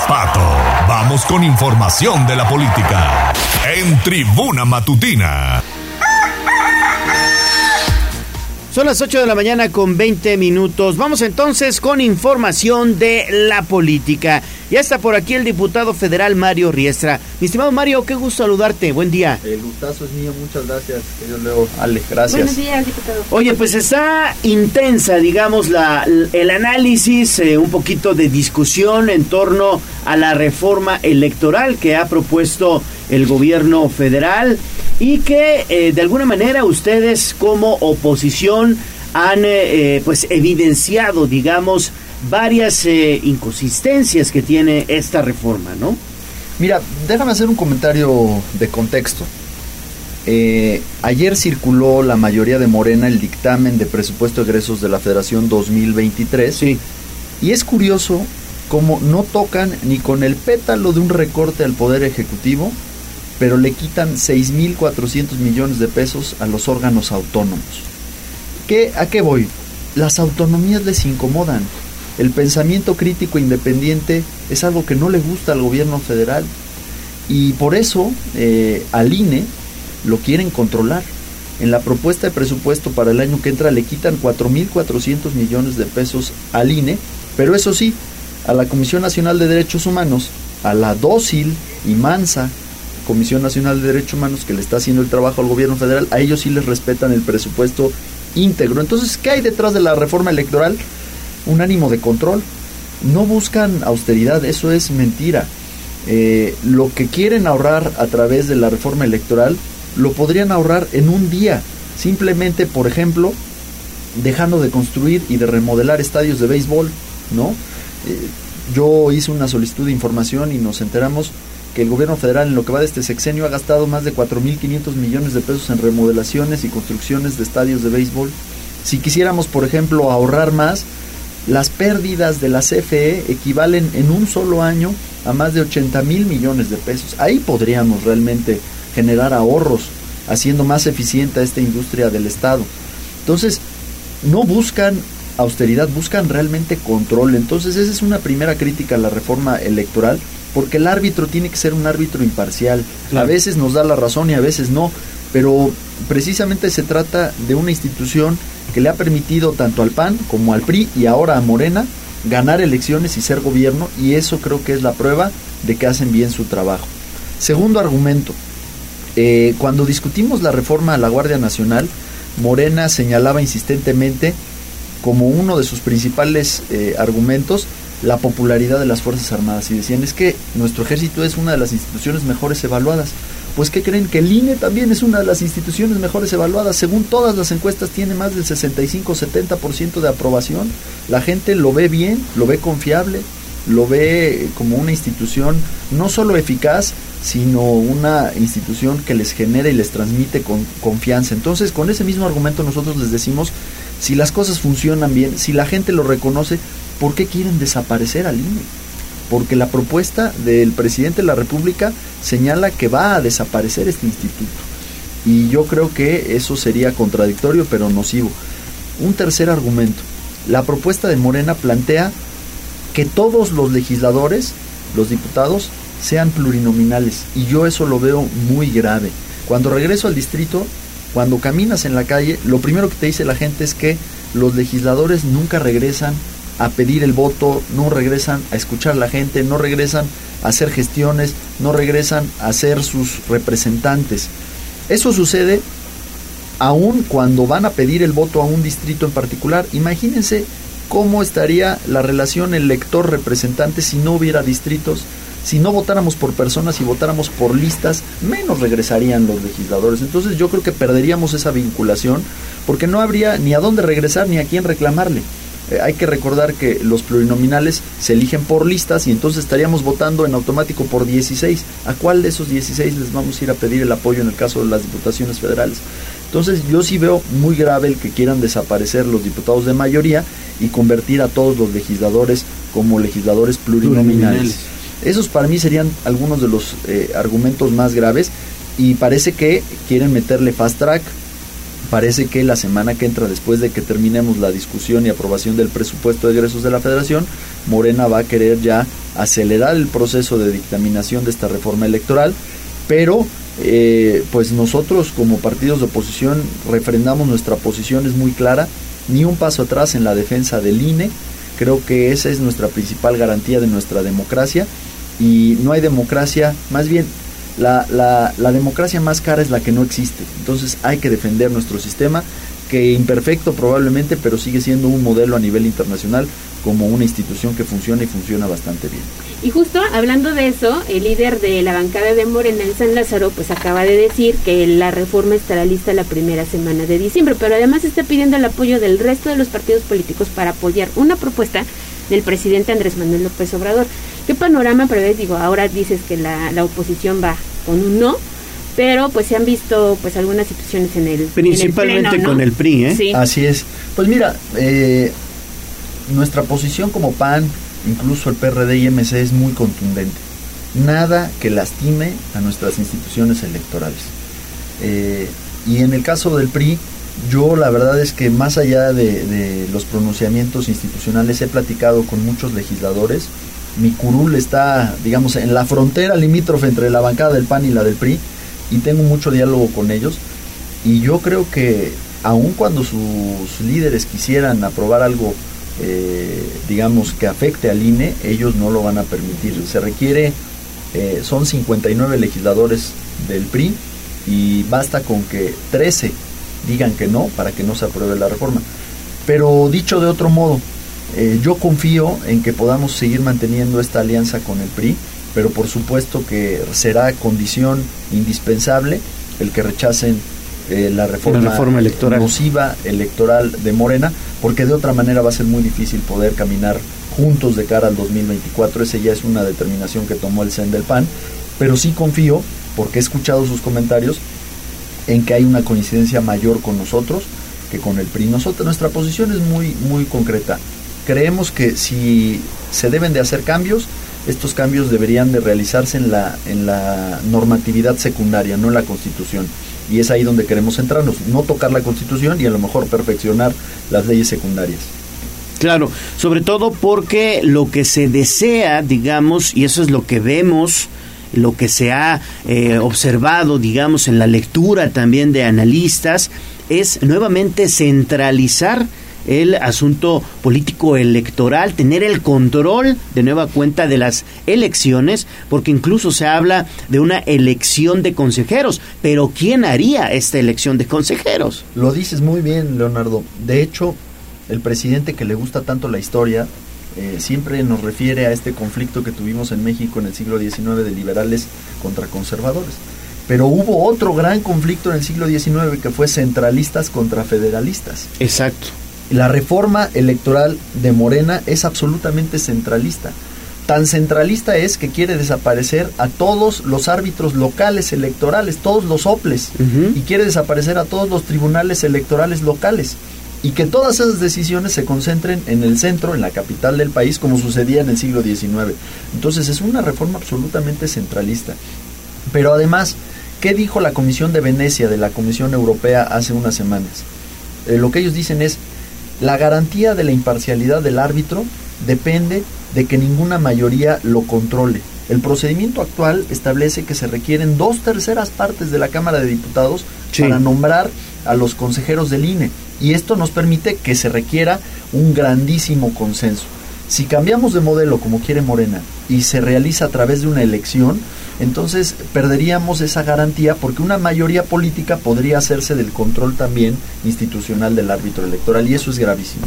Pato. Vamos con información de la política. En Tribuna Matutina. Son las 8 de la mañana con 20 minutos. Vamos entonces con información de la política. Ya está por aquí el diputado federal Mario Riestra. Mi estimado Mario, qué gusto saludarte. Buen día. El gustazo es mío, muchas gracias, querido Leo. Ale, gracias. Buenos días, diputado. Oye, pues está intensa, digamos, la, el análisis, eh, un poquito de discusión en torno a la reforma electoral que ha propuesto el gobierno federal y que eh, de alguna manera ustedes como oposición han eh, eh, pues evidenciado, digamos, varias eh, inconsistencias que tiene esta reforma, ¿no? Mira, déjame hacer un comentario de contexto. Eh, ayer circuló la mayoría de Morena el dictamen de presupuesto de egresos de la Federación 2023. Sí. Y es curioso cómo no tocan ni con el pétalo de un recorte al Poder Ejecutivo, pero le quitan 6.400 millones de pesos a los órganos autónomos. ¿Qué, ¿A qué voy? Las autonomías les incomodan. El pensamiento crítico independiente es algo que no le gusta al gobierno federal. Y por eso eh, al INE lo quieren controlar. En la propuesta de presupuesto para el año que entra le quitan 4.400 millones de pesos al INE, pero eso sí, a la Comisión Nacional de Derechos Humanos, a la dócil y mansa Comisión Nacional de Derechos Humanos que le está haciendo el trabajo al gobierno federal, a ellos sí les respetan el presupuesto íntegro. Entonces, ¿qué hay detrás de la reforma electoral? Un ánimo de control. No buscan austeridad, eso es mentira. Eh, lo que quieren ahorrar a través de la reforma electoral lo podrían ahorrar en un día. Simplemente, por ejemplo, dejando de construir y de remodelar estadios de béisbol, ¿no? Eh, yo hice una solicitud de información y nos enteramos que el gobierno federal en lo que va de este sexenio ha gastado más de 4.500 millones de pesos en remodelaciones y construcciones de estadios de béisbol. Si quisiéramos, por ejemplo, ahorrar más, las pérdidas de la CFE equivalen en un solo año a más de 80 mil millones de pesos. Ahí podríamos realmente generar ahorros, haciendo más eficiente a esta industria del Estado. Entonces, no buscan austeridad, buscan realmente control. Entonces, esa es una primera crítica a la reforma electoral, porque el árbitro tiene que ser un árbitro imparcial. A veces nos da la razón y a veces no, pero precisamente se trata de una institución que le ha permitido tanto al PAN como al PRI y ahora a Morena ganar elecciones y ser gobierno, y eso creo que es la prueba de que hacen bien su trabajo. Segundo argumento, eh, cuando discutimos la reforma a la Guardia Nacional, Morena señalaba insistentemente como uno de sus principales eh, argumentos la popularidad de las Fuerzas Armadas y decían es que nuestro ejército es una de las instituciones mejores evaluadas. Pues que creen que el INE también es una de las instituciones mejores evaluadas. Según todas las encuestas tiene más del 65-70% de aprobación. La gente lo ve bien, lo ve confiable, lo ve como una institución no solo eficaz, sino una institución que les genera y les transmite con confianza. Entonces, con ese mismo argumento nosotros les decimos, si las cosas funcionan bien, si la gente lo reconoce, ¿por qué quieren desaparecer al INE? Porque la propuesta del presidente de la República señala que va a desaparecer este instituto. Y yo creo que eso sería contradictorio, pero nocivo. Un tercer argumento. La propuesta de Morena plantea que todos los legisladores, los diputados, sean plurinominales. Y yo eso lo veo muy grave. Cuando regreso al distrito, cuando caminas en la calle, lo primero que te dice la gente es que los legisladores nunca regresan a pedir el voto, no regresan a escuchar a la gente, no regresan a hacer gestiones, no regresan a ser sus representantes. Eso sucede aún cuando van a pedir el voto a un distrito en particular. Imagínense cómo estaría la relación elector-representante si no hubiera distritos, si no votáramos por personas y votáramos por listas, menos regresarían los legisladores. Entonces yo creo que perderíamos esa vinculación porque no habría ni a dónde regresar ni a quién reclamarle. Eh, hay que recordar que los plurinominales se eligen por listas y entonces estaríamos votando en automático por 16. ¿A cuál de esos 16 les vamos a ir a pedir el apoyo en el caso de las diputaciones federales? Entonces yo sí veo muy grave el que quieran desaparecer los diputados de mayoría y convertir a todos los legisladores como legisladores plurinominales. Esos para mí serían algunos de los eh, argumentos más graves y parece que quieren meterle fast track. Parece que la semana que entra, después de que terminemos la discusión y aprobación del presupuesto de egresos de la Federación, Morena va a querer ya acelerar el proceso de dictaminación de esta reforma electoral, pero eh, pues nosotros como partidos de oposición refrendamos nuestra posición, es muy clara, ni un paso atrás en la defensa del INE, creo que esa es nuestra principal garantía de nuestra democracia. Y no hay democracia, más bien la, la, la democracia más cara es la que no existe, entonces hay que defender nuestro sistema, que imperfecto probablemente, pero sigue siendo un modelo a nivel internacional como una institución que funciona y funciona bastante bien. Y justo hablando de eso, el líder de la bancada de Morena en San Lázaro, pues acaba de decir que la reforma estará lista la primera semana de diciembre, pero además está pidiendo el apoyo del resto de los partidos políticos para apoyar una propuesta del presidente Andrés Manuel López Obrador. ¿Qué panorama prevés? Digo, ahora dices que la, la oposición va con un no, pero pues se han visto pues algunas situaciones en el Principalmente en el pleno, ¿no? con el PRI, ¿eh? Sí. Así es. Pues mira, eh, nuestra posición como PAN, incluso el PRD y MC es muy contundente. Nada que lastime a nuestras instituciones electorales. Eh, y en el caso del PRI, yo la verdad es que más allá de, de los pronunciamientos institucionales, he platicado con muchos legisladores. Mi curul está, digamos, en la frontera limítrofe entre la bancada del PAN y la del PRI, y tengo mucho diálogo con ellos. Y yo creo que aun cuando sus líderes quisieran aprobar algo eh, digamos, que afecte al INE, ellos no lo van a permitir. Se requiere, eh, son 59 legisladores del PRI y basta con que 13 digan que no para que no se apruebe la reforma. Pero dicho de otro modo, eh, yo confío en que podamos seguir manteniendo esta alianza con el PRI, pero por supuesto que será condición indispensable el que rechacen eh, la, reforma La reforma electoral. nociva electoral de Morena, porque de otra manera va a ser muy difícil poder caminar juntos de cara al 2024. Esa ya es una determinación que tomó el CEN del PAN, pero sí confío, porque he escuchado sus comentarios, en que hay una coincidencia mayor con nosotros que con el PRI. Nosotros, nuestra posición es muy, muy concreta. Creemos que si se deben de hacer cambios, estos cambios deberían de realizarse en la, en la normatividad secundaria, no en la Constitución. Y es ahí donde queremos centrarnos, no tocar la Constitución y a lo mejor perfeccionar las leyes secundarias. Claro, sobre todo porque lo que se desea, digamos, y eso es lo que vemos, lo que se ha eh, observado, digamos, en la lectura también de analistas, es nuevamente centralizar el asunto político electoral, tener el control de nueva cuenta de las elecciones, porque incluso se habla de una elección de consejeros, pero ¿quién haría esta elección de consejeros? Lo dices muy bien, Leonardo. De hecho, el presidente que le gusta tanto la historia eh, siempre nos refiere a este conflicto que tuvimos en México en el siglo XIX de liberales contra conservadores. Pero hubo otro gran conflicto en el siglo XIX que fue centralistas contra federalistas. Exacto. La reforma electoral de Morena es absolutamente centralista. Tan centralista es que quiere desaparecer a todos los árbitros locales electorales, todos los OPLES, y quiere desaparecer a todos los tribunales electorales locales. Y que todas esas decisiones se concentren en el centro, en la capital del país, como sucedía en el siglo XIX. Entonces es una reforma absolutamente centralista. Pero además, ¿qué dijo la Comisión de Venecia de la Comisión Europea hace unas semanas? Eh, lo que ellos dicen es, la garantía de la imparcialidad del árbitro depende de que ninguna mayoría lo controle. El procedimiento actual establece que se requieren dos terceras partes de la Cámara de Diputados para nombrar a los consejeros del INE. Y esto nos permite que se requiera un grandísimo consenso. Si cambiamos de modelo como quiere Morena y se realiza a través de una elección, entonces perderíamos esa garantía porque una mayoría política podría hacerse del control también institucional del árbitro electoral y eso es gravísimo.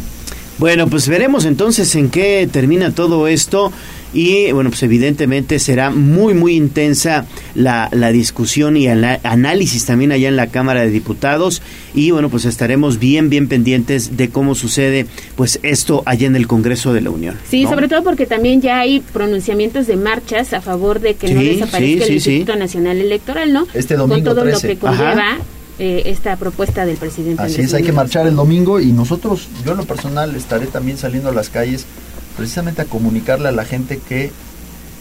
Bueno, pues veremos entonces en qué termina todo esto y bueno, pues evidentemente será muy, muy intensa la, la discusión y el análisis también allá en la Cámara de Diputados y bueno, pues estaremos bien, bien pendientes de cómo sucede pues esto allá en el Congreso de la Unión. Sí, ¿no? sobre todo porque también ya hay pronunciamientos de marchas a favor de que no desaparezca sí, el sí, Instituto Nacional Electoral, ¿no? Este Con domingo todo 13. lo que conlleva Ajá. eh, esta propuesta del presidente. Así Andrés es, hay que marchar el domingo y nosotros, yo en lo personal, estaré también saliendo a las calles precisamente a comunicarle a la gente que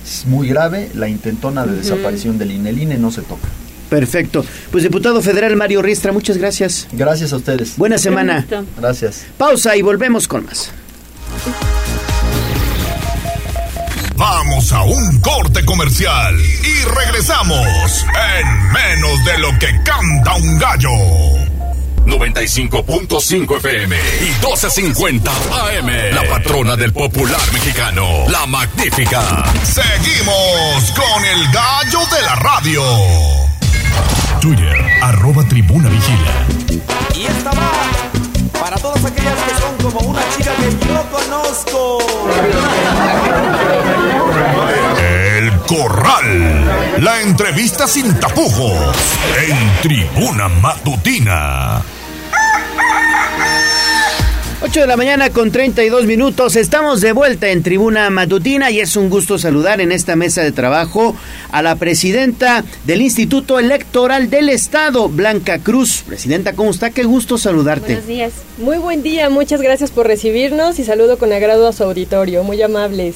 es muy grave la intentona de desaparición del INE. El INE no se toca. Perfecto. Pues diputado federal Mario Riestra, muchas gracias. Gracias a ustedes. Buena semana. Gracias. Pausa y volvemos con más. Vamos a un corte comercial y regresamos en menos de lo que canta un gallo. 95.5 FM y 12.50 AM. La patrona del popular mexicano, la magnífica. Seguimos con el gallo de la radio. Twitter, arroba tribuna vigila. Y esta va para todas aquellas que son como una chica que yo conozco. El Corral. La entrevista sin tapujos. En tribuna matutina. 8 de la mañana con 32 minutos. Estamos de vuelta en Tribuna Matutina y es un gusto saludar en esta mesa de trabajo a la presidenta del Instituto Electoral del Estado, Blanca Cruz. Presidenta, ¿cómo está? Qué gusto saludarte. Buenos días. Muy buen día, muchas gracias por recibirnos y saludo con agrado a su auditorio. Muy amables.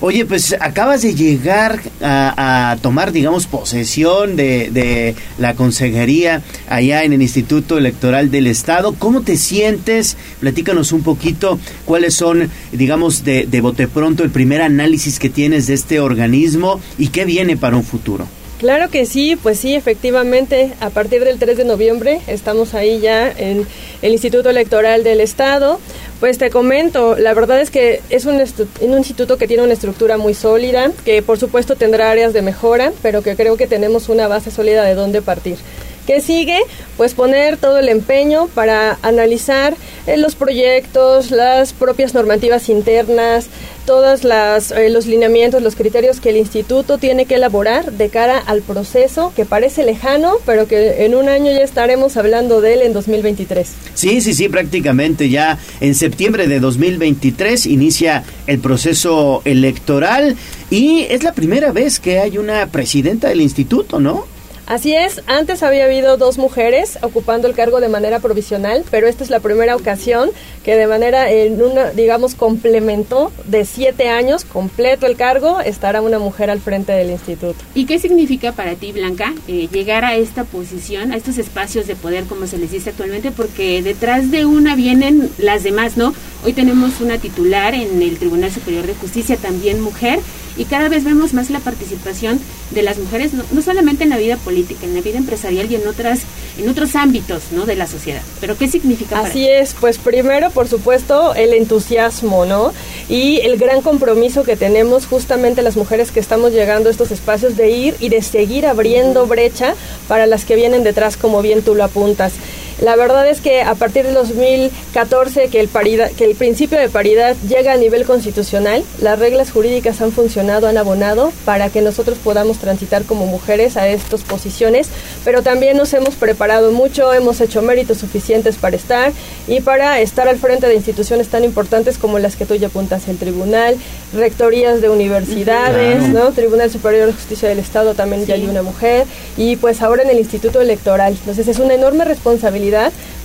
Oye, pues acabas de llegar a, tomar, digamos, posesión de, de, la consejería allá en el Instituto Electoral del Estado. ¿Cómo te sientes? Platícanos un poquito cuáles son, digamos, de, de bote pronto el primer análisis que tienes de este organismo y qué viene para un futuro. Claro que sí, pues sí, efectivamente, a partir del 3 de noviembre estamos ahí ya en el Instituto Electoral del Estado. Pues te comento, la verdad es que es un, un, instituto que tiene una estructura muy sólida, que por supuesto tendrá áreas de mejora, pero que creo que tenemos una base sólida de dónde partir. ¿Qué sigue? Pues poner todo el empeño para analizar eh, los proyectos, las propias normativas internas, todos eh, los lineamientos, los criterios que el instituto tiene que elaborar de cara al proceso que parece lejano, pero que en un año ya estaremos hablando de él en 2023. Sí, sí, sí, prácticamente ya en septiembre de 2023 inicia el proceso electoral y es la primera vez que hay una presidenta del instituto, ¿no? Así es, antes había habido dos mujeres ocupando el cargo de manera provisional, pero esta es la primera ocasión que de manera, en una, digamos, complemento de siete años, completo el cargo, estará una mujer al frente del instituto. ¿Y qué significa para ti, Blanca, eh, llegar a esta posición, a estos espacios de poder, como se les dice actualmente? Porque detrás de una vienen las demás, ¿no? Hoy tenemos una titular en el Tribunal Superior de Justicia, también mujer, y cada vez vemos más la participación de las mujeres, no, no solamente en la vida política, en la vida empresarial y en otras en otros ámbitos, ¿no? de la sociedad. Pero ¿qué significa Así es, pues primero, por supuesto, el entusiasmo, ¿no? Y el gran compromiso que tenemos justamente las mujeres que estamos llegando a estos espacios de ir y de seguir abriendo brecha para las que vienen detrás, como bien tú lo apuntas. La verdad es que a partir de 2014 que el, paridad, que el principio de paridad llega a nivel constitucional, las reglas jurídicas han funcionado, han abonado para que nosotros podamos transitar como mujeres a estas posiciones, pero también nos hemos preparado mucho, hemos hecho méritos suficientes para estar y para estar al frente de instituciones tan importantes como las que tú ya apuntas, el tribunal, rectorías de universidades, ¿no? Tribunal Superior de Justicia del Estado también ya hay una mujer y pues ahora en el Instituto Electoral. Entonces es una enorme responsabilidad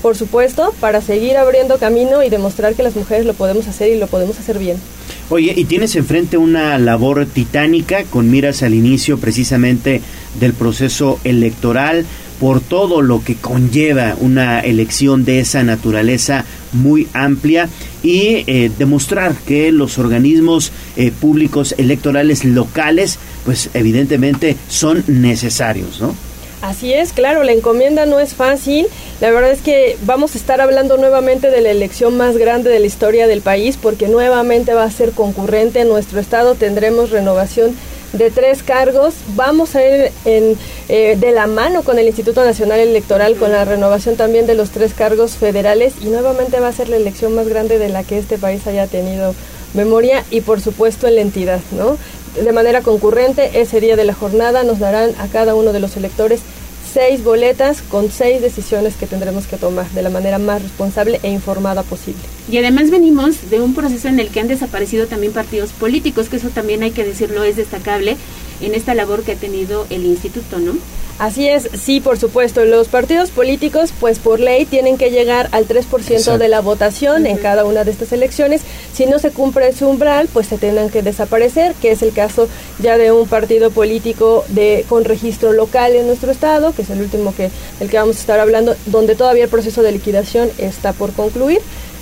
por supuesto, para seguir abriendo camino y demostrar que las mujeres lo podemos hacer y lo podemos hacer bien. Oye, y tienes enfrente una labor titánica con miras al inicio precisamente del proceso electoral por todo lo que conlleva una elección de esa naturaleza muy amplia y eh, demostrar que los organismos eh, públicos electorales locales pues evidentemente son necesarios, ¿no? Así es, claro, la encomienda no es fácil. La verdad es que vamos a estar hablando nuevamente de la elección más grande de la historia del país porque nuevamente va a ser concurrente en nuestro estado. Tendremos renovación de tres cargos. Vamos a ir eh, de la mano con el Instituto Nacional Electoral, con la renovación también de los tres cargos federales y nuevamente va a ser la elección más grande de la que este país haya tenido memoria y por supuesto en la entidad, ¿no? De manera concurrente ese día de la jornada nos darán a cada uno de los electores seis boletas con seis decisiones que tendremos que tomar de la manera más responsable e informada posible. Y además venimos de un proceso en el que han desaparecido también partidos políticos, que eso también hay que decirlo es destacable en esta labor que ha tenido el instituto, ¿no? Así es, sí, por supuesto. Los partidos políticos, pues por ley, tienen que llegar al 3% de la votación en cada una de estas elecciones. Si no se cumple ese umbral, pues se tendrán que desaparecer, que es el caso ya de un partido político de con registro local en nuestro estado, que es el último que del que vamos a estar hablando, donde todavía el proceso de liquidación está por concluir.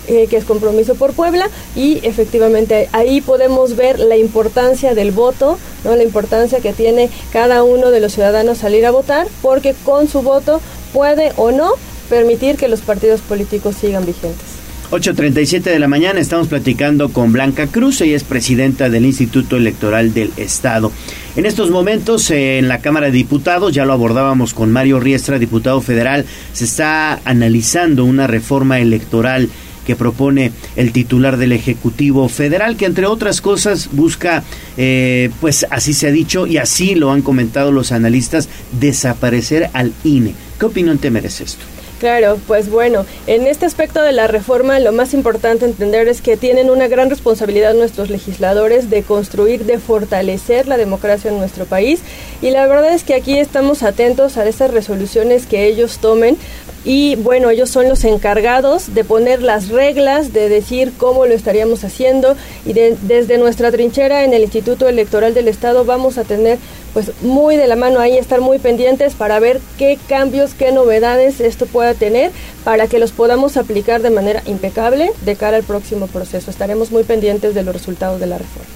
Eh, que es Compromiso por Puebla, y efectivamente ahí podemos ver la importancia del voto, ¿no? la importancia que tiene cada uno de los ciudadanos salir a votar, porque con su voto puede o no permitir que los partidos políticos sigan vigentes. 8.37 de la mañana estamos platicando con Blanca Cruz, ella es presidenta del Instituto Electoral del Estado. En estos momentos en la Cámara de Diputados, ya lo abordábamos con Mario Riestra, diputado federal, se está analizando una reforma electoral que propone el titular del Ejecutivo Federal, que entre otras cosas busca, eh, pues así se ha dicho y así lo han comentado los analistas, desaparecer al INE. ¿Qué opinión te merece esto? Claro, pues bueno, en este aspecto de la reforma lo más importante entender es que tienen una gran responsabilidad nuestros legisladores de construir, de fortalecer la democracia en nuestro país y la verdad es que aquí estamos atentos a esas resoluciones que ellos tomen y bueno, ellos son los encargados de poner las reglas, de decir cómo lo estaríamos haciendo y desde nuestra trinchera en el Instituto Electoral del Estado vamos a tener pues muy de la mano ahí, estar muy pendientes para ver qué cambios, qué novedades esto pueda tener para que los podamos aplicar de manera impecable de cara al próximo proceso. Estaremos muy pendientes de los resultados de la reforma.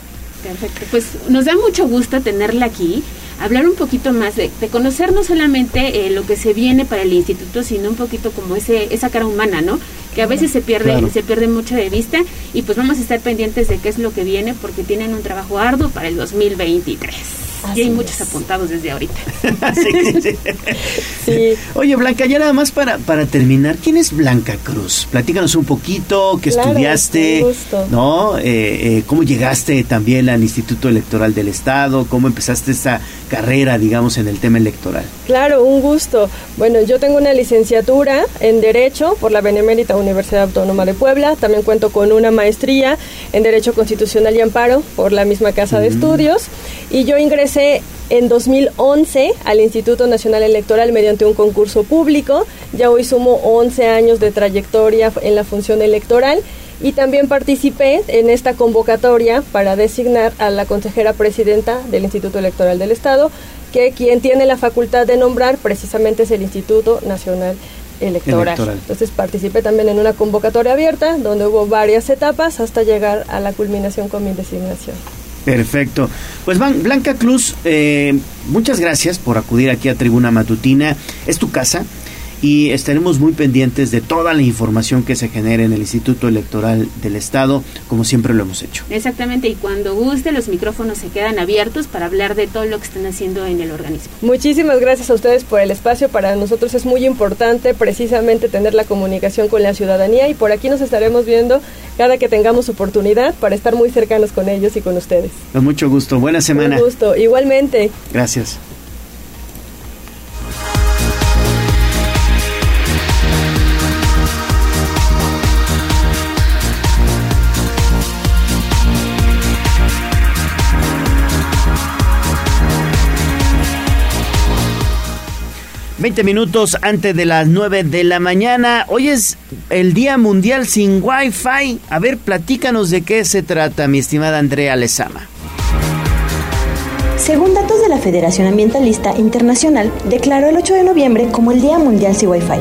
Perfecto, pues nos da mucho gusto tenerla aquí, hablar un poquito más de, conocer no solamente eh, lo que se viene para el instituto, sino un poquito como ese esa cara humana, ¿no? Que a veces se pierde se pierde mucho de vista y pues vamos a estar pendientes de qué es lo que viene porque tienen un trabajo arduo para el 2023 y hay muchos apuntados desde ahorita. sí, Oye, Blanca, ya nada más para, para terminar, ¿quién es Blanca Cruz? Platícanos un poquito, qué estudiaste, ¿no? Eh, eh, ¿Cómo llegaste también al Instituto Electoral del Estado? ¿Cómo empezaste esta carrera, digamos, en el tema electoral? Claro, un gusto. Bueno, yo tengo una licenciatura en Derecho por la Benemérita Universidad Autónoma de Puebla. También cuento con una maestría en Derecho Constitucional y Amparo por la misma Casa de Estudios. Y yo ingresé en 2011 al Instituto Nacional Electoral mediante un concurso público. Ya hoy sumo 11 años de trayectoria en la función electoral y también participé en esta convocatoria para designar a la consejera presidenta del Instituto Electoral del Estado, que quien tiene la facultad de nombrar precisamente es el Instituto Nacional Electoral. Entonces participé también en una convocatoria abierta donde hubo varias etapas hasta llegar a la culminación con mi designación. Perfecto. Pues Blanca Cruz, eh, muchas gracias por acudir aquí a Tribuna Matutina. Es tu casa y estaremos muy pendientes de toda la información que se genere en el Instituto Electoral del Estado, como siempre lo hemos hecho. Exactamente, y cuando guste los micrófonos se quedan abiertos para hablar de todo lo que están haciendo en el organismo. Muchísimas gracias a ustedes por el espacio. Para nosotros es muy importante precisamente tener la comunicación con la ciudadanía y por aquí nos estaremos viendo cada que tengamos oportunidad para estar muy cercanos con ellos y con ustedes. Con mucho gusto. Buena semana. Un gusto. Igualmente. Gracias. 20 minutos antes de las 9 de la mañana. Hoy es el Día Mundial sin Wi-Fi. A ver, platícanos de qué se trata, mi estimada Andrea Lezama. Según datos de la Federación Ambientalista Internacional, declaró el 8 de noviembre como el Día Mundial sin Wi-Fi.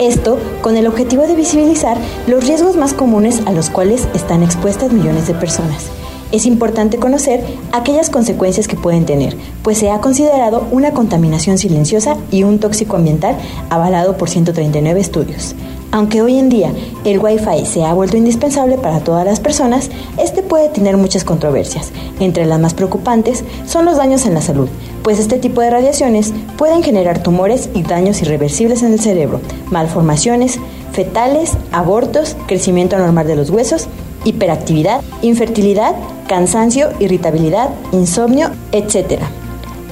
Esto con el objetivo de visibilizar los riesgos más comunes a los cuales están expuestas millones de personas es importante conocer aquellas consecuencias que pueden tener, pues se ha considerado una contaminación silenciosa y un tóxico ambiental avalado por 139 estudios. Aunque hoy en día el Wi-Fi se ha vuelto indispensable para todas las personas, este puede tener muchas controversias. Entre las más preocupantes son los daños en la salud, pues este tipo de radiaciones pueden generar tumores y daños irreversibles en el cerebro, malformaciones, fetales, abortos, crecimiento anormal de los huesos, hiperactividad, infertilidad, cansancio, irritabilidad, insomnio, etc.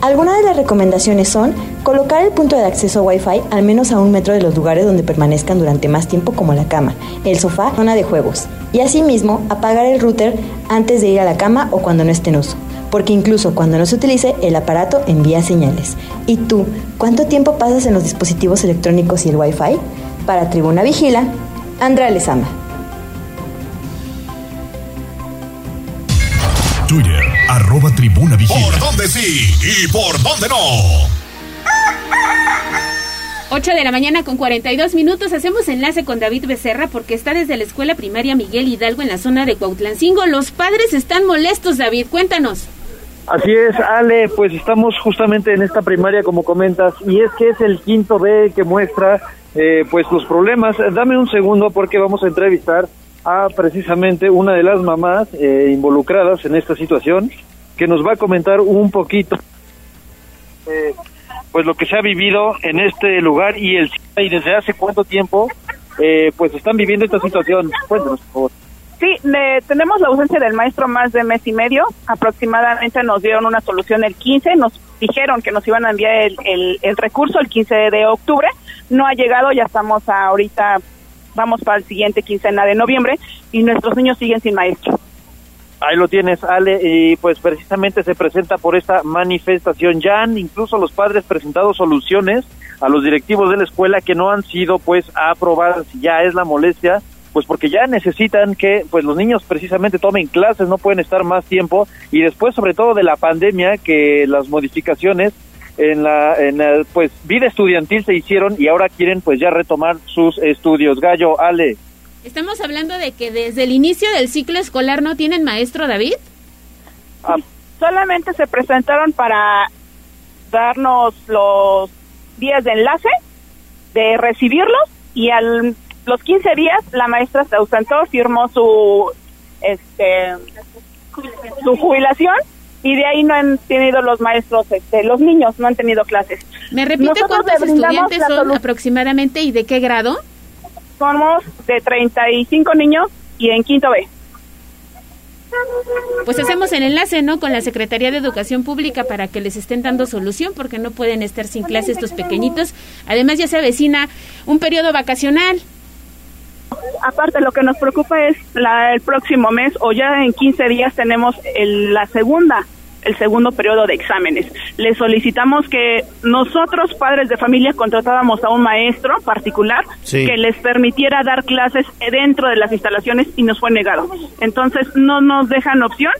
Algunas de las recomendaciones son colocar el punto de acceso Wi-Fi al menos a un metro de los lugares donde permanezcan durante más tiempo como la cama, el sofá, zona de juegos, y asimismo apagar el router antes de ir a la cama o cuando no esté en uso, porque incluso cuando no se utilice el aparato envía señales. ¿Y tú, cuánto tiempo pasas en los dispositivos electrónicos y el Wi-Fi? Para Tribuna Vigila, Andrea Lezama. Arroba tribuna vigila. ¿Por dónde sí y por dónde no? 8 de la mañana con 42 minutos. Hacemos enlace con David Becerra porque está desde la escuela primaria Miguel Hidalgo en la zona de Cuautlancingo. Los padres están molestos, David. Cuéntanos. Así es, Ale, pues estamos justamente en esta primaria, como comentas, y es que es el quinto B que muestra eh, pues los problemas. Dame un segundo porque vamos a entrevistar a precisamente una de las mamás eh, involucradas en esta situación, que nos va a comentar un poquito eh, pues lo que se ha vivido en este lugar y el y desde hace cuánto tiempo eh, pues están viviendo esta situación. Cuéntanos, por favor. Sí, le- tenemos la ausencia del maestro más de mes y medio. Aproximadamente nos dieron una solución el 15. Nos dijeron que nos iban a enviar el, el- el recurso el 15 de octubre. No ha llegado, ya estamos ahorita, vamos para el siguiente quincena de noviembre y nuestros niños siguen sin maestro. Ahí lo tienes, Ale, y pues precisamente se presenta por esta manifestación. Ya han incluso los padres presentado soluciones a los directivos de la escuela que no han sido pues aprobadas. Ya es la molestia, pues porque ya necesitan que pues los niños precisamente tomen clases, no pueden estar más tiempo y después sobre todo de la pandemia que las modificaciones en la, en la, pues vida estudiantil se hicieron y ahora quieren pues ya retomar sus estudios. Gallo, Ale. Estamos hablando de que desde el inicio del ciclo escolar no tienen maestro, David. Solamente se presentaron para darnos los días de enlace, de recibirlos y al los 15 días la maestra se ausentó, firmó su este su jubilación y de ahí no han tenido los maestros, este, los niños no han tenido clases. ¿Me repite Nosotros cuántos estudiantes son aproximadamente y de qué grado? Somos de 35 niños y en quinto B. Pues hacemos el enlace, ¿no? Con la Secretaría de Educación Pública para que les estén dando solución porque no pueden estar sin clase estos pequeñitos. Además ya se avecina un periodo vacacional. Aparte, lo que nos preocupa es la, el próximo mes o ya en 15 días tenemos el- la segunda, el segundo periodo de exámenes. Le solicitamos que nosotros, padres de familia, contratáramos a un maestro particular Sí. que les permitiera dar clases dentro de las instalaciones y nos fue negado. Entonces, no nos dejan opción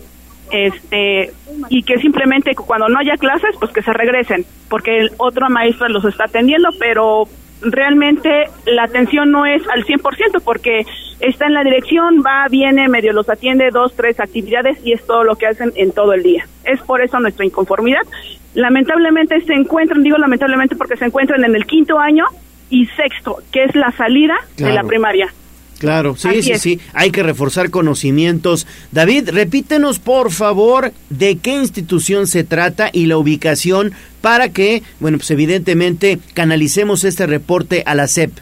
este y que simplemente cuando no haya clases pues que se regresen porque el otro maestro los está atendiendo pero realmente la atención no es al 100% porque está en la dirección, va, viene, medio los atiende, dos, tres actividades y es todo lo que hacen en todo el día. Es por eso nuestra inconformidad. Lamentablemente se encuentran, digo lamentablemente porque se encuentran en el quinto año y sexto, que es la salida de la primaria. Claro, sí, Así sí, es. sí. Hay que reforzar conocimientos. David, repítenos por favor de qué institución se trata y la ubicación para que, bueno, pues evidentemente canalicemos este reporte a la SEP.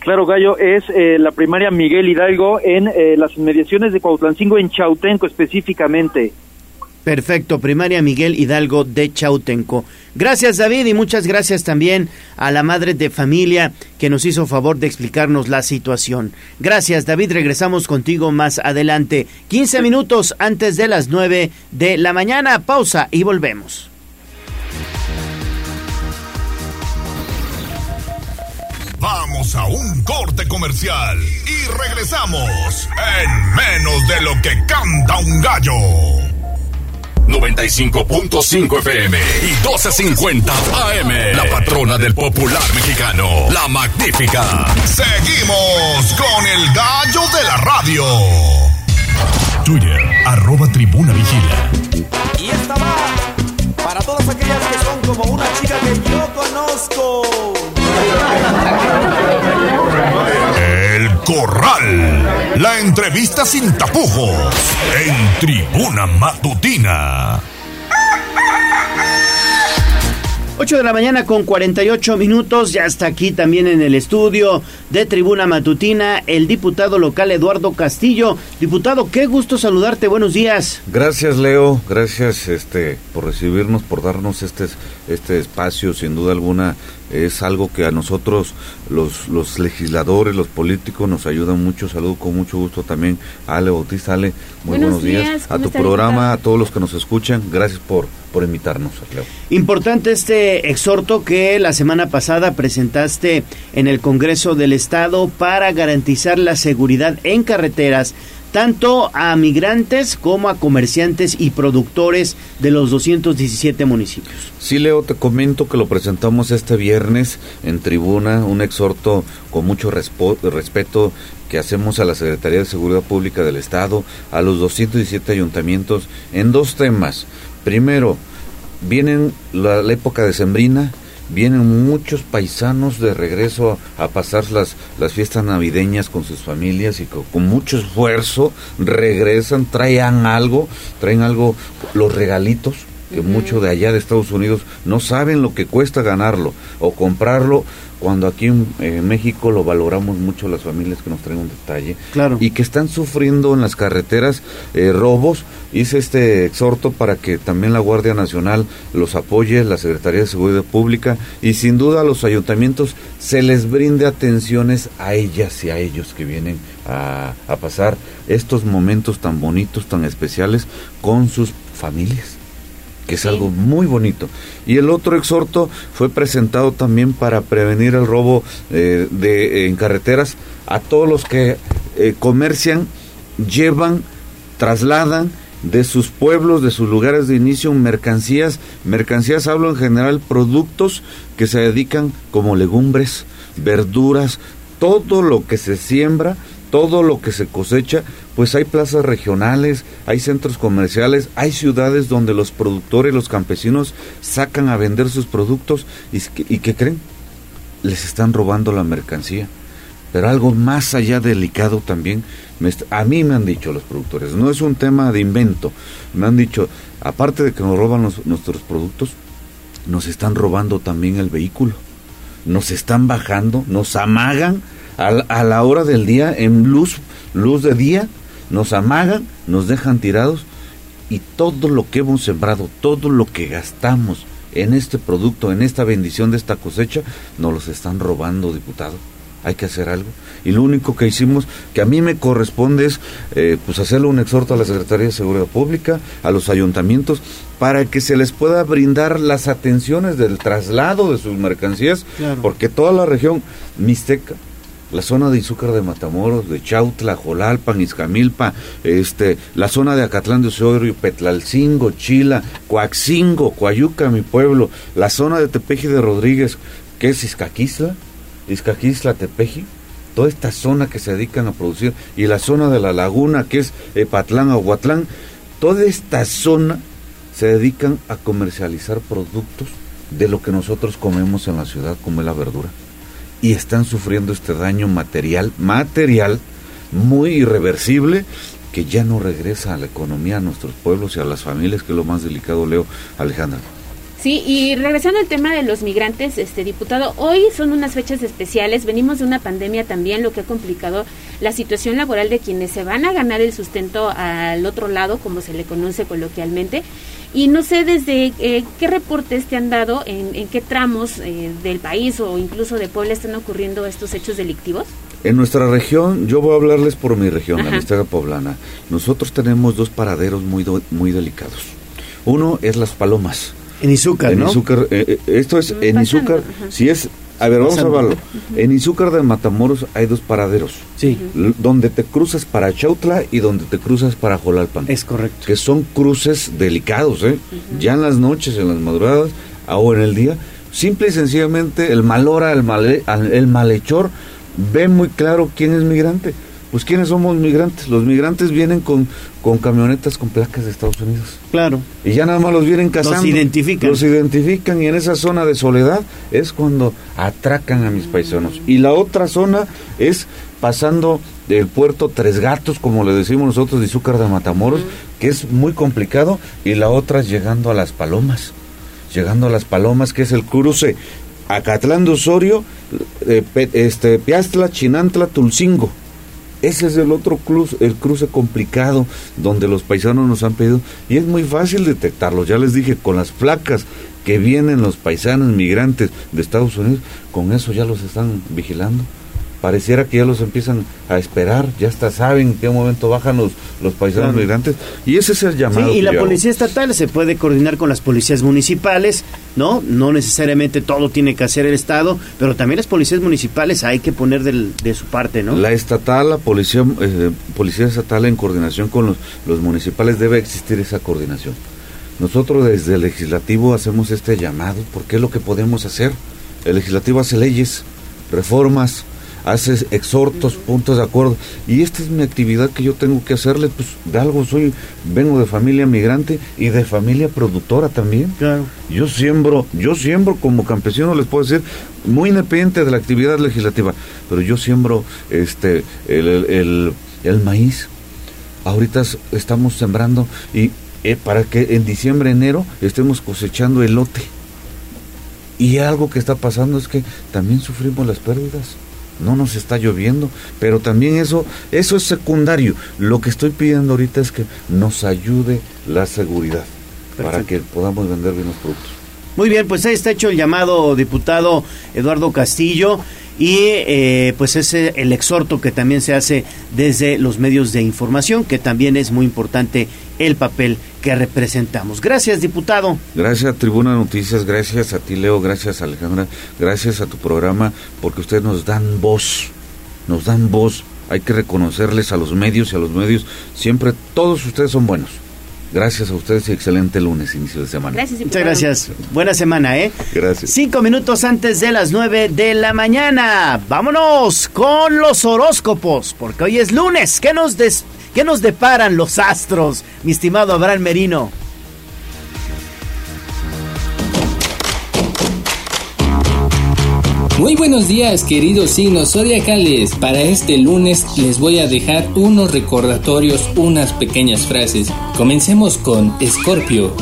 Claro, Gallo, es eh, la primaria Miguel Hidalgo en eh, las inmediaciones de Cuautlancingo, en Chautenco específicamente. Perfecto, primaria Miguel Hidalgo de Chautenco. Gracias David y muchas gracias también a la madre de familia que nos hizo favor de explicarnos la situación. Gracias David, regresamos contigo más adelante. 15 minutos antes de las 9 de la mañana, pausa y volvemos. Vamos a un corte comercial y regresamos en menos de lo que canta un gallo. 95.5 FM y 12.50 AM. La patrona del popular mexicano, la magnífica. Seguimos con el gallo de la radio. Twitter, arroba tribuna vigila. Y esta va para todas aquellas que son como una chica que yo conozco. Corral. La entrevista sin tapujos. En tribuna matutina. 8 de la mañana con 48 minutos, ya está aquí también en el estudio de Tribuna Matutina el diputado local Eduardo Castillo. Diputado, qué gusto saludarte, buenos días. Gracias Leo, gracias este por recibirnos, por darnos este este espacio, sin duda alguna es algo que a nosotros los los legisladores, los políticos nos ayudan mucho. Saludo con mucho gusto también a Ale Bautista, Ale, muy Buenos buenos, días, días, a ¿cómo tu está, programa, a todos los que nos escuchan. Gracias por por invitarnos, Leo. Importante este exhorto que la semana pasada presentaste en el Congreso del Estado para garantizar la seguridad en carreteras tanto a migrantes como a comerciantes y productores de los 217 municipios. Sí, Leo, te comento que lo presentamos este viernes en tribuna, un exhorto con mucho respeto que hacemos a la Secretaría de Seguridad Pública del Estado, a los 217 ayuntamientos, en dos temas. Primero, vienen la, la época de Sembrina, vienen muchos paisanos de regreso a, a pasar las, las fiestas navideñas con sus familias y co- con, mucho esfuerzo regresan, traen algo, traen algo, los regalitos, que muchos de allá de Estados Unidos no saben lo que cuesta ganarlo o comprarlo cuando aquí en eh, México lo valoramos mucho las familias que nos traen un detalle Claro. y que están sufriendo en las carreteras eh, robos. Hice este exhorto para que también la Guardia Nacional los apoye, la Secretaría de Seguridad Pública y sin duda a los ayuntamientos se les brinde atenciones a ellas y a ellos que vienen a, a pasar estos momentos tan bonitos, tan especiales con sus familias que es algo muy bonito. Y el otro exhorto fue presentado también para prevenir el robo eh, de, en carreteras a todos los que eh, comercian, llevan, trasladan de sus pueblos, de sus lugares de inicio, mercancías. Mercancías hablo en general, productos que se dedican como legumbres, verduras, todo lo que se siembra, todo lo que se cosecha, pues hay plazas regionales, hay centros comerciales, hay ciudades donde los productores, los campesinos sacan a vender sus productos y, ¿qué creen? Les están robando la mercancía. Pero algo más allá delicado también, me a mí me han dicho los productores, no es un tema de invento, me han dicho, aparte de que nos roban nuestros productos, nos están robando también el vehículo, nos están bajando, nos amagan a, la- a la hora del día en luz, luz de día, nos amagan, nos dejan tirados y todo lo que hemos sembrado, todo lo que gastamos en este producto, en esta bendición de esta cosecha, nos los están robando, diputado. Hay que hacer algo. Y lo único que hicimos, que a mí me corresponde es eh, pues hacerle un exhorto a la Secretaría de Seguridad Pública, a los ayuntamientos, para que se les pueda brindar las atenciones del traslado de sus mercancías, Claro. porque toda la región mixteca, la zona de Izúcar de Matamoros, de Chautla, Jolalpan, Izcamilpa, este, la zona de Acatlán de Osorio, Petlalcingo, Chila, Coaxingo, Coayuca, mi pueblo, la zona de Tepeji de Rodríguez, que es Izcaquisla, Izcaquisla, Tepeji, toda esta zona que se dedican a producir, y la zona de la laguna, que es Patlán, Aguatlán, toda esta zona se dedican a comercializar productos de lo que nosotros comemos en la ciudad, como es la verdura y están sufriendo este daño material, material muy irreversible que ya no regresa a la economía, a nuestros pueblos y a las familias, que es lo más delicado, Leo Alejandra. Sí, y regresando al tema de los migrantes, este diputado, hoy son unas fechas especiales, venimos de una pandemia también, lo que ha complicado la situación laboral de quienes se van a ganar el sustento al otro lado, como se le conoce coloquialmente. Y no sé desde eh, qué reportes te han dado, en, en qué tramos eh, del país o incluso de Puebla están ocurriendo estos hechos delictivos. En nuestra región, yo voy a hablarles por mi región, la Ajá. Mixteca Poblana. Nosotros tenemos dos paraderos muy, do- muy delicados. Uno es Las Palomas. En Izúcar, En ¿no? Izúcar, eh, eh, esto es en pasando, Izúcar, ajá. si es, a ver, vamos Pasando. a verlo. En Izúcar de Matamoros hay dos paraderos. Sí. Donde te cruzas para Chautla y donde te cruzas para Jolalpan. Es correcto. Que son cruces delicados, ¿eh? Ya en las noches, en las madrugadas o en el día. Simple y sencillamente el malora, el, male- el malhechor ve muy claro quién es migrante. Pues quiénes somos migrantes. Los migrantes vienen con, con camionetas con placas de Estados Unidos. Claro. Y ya nada más los vienen cazando. Los identifican. Los identifican y en esa zona de soledad es cuando atracan a mis paisanos. Y la otra zona es pasando del puerto Tres Gatos, como le decimos nosotros, de Izúcar de Matamoros, que es muy complicado, y la otra es llegando a Las Palomas. Llegando a Las Palomas, que es el cruce Acatlán de Osorio, eh, este, Piastla, Chinantla, Tulcingo. Ese es el otro cruce, el cruce complicado donde los paisanos nos han pedido y es muy fácil detectarlo. Ya les dije, con las placas que vienen los paisanos migrantes de Estados Unidos, con eso ya los están vigilando. Pareciera que ya los empiezan a esperar, ya hasta saben en qué momento bajan los, los paisanos Claro. migrantes. Y ese es el llamado. Sí, y que la hago. policía estatal se puede coordinar con las policías municipales, ¿no? No necesariamente todo tiene que hacer el Estado, pero también las policías municipales hay que poner del- de su parte, ¿no? La estatal, la policía, eh, policía estatal en coordinación con los, los municipales debe existir esa coordinación. Nosotros desde el legislativo hacemos este llamado porque es lo que podemos hacer. El legislativo hace leyes, reformas, hace exhortos, puntos de acuerdo. Y esta es mi actividad que yo tengo que hacerle, pues de algo soy, vengo de familia migrante y de familia productora también. Claro. Yo siembro, yo siembro como campesino, les puedo decir, muy independiente de la actividad legislativa, pero yo siembro este el, el- el- el maíz. Ahorita estamos sembrando y eh, para que en diciembre, enero estemos cosechando elote. Y algo que está pasando es que también sufrimos las pérdidas. No nos está lloviendo, pero también eso eso es secundario. Lo que estoy pidiendo ahorita es que nos ayude la seguridad para que podamos vender bien los productos. Muy bien, pues ahí está hecho el llamado diputado Eduardo Castillo y eh, pues ese el exhorto que también se hace desde los medios de información, que también es muy importante el papel que representamos. Gracias, diputado. Gracias Tribuna Noticias, gracias a ti Leo, gracias Alejandra, gracias a tu programa, porque ustedes nos dan voz, nos dan voz. Hay que reconocerles a los medios y a los medios, siempre todos ustedes son buenos. Gracias a ustedes y excelente lunes, inicio de semana. Gracias, Muchas gracias. Buena semana, ¿eh? Gracias. Cinco minutos antes de las nueve de la mañana. Vámonos con los horóscopos, porque hoy es lunes. ¿Qué nos, des- qué nos deparan los astros, mi estimado Abraham Merino? Muy buenos días, queridos signos zodiacales. Para este lunes les voy a dejar unos recordatorios, unas pequeñas frases. Comencemos con Escorpio.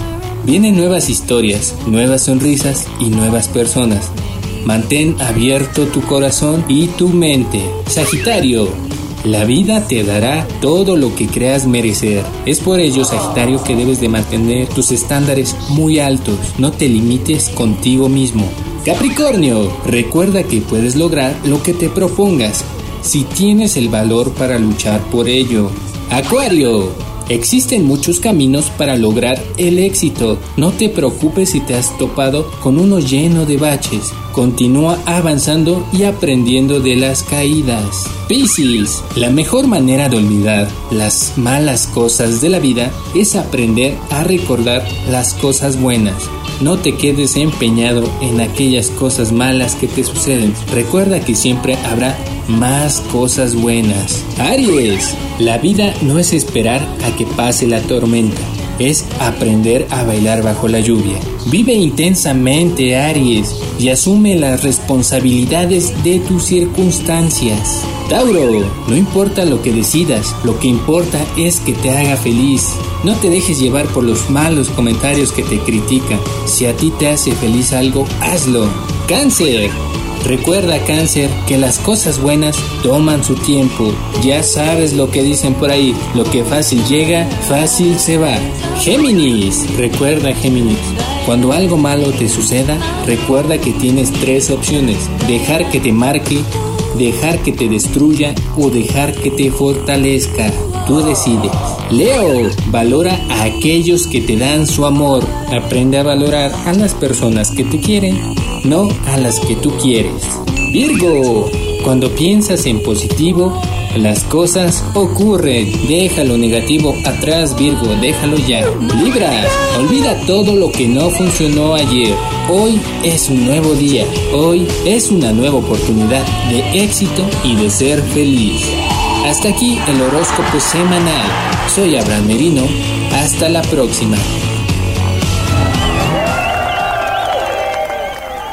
Vienen nuevas historias, nuevas sonrisas y nuevas personas. Mantén abierto tu corazón y tu mente. Sagitario. La vida te dará todo lo que creas merecer. Es por ello, Sagitario, que debes de mantener tus estándares muy altos. No te limites contigo mismo. Capricornio, recuerda que puedes lograr lo que te propongas si tienes el valor para luchar por ello. Acuario, existen muchos caminos para lograr el éxito. No te preocupes si te has topado con uno lleno de baches. Continúa avanzando y aprendiendo de las caídas. Piscis, la mejor manera de olvidar las malas cosas de la vida es aprender a recordar las cosas buenas. No te quedes empeñado en aquellas cosas malas que te suceden. Recuerda que siempre habrá más cosas buenas. Aries, la vida no es esperar a que pase la tormenta. Es aprender a bailar bajo la lluvia. Vive intensamente, Aries, y asume las responsabilidades de tus circunstancias. Tauro, no importa lo que decidas, lo que importa es que te haga feliz. No te dejes llevar por los malos comentarios que te critican. Si a ti te hace feliz algo, hazlo. Cáncer. Recuerda, cáncer, que las cosas buenas toman su tiempo. Ya sabes lo que dicen por ahí, lo que fácil llega, fácil se va. Géminis. Recuerda, Géminis, cuando algo malo te suceda, recuerda que tienes tres opciones. Dejar que te marque, dejar que te destruya o dejar que te fortalezca. Tú decides. Leo, valora a aquellos que te dan su amor. Aprende a valorar a las personas que te quieren, no a las que tú quieres. Virgo, cuando piensas en positivo, las cosas ocurren. Deja lo negativo atrás, Virgo, déjalo ya. Libra, olvida todo lo que no funcionó ayer. Hoy es un nuevo día. Hoy es una nueva oportunidad de éxito y de ser feliz. Hasta aquí el horóscopo semanal. Soy Abraham Merino. Hasta la próxima.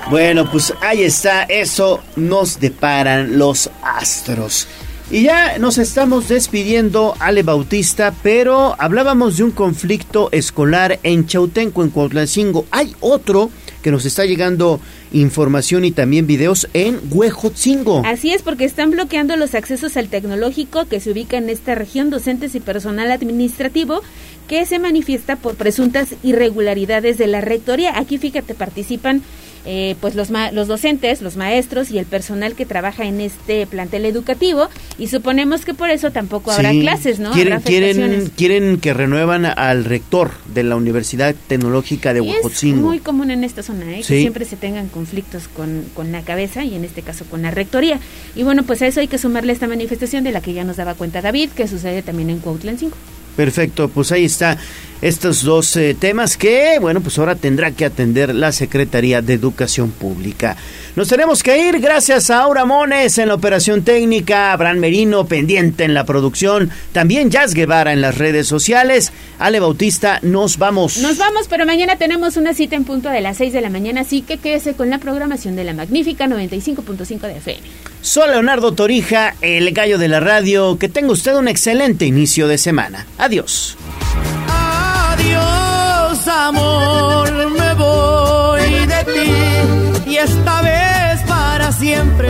Bueno, pues ahí está, eso nos deparan los astros. Y ya nos estamos despidiendo, Ale Bautista, pero hablábamos de un conflicto escolar en Chautenco, en Cuautlancingo. Hay otro que nos está llegando información y también videos en Huejotzingo. Así es, porque están bloqueando los accesos al tecnológico que se ubica en esta región, docentes y personal administrativo que se manifiesta por presuntas irregularidades de la rectoría. Aquí, fíjate, participan eh, pues los, ma- los docentes, los maestros y el personal que trabaja en este plantel educativo y suponemos que por eso tampoco habrá Sí, clases, ¿no? Quieren, quieren, quieren que renuevan al rector de la Universidad Tecnológica de Y es Huejotzingo. muy común en esta zona, ¿eh? Sí. que siempre se tengan conflictos con, con la cabeza y en este caso con la rectoría. Y bueno, pues a eso hay que sumarle esta manifestación de la que ya nos daba cuenta David, que sucede también en Cuautlan 5. Perfecto, pues ahí está estos dos eh, temas que, bueno, pues ahora tendrá que atender la Secretaría de Educación Pública. Nos tenemos que ir, gracias a Aura Mones en la operación técnica, Abraham Merino pendiente en la producción, también Jazz Guevara en las redes sociales, Ale Bautista, nos vamos. Nos vamos, pero mañana tenemos una cita en punto de las 6 de la mañana, así que quédese con la programación de la magnífica 95.5 de FM. Soy Leonardo Torija, el gallo de la radio, que tenga usted un excelente inicio de semana. Adiós. Adiós, me voy de ti y esta vez para siempre.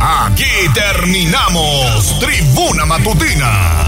Aquí terminamos Tribuna Matutina